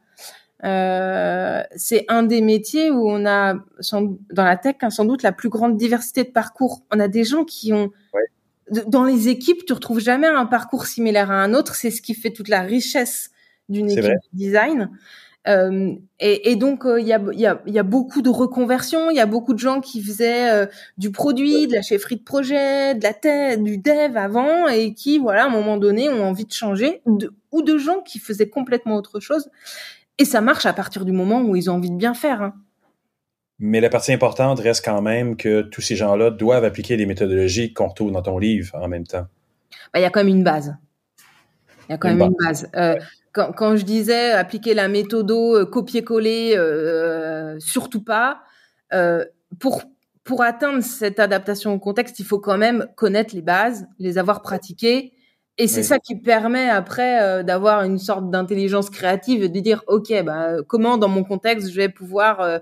Euh, c'est un des métiers où on a, dans la tech, hein, sans doute la plus grande diversité de parcours. On a des gens qui ont, ouais. dans les équipes, tu retrouves jamais un parcours similaire à un autre. C'est ce qui fait toute la richesse d'une équipe de design. Euh, et, et, donc il euh, y, a, y, a, y, a, beaucoup de reconversions, il y a beaucoup de gens qui faisaient du produit, de la chefferie de projet, de la tête, du dev avant et qui voilà à un moment donné ont envie de changer, de, ou de gens qui faisaient complètement autre chose. Et ça marche à partir du moment où ils ont envie de bien faire. Hein. Mais la partie importante reste quand même que tous ces gens-là doivent appliquer les méthodologies qu'on retrouve dans ton livre en même temps. Bah, il y a quand même une base. Il y a quand même une base. Euh, quand, quand, je disais appliquer la méthode euh, copier-coller, euh, surtout pas. Pour pour atteindre cette adaptation au contexte, il faut quand même connaître les bases, les avoir pratiquées. Et c'est oui. ça qui permet après euh, d'avoir une sorte d'intelligence créative, de dire ok, bah, comment dans mon contexte je vais pouvoir euh,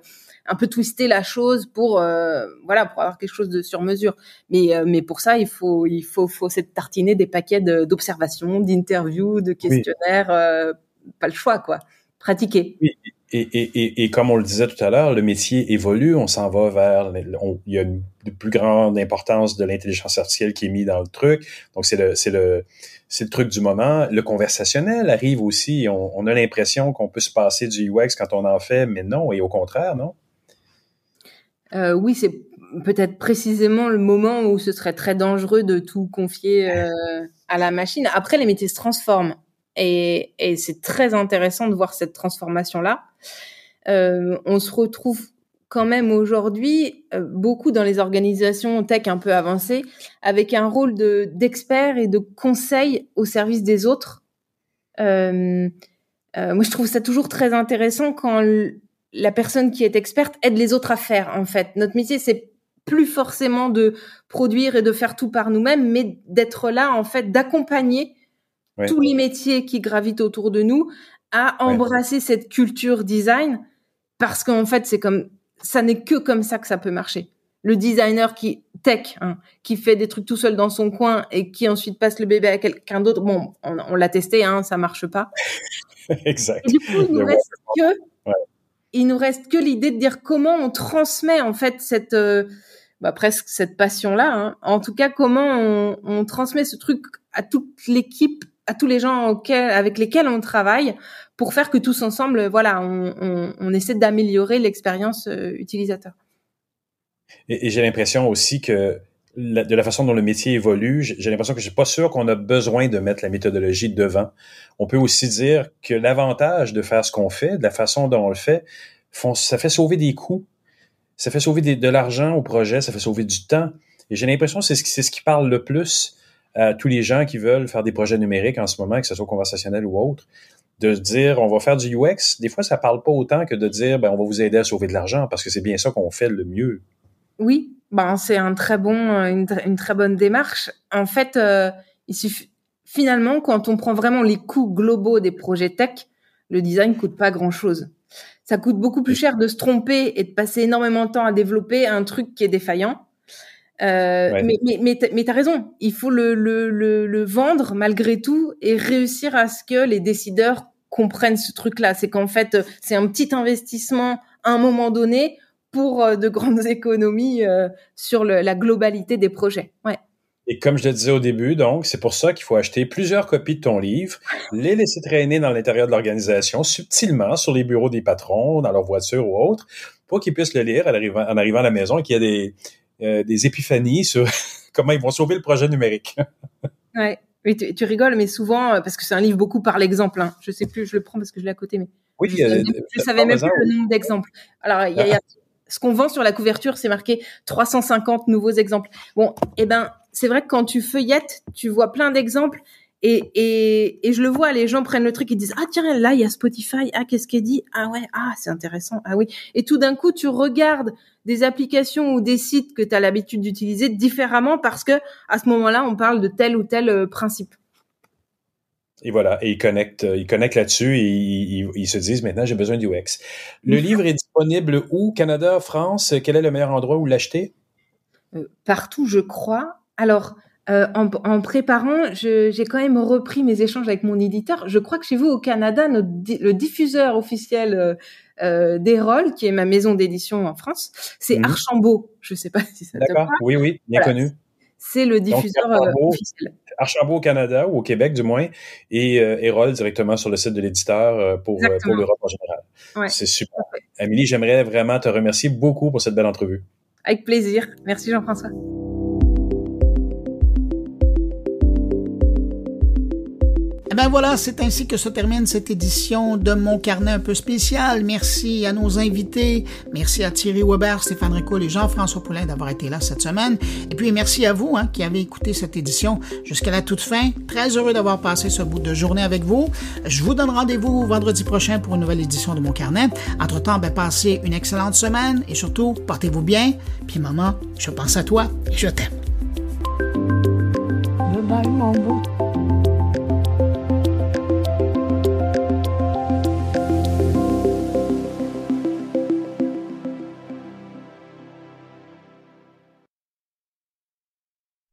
un peu twister la chose pour euh, voilà pour avoir quelque chose de sur mesure. Mais euh, mais pour ça il faut il faut faut s'être tartiner des paquets d'observations, d'interviews, de questionnaires. Euh, pas le choix quoi. Pratiquer. Oui. Et, et, et, et, comme on le disait tout à l'heure, le métier évolue, on s'en va vers, on, il y a une plus grande importance de l'intelligence artificielle qui est mise dans le truc. Donc c'est le, c'est le, c'est le truc du moment. Le conversationnel arrive aussi. On, on a l'impression qu'on peut se passer du UX quand on en fait, mais non, et au contraire, non? Euh, oui, c'est peut-être précisément le moment où ce serait très dangereux de tout confier euh, à la machine. Après, les métiers se transforment et, et c'est très intéressant de voir cette transformation-là. Euh, on se retrouve quand même aujourd'hui euh, beaucoup dans les organisations tech un peu avancées avec un rôle de d'expert et de conseil au service des autres. Euh, moi, je trouve ça toujours très intéressant quand la personne qui est experte aide les autres à faire. En fait, notre métier, c'est plus forcément de produire et de faire tout par nous-mêmes, mais d'être là, en fait, d'accompagner tous les métiers qui gravitent autour de nous à embrasser cette culture design parce qu'en fait, c'est comme, ça n'est que comme ça que ça peut marcher. Le designer qui tech, hein, qui fait des trucs tout seul dans son coin et qui ensuite passe le bébé à quelqu'un d'autre. Bon, on, l'a testé, hein, ça marche pas. exact. du coup, il nous reste que, il nous reste que l'idée de dire comment on transmet en fait cette, euh, bah, presque cette passion-là. Hein. En tout cas, comment on, on transmet ce truc à toute l'équipe à tous les gens avec lesquels on travaille pour faire que tous ensemble, voilà, on, essaie d'améliorer l'expérience euh, utilisateur. Et, j'ai l'impression aussi que de la façon dont le métier évolue, j'ai l'impression que je suis pas sûr qu'on a besoin de mettre la méthodologie devant. On peut aussi dire que l'avantage de faire ce qu'on fait, de la façon dont on le fait, ça fait sauver des coûts, ça fait sauver de l'argent au projet, ça fait sauver du temps. Et j'ai l'impression que c'est ce, ce qui parle le plus à tous les gens qui veulent faire des projets numériques en ce moment, que ce soit conversationnel ou autre, de dire on va faire du UX. Des fois, ça parle pas autant que de dire ben, on va vous aider à sauver de l'argent parce que c'est bien ça qu'on fait le mieux. Oui, ben c'est un très bon, une, très bonne démarche. En fait, euh, il suffit finalement quand on prend vraiment les coûts globaux des projets tech, le design coûte pas grand chose. Ça coûte beaucoup plus cher de se tromper et de passer énormément de temps à développer un truc qui est défaillant euh, Mais, mais, mais, mais tu as raison, il faut le, le, le, vendre malgré tout et réussir à ce que les décideurs comprennent ce truc-là. C'est qu'en fait, c'est un petit investissement à un moment donné pour euh, de grandes économies euh, sur le, la globalité des projets. Ouais. Et comme je le disais au début, donc, c'est pour ça qu'il faut acheter plusieurs copies de ton livre, les laisser traîner dans l'intérieur de l'organisation, subtilement, sur les bureaux des patrons, dans leur voiture ou autre, pour qu'ils puissent le lire en arrivant, en arrivant à la maison et qu'il y a des, euh, des épiphanies sur comment ils vont sauver le projet numérique. ouais. Oui, tu, rigoles, mais souvent, euh, parce que c'est un livre beaucoup par l'exemple. Hein. Je sais plus, je le prends parce que je l'ai à côté, mais oui, je, euh, savais même plus le nombre d'exemples. Alors, il y, a, ce qu'on vend sur la couverture, c'est marqué 350 nouveaux exemples. Bon, eh ben, c'est vrai que quand tu feuillettes, tu vois plein d'exemples et, et, et je le vois, les gens prennent le truc, ils disent ah tiens là il y a Spotify, ah qu'est-ce qu'elle dit, ah ouais, ah c'est intéressant, ah oui. Et tout d'un coup tu regardes des applications ou des sites que tu as l'habitude d'utiliser différemment parce que à ce moment-là on parle de tel ou tel euh, principe. Et voilà, et ils connectent, euh, ils connectent là-dessus et ils, se disent maintenant j'ai besoin du UX. Le livre est disponible où? Canada, France? Quel est le meilleur endroit où l'acheter? Euh, Partout, je crois. Alors, euh, en, préparant, j'ai quand même repris mes échanges avec mon éditeur. Je crois que chez vous au Canada, le diffuseur officiel euh, euh d'Erol, qui est ma maison d'édition en France, c'est mmh. Archambault. Je sais pas si ça te D'accord. Oui, oui, bien connu. C'est le diffuseur euh, officiel. Archambault au Canada ou au Québec du moins, et Erol directement sur le site de l'éditeur pour, pour l'Europe en général. Ouais. C'est super. Amélie, j'aimerais vraiment te remercier beaucoup pour cette belle entrevue. Avec plaisir. Merci Jean-François. Ben voilà, c'est ainsi que se termine cette édition de Mon Carnet un peu spécial. Merci à nos invités. Merci à Thierry Weber, Stéphane Ricoul et Jean-François Poulain d'avoir été là cette semaine. Et puis merci à vous hein, qui avez écouté cette édition jusqu'à la toute fin. Très heureux d'avoir passé ce bout de journée avec vous. Je vous donne rendez-vous vendredi prochain pour une nouvelle édition de Mon Carnet. Entre-temps, ben, passez une excellente semaine et surtout, portez-vous bien. Puis maman, je pense à toi et je t'aime. Bye, mon beau.